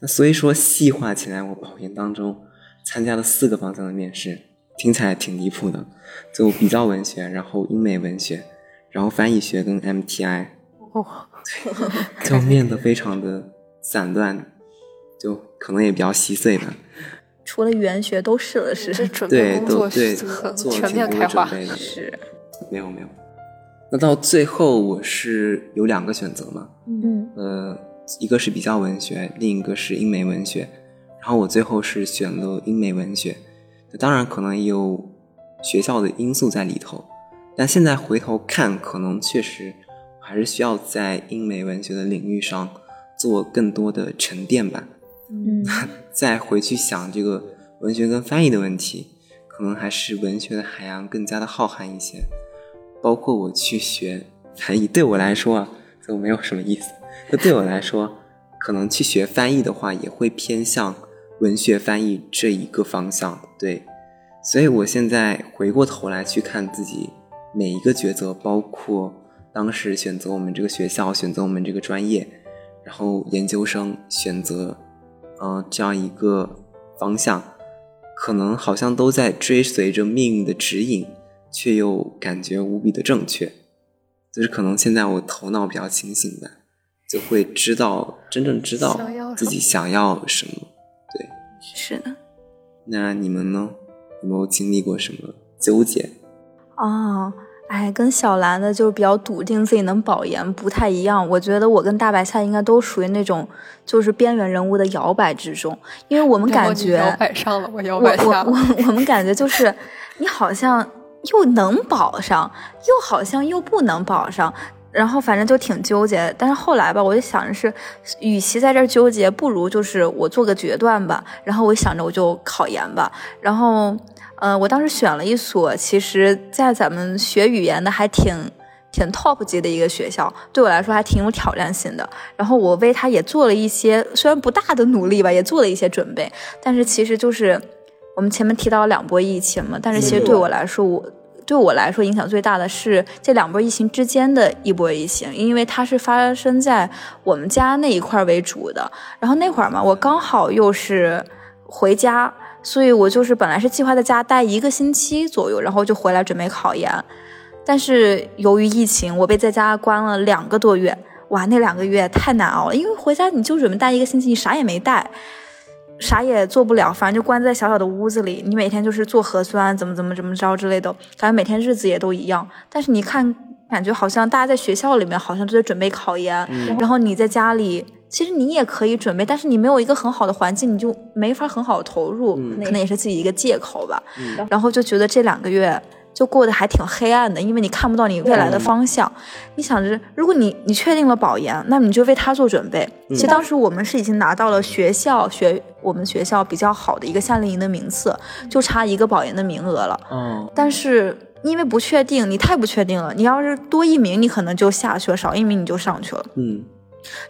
那所以说细化起来，我保研当中参加了四个方向的面试，听起来挺离谱的，就比较文学，然后英美文学，然后翻译学跟 MTI，
哦，
就面的非常的散乱，就可能也比较稀碎吧。
除了语言学都试了试，
是准
对，
备工作
都对，
是
做
全
挺多准
面开花。
备的。
是，
没有没有。那到最后我是有两个选择嘛，
嗯
呃，一个是比较文学，另一个是英美文学。然后我最后是选了英美文学，当然可能也有学校的因素在里头，但现在回头看，可能确实还是需要在英美文学的领域上做更多的沉淀吧。
嗯
再回去想这个文学跟翻译的问题，可能还是文学的海洋更加的浩瀚一些。包括我去学翻译，对我来说啊，就没有什么意思。就对我来说，可能去学翻译的话，也会偏向文学翻译这一个方向。对，所以我现在回过头来去看自己每一个抉择，包括当时选择我们这个学校，选择我们这个专业，然后研究生选择，呃，这样一个方向，可能好像都在追随着命运的指引，却又感觉无比的正确。就是可能现在我头脑比较清醒吧，就会知道真正知道自己想要什么。对，
是的。
那你们呢？有没有经历过什么纠结？
哦，哎，跟小兰的就是比较笃定自己能保研不太一样。我觉得我跟大白菜应该都属于那种就是边缘人物的摇摆之中，因为我们感觉
摇摆上了，我摇
我
摆下
我我
了。
我们感觉就是 你好像又能保上，又好像又不能保上。然后反正就挺纠结，但是后来吧，我就想着是，与其在这儿纠结，不如就是我做个决断吧。然后我想着我就考研吧。然后，呃，我当时选了一所，其实在咱们学语言的还挺挺 top 级的一个学校，对我来说还挺有挑战性的。然后我为它也做了一些虽然不大的努力吧，也做了一些准备。但是其实就是我们前面提到两波疫情嘛，但是其实对我来说，我对我来说影响最大的是这两波疫情之间的一波疫情，因为它是发生在我们家那一块为主的。然后那会儿嘛，我刚好又是回家，所以我就是本来是计划在家待一个星期左右，然后就回来准备考研。但是由于疫情，我被在家关了两个多月。哇，那两个月太难熬了，因为回家你就准备待一个星期，你啥也没带。啥也做不了，反正就关在小小的屋子里。你每天就是做核酸，怎么怎么怎么着之类的，感觉每天日子也都一样。但是你看，感觉好像大家在学校里面好像都在准备考研，然后你在家里，其实你也可以准备，但是你没有一个很好的环境，你就没法很好的投入，可能也是自己一个借口吧。然后就觉得这两个月。就过得还挺黑暗的，因为你看不到你未来的方向。你想着，如果你你确定了保研，那你就为他做准备。其实当时我们是已经拿到了学校学我们学校比较好的一个夏令营的名次，就差一个保研的名额了。
嗯，
但是因为不确定，你太不确定了。你要是多一名，你可能就下去了；少一名，你就上去了。
嗯，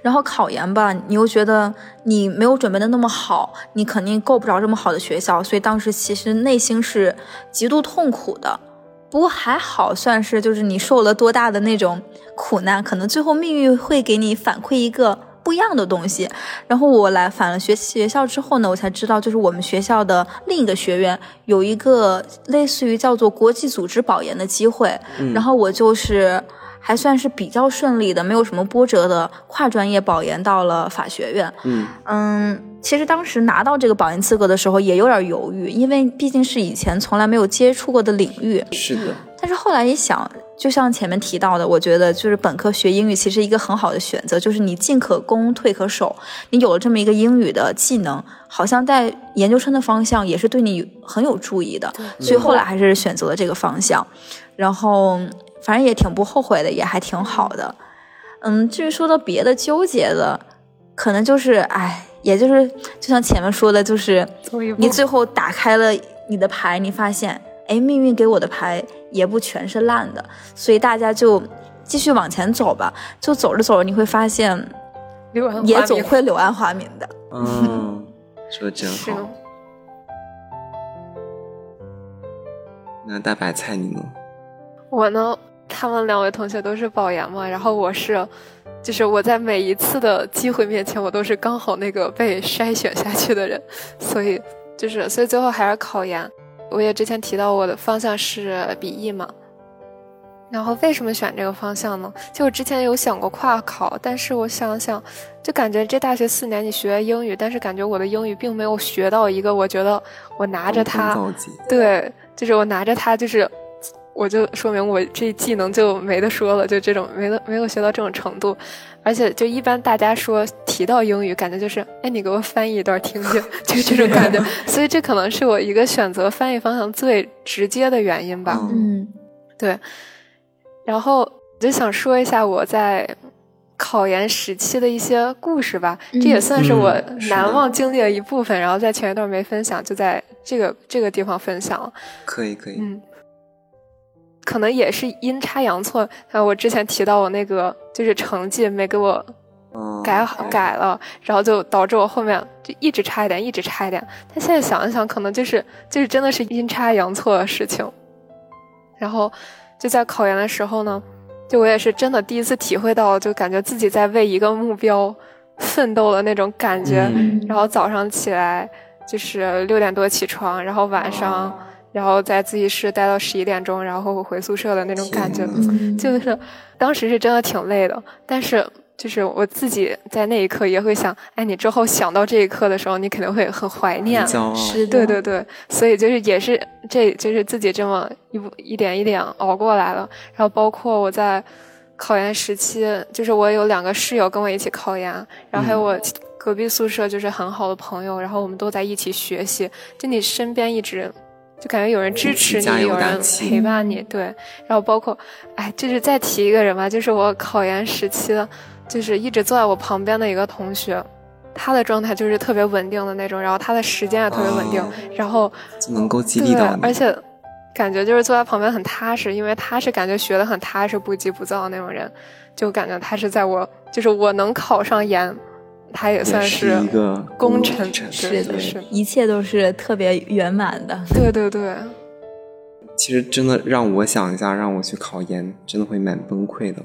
然后考研吧，你又觉得你没有准备的那么好，你肯定够不着这么好的学校，所以当时其实内心是极度痛苦的。不过还好，算是就是你受了多大的那种苦难，可能最后命运会给你反馈一个不一样的东西。然后我来返了学学校之后呢，我才知道，就是我们学校的另一个学院有一个类似于叫做国际组织保研的机会，然后我就是。还算是比较顺利的，没有什么波折的跨专业保研到了法学院。
嗯
嗯，其实当时拿到这个保研资格的时候也有点犹豫，因为毕竟是以前从来没有接触过的领域。
是的，
但是后来一想，就像前面提到的，我觉得就是本科学英语其实一个很好的选择，就是你进可攻，退可守。你有了这么一个英语的技能，好像在研究生的方向也是对你很有注意的。所以后来还是选择了这个方向，然后。反正也挺不后悔的，也还挺好的。嗯，至于说到别的纠结的，可能就是，哎，也就是就像前面说的，就是你最后打开了你的牌，你发现，哎，命运给我的牌也不全是烂的，所以大家就继续往前走吧。就走着走着，你会发现，也总会柳暗花明的。
嗯，说的真好。那大白菜你呢？
我呢，他们两位同学都是保研嘛，然后我是，就是我在每一次的机会面前，我都是刚好那个被筛选下去的人，所以就是所以最后还是考研。我也之前提到我的方向是笔译嘛。然后为什么选这个方向呢？就我之前有想过跨考，但是我想想，就感觉这大学四年你学英语，但是感觉我的英语并没有学到一个我觉得我拿着它，对，就是我拿着它，就是我就说明我这技能就没得说了，就这种没得没有学到这种程度。而且就一般大家说提到英语，感觉就是哎，你给我翻译一段听听，就这种感觉。所以这可能是我一个选择翻译方向最直接的原因吧。
嗯，
对。然后我就想说一下我在考研时期的一些故事吧，这也算是我难忘经历的一部分。然后在前一段没分享，就在这个这个地方分享了。
可以可以，
嗯，可能也是阴差阳错。像我之前提到我那个就是成绩没给我改好改了，然后就导致我后面就一直差一点，一直差一点。但现在想一想，可能就是就是真的是阴差阳错的事情。然后。就在考研的时候呢，就我也是真的第一次体会到，就感觉自己在为一个目标奋斗的那种感觉。然后早上起来就是六点多起床，然后晚上然后在自习室待到十一点钟，然后回宿舍的那种感觉，就是当时是真的挺累的，但是。就是我自己在那一刻也会想，哎，你之后想到这一刻的时候，你肯定会很怀念，
是，
对对对，所以就是也是这就是自己这么一步一点一点熬过来了。然后包括我在考研时期，就是我有两个室友跟我一起考研，然后还有我隔壁宿舍就是很好的朋友，然后我们都在一起学习。就你身边一直就感觉有人支持你，有人陪伴你，对。然后包括，哎，就是再提一个人吧，就是我考研时期的。就是一直坐在我旁边的一个同学，他的状态就是特别稳定的那种，然后他的时间也特别稳定，然后
能够激励到
而且感觉就是坐在旁边很踏实，因为他是感觉学的很踏实，不急不躁那种人，就感觉他是在我就是我能考上研，他
也
算
是一个
功臣，
是的，是一切都是特别圆满的，
对对对。
其实真的让我想一下，让我去考研，真的会蛮崩溃的。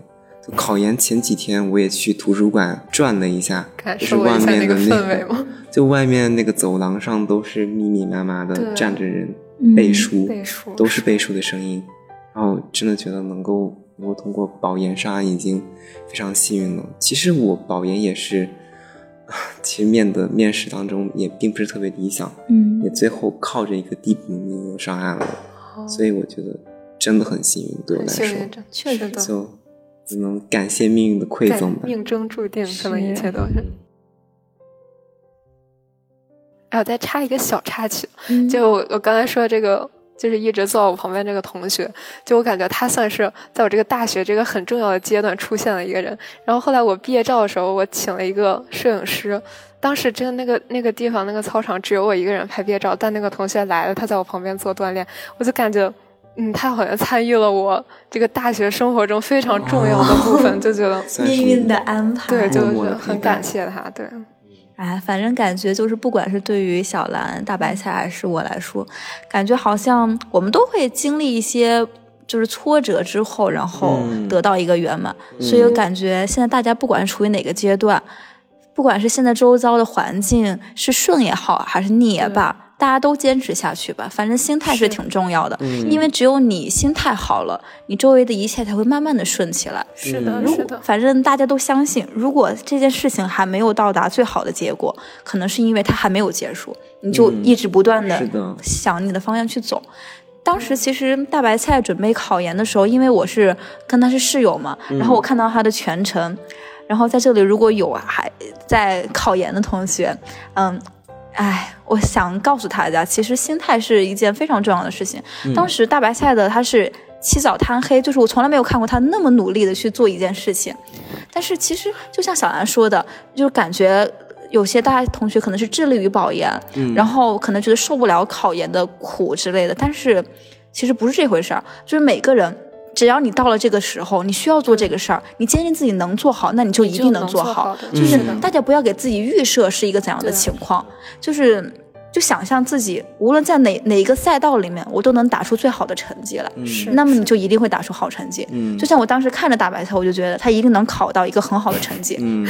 考研前几天，我也去图书馆转了一下，就是外面的那
个，
就外面那个走廊上都是密密麻麻的站着人背书，都是背书的声音。然后真的觉得能够能够通过保研上岸已经非常幸运了。其实我保研也是，其实面的面试当中也并不是特别理想，
嗯，
也最后靠着一个递补名额上岸了。所以我觉得真的很幸运，对我来说，
确实
就。只能感谢命运的馈赠吧。
命中注定，可能一切都是。哎，我再插一个小插曲，就我我刚才说这个，就是一直坐我旁边这个同学，就我感觉他算是在我这个大学这个很重要的阶段出现了一个人。然后后来我毕业照的时候，我请了一个摄影师，当时真的那个那个地方那个操场只有我一个人拍毕业照，但那个同学来了，他在我旁边做锻炼，我就感觉。嗯，他好像参与了我这个大学生活中非常重要的部分，就觉得
命运的安排，
对，就是很感谢他。对，
哎，反正感觉就是，不管是对于小兰、大白菜还是我来说，感觉好像我们都会经历一些就是挫折之后，然后得到一个圆满。所以我感觉现在大家不管是处于哪个阶段，不管是现在周遭的环境是顺也好，还是逆也罢。大家都坚持下去吧，反正心态是挺重要的，因为只有你心态好了，你周围的一切才会慢慢的顺起来。
是的，是的。
反正大家都相信，如果这件事情还没有到达最好的结果，可能是因为它还没有结束，你就一直不断的想你的方向去走。当时其实大白菜准备考研的时候，因为我是跟他是室友嘛，然后我看到他的全程，然后在这里如果有还在考研的同学，嗯。哎，我想告诉大家，其实心态是一件非常重要的事情。当时大白菜的他是起早贪黑，就是我从来没有看过他那么努力的去做一件事情。但是其实就像小兰说的，就感觉有些大家同学可能是致力于保研，然后可能觉得受不了考研的苦之类的。但是其实不是这回事儿，就是每个人。只要你到了这个时候，你需要做这个事儿，你坚信自己能做好，那你就一定能做好。就是大家不要给自己预设是一个怎样的情况，就是就想象自己无论在哪哪一个赛道里面，我都能打出最好的成绩来，
是
那么你就一定会打出好成绩。
嗯，
就像我当时看着大白菜，我就觉得他一定能考到一个很好的成绩。
嗯，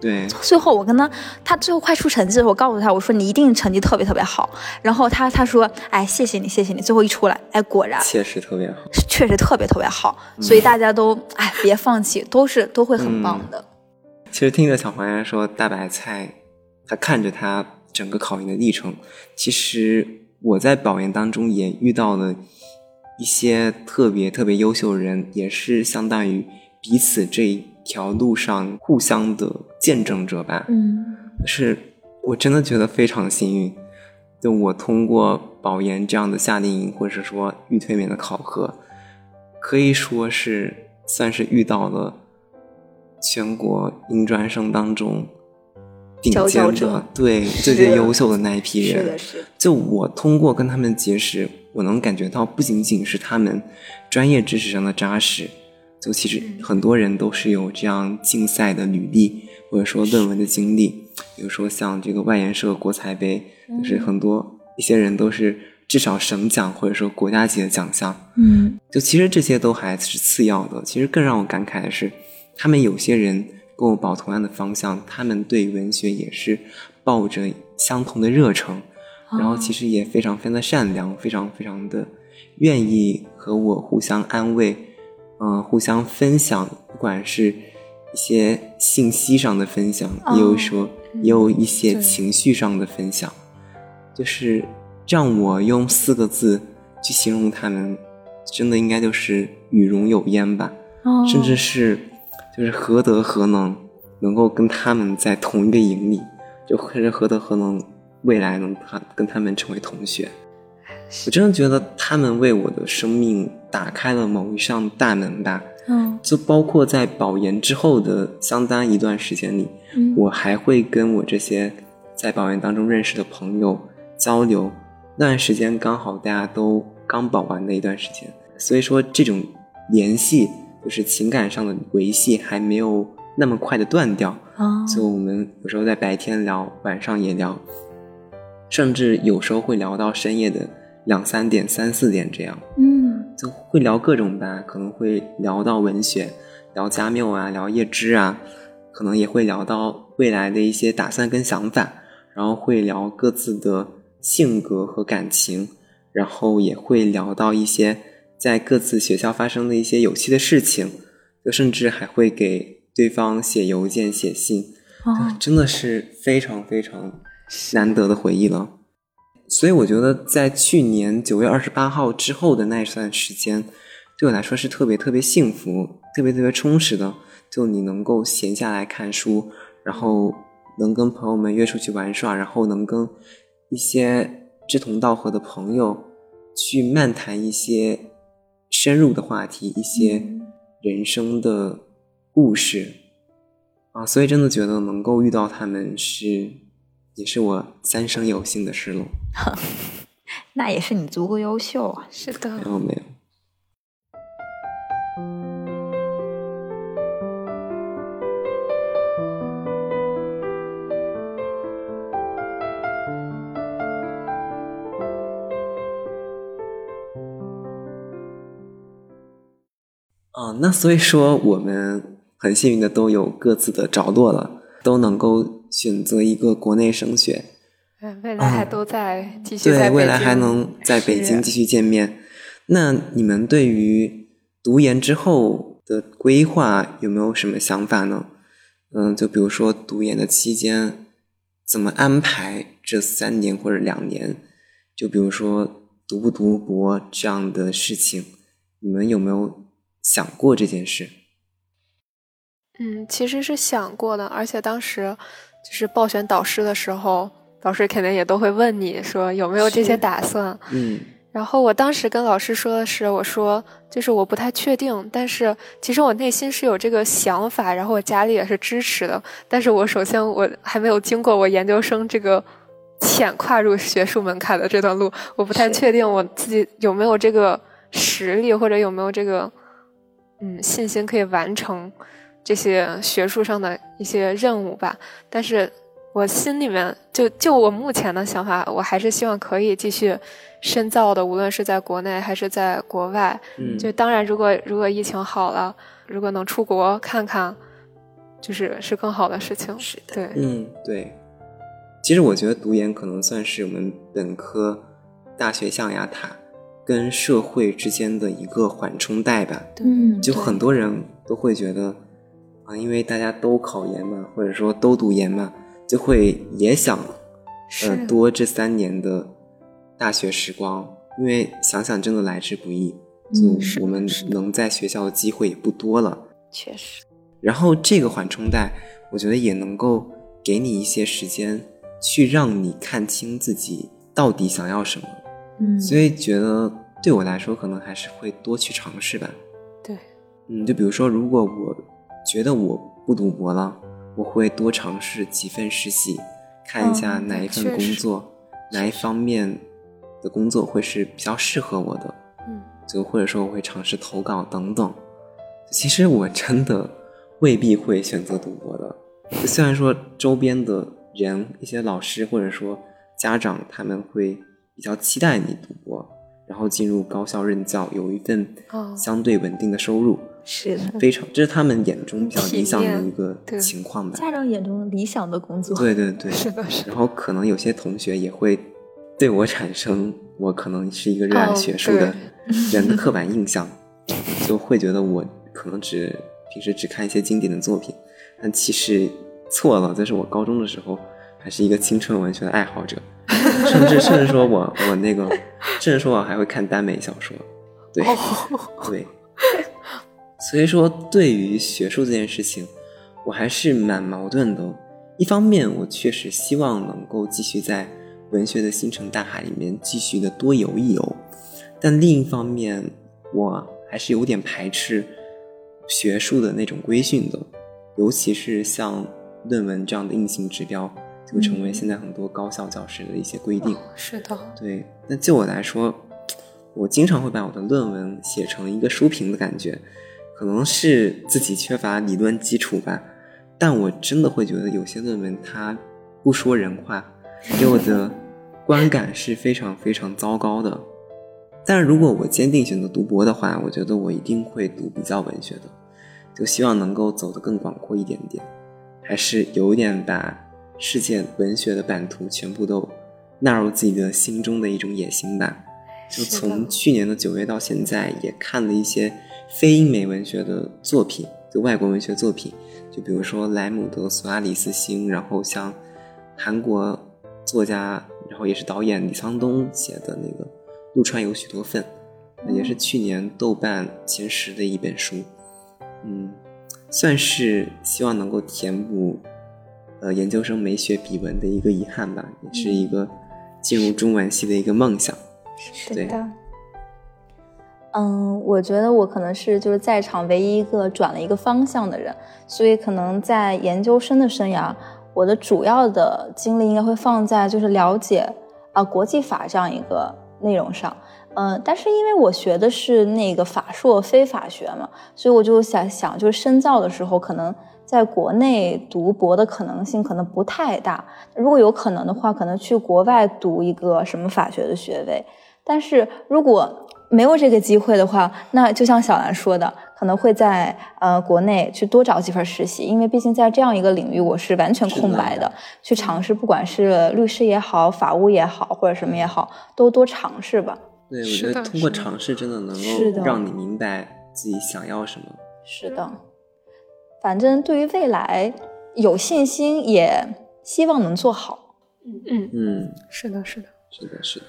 对，
最后我跟他，他最后快出成绩的时候，我告诉他，我说你一定成绩特别特别好。然后他他说，哎，谢谢你，谢谢你。最后一出来，哎，果然
确实特别好。
确实特别特别好。所以大家都哎别放弃，都是都会很棒的。
其实听着小黄鸭说大白菜，他看着他整个考研的历程，其实我在保研当中也遇到了一些特别特别优秀的人，也是相当于彼此这一条路上互相的见证者吧。
嗯，
是我真的觉得非常幸运，就我通过保研这样的夏令营，或者说预推免的考核，可以说是算是遇到了全国应专生当中顶尖的对最最优秀的那一批人。
是的，是的。
就我通过跟他们结识，我能感觉到不仅仅是他们专业知识上的扎实，就其实很多人都是有这样竞赛的履历，或者说论文的经历。比如说像这个外研社国才杯，就是很多一些人都是至少省奖或者说国家级的奖项。
嗯
就其实这些都还是次要的，其实更让我感慨的是，他们有些人跟我保同样的方向，他们对文学也是抱着相同的热忱，然后其实也非常非常的善良，非常非常的愿意和我互相安慰，嗯、互相分享，不管是一些信息上的分享，也有说也有一些情绪上的分享，就是让我用四个字去形容他们，真的应该就是与荣有焉吧，
哦。
甚至是就是何德何能能够跟他们在同一个营里，就或者何德何能未来能他跟他们成为同学。我真的觉得他们为我的生命打开了某一扇大门吧，
嗯
就包括在保研之后的相当一段时间里，
嗯
我还会跟我这些在保研当中认识的朋友交流。那段时间刚好大家都刚保完的一段时间，所以说这种联系就是情感上的维系还没有那么快的断掉。
哦
所以我们有时候在白天聊，晚上也聊，甚至有时候会聊到深夜的两三点、三四点这样。
嗯
就会聊各种吧，可能会聊到文学，聊加缪啊，聊叶芝啊，可能也会聊到未来的一些打算跟想法，然后会聊各自的性格和感情，然后也会聊到一些在各自学校发生的一些有趣的事情，就甚至还会给对方写邮件、写信，
哦
真的是非常非常难得的回忆了。所以我觉得，在去年九月二十八号之后的那一段时间，对我来说是特别特别幸福、特别特别充实的。就你能够闲下来看书，然后能跟朋友们约出去玩耍，然后能跟一些志同道合的朋友去漫谈一些深入的话题，一些人生的故事啊。所以真的觉得能够遇到他们是，也是我三生有幸的事了。
那也是你足够优秀啊。
是的
没，有没有。啊，那所以说我们很幸运的都有各自的着落了，都能够选择一个国内升学，
嗯未来还都在继续在
对，未来还能在北京继续见面。那你们对于读研之后的规划有没有什么想法呢？嗯，就比如说读研的期间怎么安排这三年或者两年？就比如说读不读博这样的事情，你们有没有想过这件事？
嗯，其实是想过的，而且当时就是报选导师的时候，导师肯定也都会问你说有没有这些打算。
嗯
然后我当时跟老师说的是，我说就是我不太确定，但是其实我内心是有这个想法，然后我家里也是支持的。但是我首先我还没有经过我研究生这个浅跨入学术门槛的这段路，我不太确定我自己有没有这个实力，或者有没有这个嗯信心可以完成这些学术上的一些任务吧。但是我心里面就就我目前的想法，我还是希望可以继续深造的，无论是在国内还是在国外。
嗯，
就当然，如果如果疫情好了，如果能出国看看，就是是更好的事情。
是的，
对，
嗯，对。其实我觉得读研可能算是我们本科大学象牙塔跟社会之间的一个缓冲带吧。
嗯，
就很多人都会觉得啊，因为大家都考研嘛，或者说都读研嘛，就会也想呃多这三年的大学时光，因为想想真的来之不易，就我们能在学校的机会也不多了。
确实，
然后这个缓冲带，我觉得也能够给你一些时间，去让你看清自己到底想要什么。
嗯，
所以觉得对我来说，可能还是会多去尝试吧。
对，
嗯，就比如说，如果我觉得我不赌博了，我会多尝试几份实习，看一下
嗯
哪一份工作，哪一方面的工作会是比较适合我的。
嗯，
就或者说我会尝试投稿等等。其实我真的未必会选择赌博的。虽然说周边的人、一些老师或者说家长他们会比较期待你读博，然后进入高校任教，有一份
哦
相对稳定的收入，
是的，
非常这是他们眼中比较理想的一个情况吧。
家长眼中理想的工作，
对对对，
是的。
然后可能有些同学也会对我产生我可能是一个热爱
哦
学术的人的刻板印象，就会觉得我可能只平时只看一些经典的作品，但其实错了，这是我高中的时候还是一个青春文学的爱好者，甚至甚至说我我那个，甚至说我还会看耽美小说，对、
哦
对，所以说对于学术这件事情，我还是蛮矛盾的。一方面，我确实希望能够继续在文学的星辰大海里面继续的多游一游，但另一方面，我还是有点排斥学术的那种规训的，尤其是像论文这样的硬性指标，就成为现在很多高校教师的一些规定。
是的，
对，那就我来说，我经常会把我的论文写成一个书评的感觉，可能是自己缺乏理论基础吧，但我真的会觉得有些论文它不说人话，给我的 观感是非常非常糟糕的。但是如果我坚定选择读博的话，我觉得我一定会读比较文学的，就希望能够走得更广阔一点点，还是有点把世界文学的版图全部都纳入自己的心中的一种野心吧。就从去年的九月到现在，也看了一些非英美文学的作品，就外国文学作品，就比如说莱姆的《索亚里斯星》，然后像韩国作家，然后也是导演李沧东写的那个《陆川有许多份》，也是去年豆瓣前十的一本书。嗯，算是希望能够填补呃研究生没学笔文的一个遗憾吧，也是一个进入中文系的一个梦想。
是的。嗯，我觉得我可能是就是在场唯一一个转了一个方向的人，所以可能在研究生的生涯，我的主要的精力应该会放在就是了解啊、国际法这样一个内容上。嗯，但是因为我学的是那个法硕非法学嘛，所以我就想想，就是深造的时候，可能在国内读博的可能性可能不太大。如果有可能的话，可能去国外读一个什么法学的学位。但是如果没有这个机会的话，那就像小兰说的，可能会在呃国内去多找几份实习，因为毕竟在这样一个领域，我是完全空白的，去尝试，不管是律师也好，法务也好，或者什么也好，都多尝试吧。
对，我觉得通过尝试真的能够让你明白自己想要什么。
是的，反正对于未来有信心，也希望能做好。
嗯，
嗯嗯，
是的，是的。
是的，是的。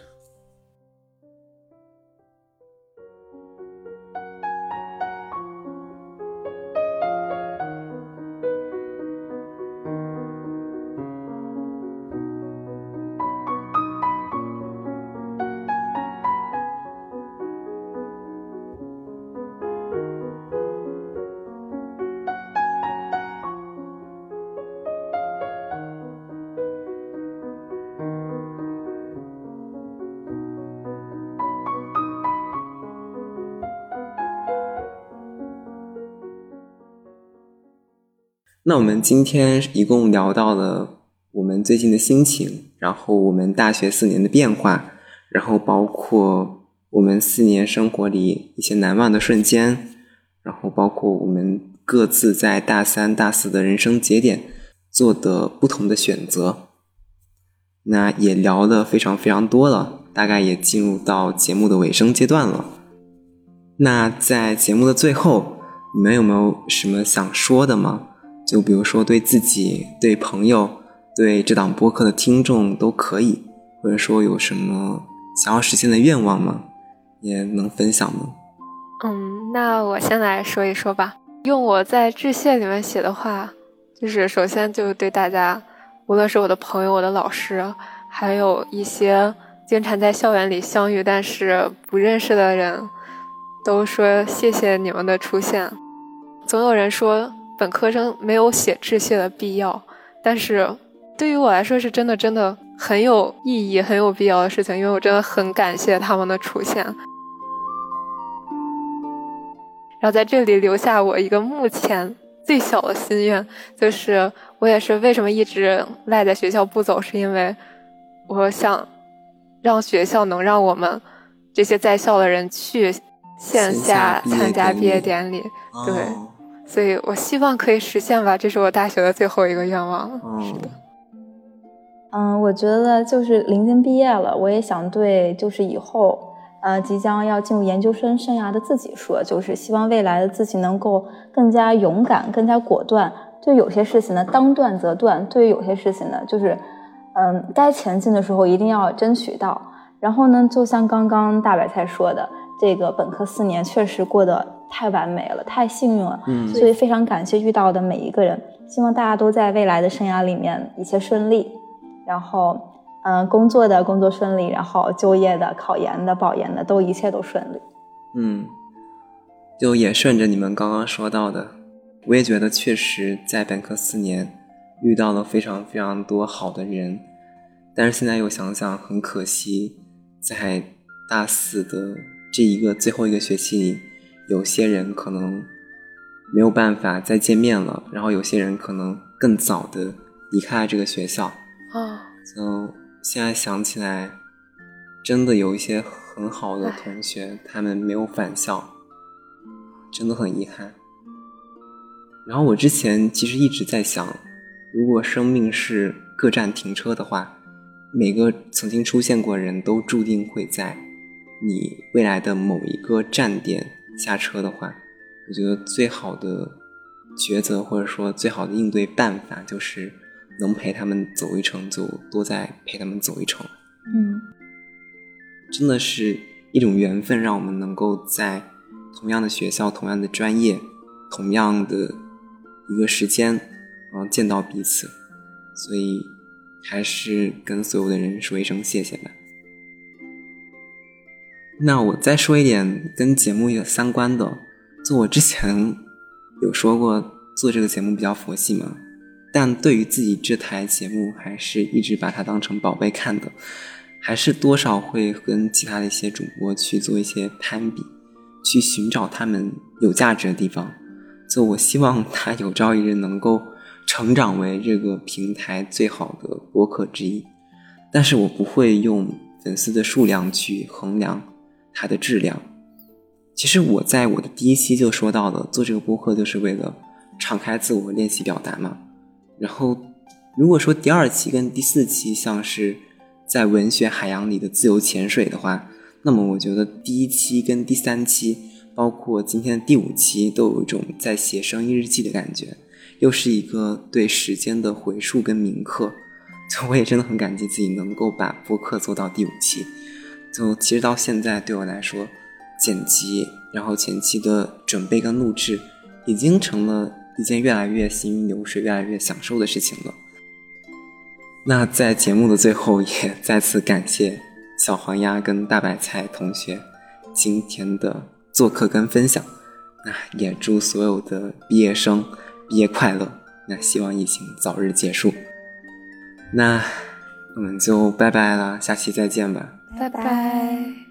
那我们今天一共聊到了我们最近的心情，然后我们大学四年的变化，然后包括我们四年生活里一些难忘的瞬间，然后包括我们各自在大三、大四的人生节点做的不同的选择。那也聊的非常非常多了，大概也进入到节目的尾声阶段了。那在节目的最后，你们有没有什么想说的吗？就比如说对自己、对朋友、对这档播客的听众都可以，或者说有什么想要实现的愿望吗？也能分享吗？
嗯，那我先来说一说吧。用我在致谢里面写的话，就是首先就是对大家，无论是我的朋友、我的老师，还有一些经常在校园里相遇但是不认识的人，都说谢谢你们的出现。总有人说。本科生没有写致谢的必要，但是对于我来说是真的真的很有意义、很有必要的事情，因为我真的很感谢他们的出现。然后在这里留下我一个目前最小的心愿，就是我也是为什么一直赖在学校不走，是因为我想让学校能让我们这些在校的人去线下参加毕业典礼，对。所以我希望可以实现吧，这是我大学的最后一个愿望。是的，
嗯，我觉得就是临近毕业了，我也想对就是以后呃即将要进入研究生生涯的自己说，就是希望未来的自己能够更加勇敢、更加果断。对有些事情呢，当断则断；对于有些事情呢，就是嗯，该前进的时候一定要争取到。然后呢，就像刚刚大白菜说的，这个本科四年确实过得。太完美了，太幸运了，嗯，所以非常感谢遇到的每一个人。希望大家都在未来的生涯里面一切顺利，然后，嗯，工作的工作顺利，然后就业的、考研的、保研的都一切都顺利。
嗯，就也顺着你们刚刚说到的，我也觉得确实在本科四年遇到了非常非常多好的人，但是现在又想想很可惜，在大四的这一个最后一个学期里。有些人可能没有办法再见面了，然后有些人可能更早的离开了这个学校。
哦，
就现在想起来，真的有一些很好的同学，他们没有返校，真的很遗憾。然后我之前其实一直在想，如果生命是各站停车的话，每个曾经出现过人都注定会在你未来的某一个站点。下车的话，我觉得最好的抉择或者说最好的应对办法就是能陪他们走一程就多再陪他们走一程。
嗯，
真的是一种缘分，让我们能够在同样的学校、同样的专业、同样的一个时间，然后，见到彼此。所以还是跟所有的人说一声谢谢吧。那我再说一点跟节目有相关的，就我之前有说过做这个节目比较佛系嘛，但对于自己这台节目还是一直把它当成宝贝看的，还是多少会跟其他的一些主播去做一些攀比，去寻找他们有价值的地方。就我希望他有朝一日能够成长为这个平台最好的播客之一，但是我不会用粉丝的数量去衡量。它的质量，其实我在我的第一期就说到了，做这个播客就是为了敞开自我、练习表达嘛。然后，如果说第二期跟第四期像是在文学海洋里的自由潜水的话，那么我觉得第一期跟第三期，包括今天的第五期，都有一种在写声音日记的感觉，又是一个对时间的回溯跟铭刻。就我也真的很感激自己能够把播客做到第五期。就其实到现在对我来说，剪辑，然后前期的准备跟录制，已经成了一件越来越行云流水、越来越享受的事情了。那在节目的最后，也 再次感谢小黄鸭跟大白菜同学今天的做客跟分享。那也祝所有的毕业生毕业快乐。那希望疫情早日结束。那我们就拜拜了，下期再见吧。
拜拜。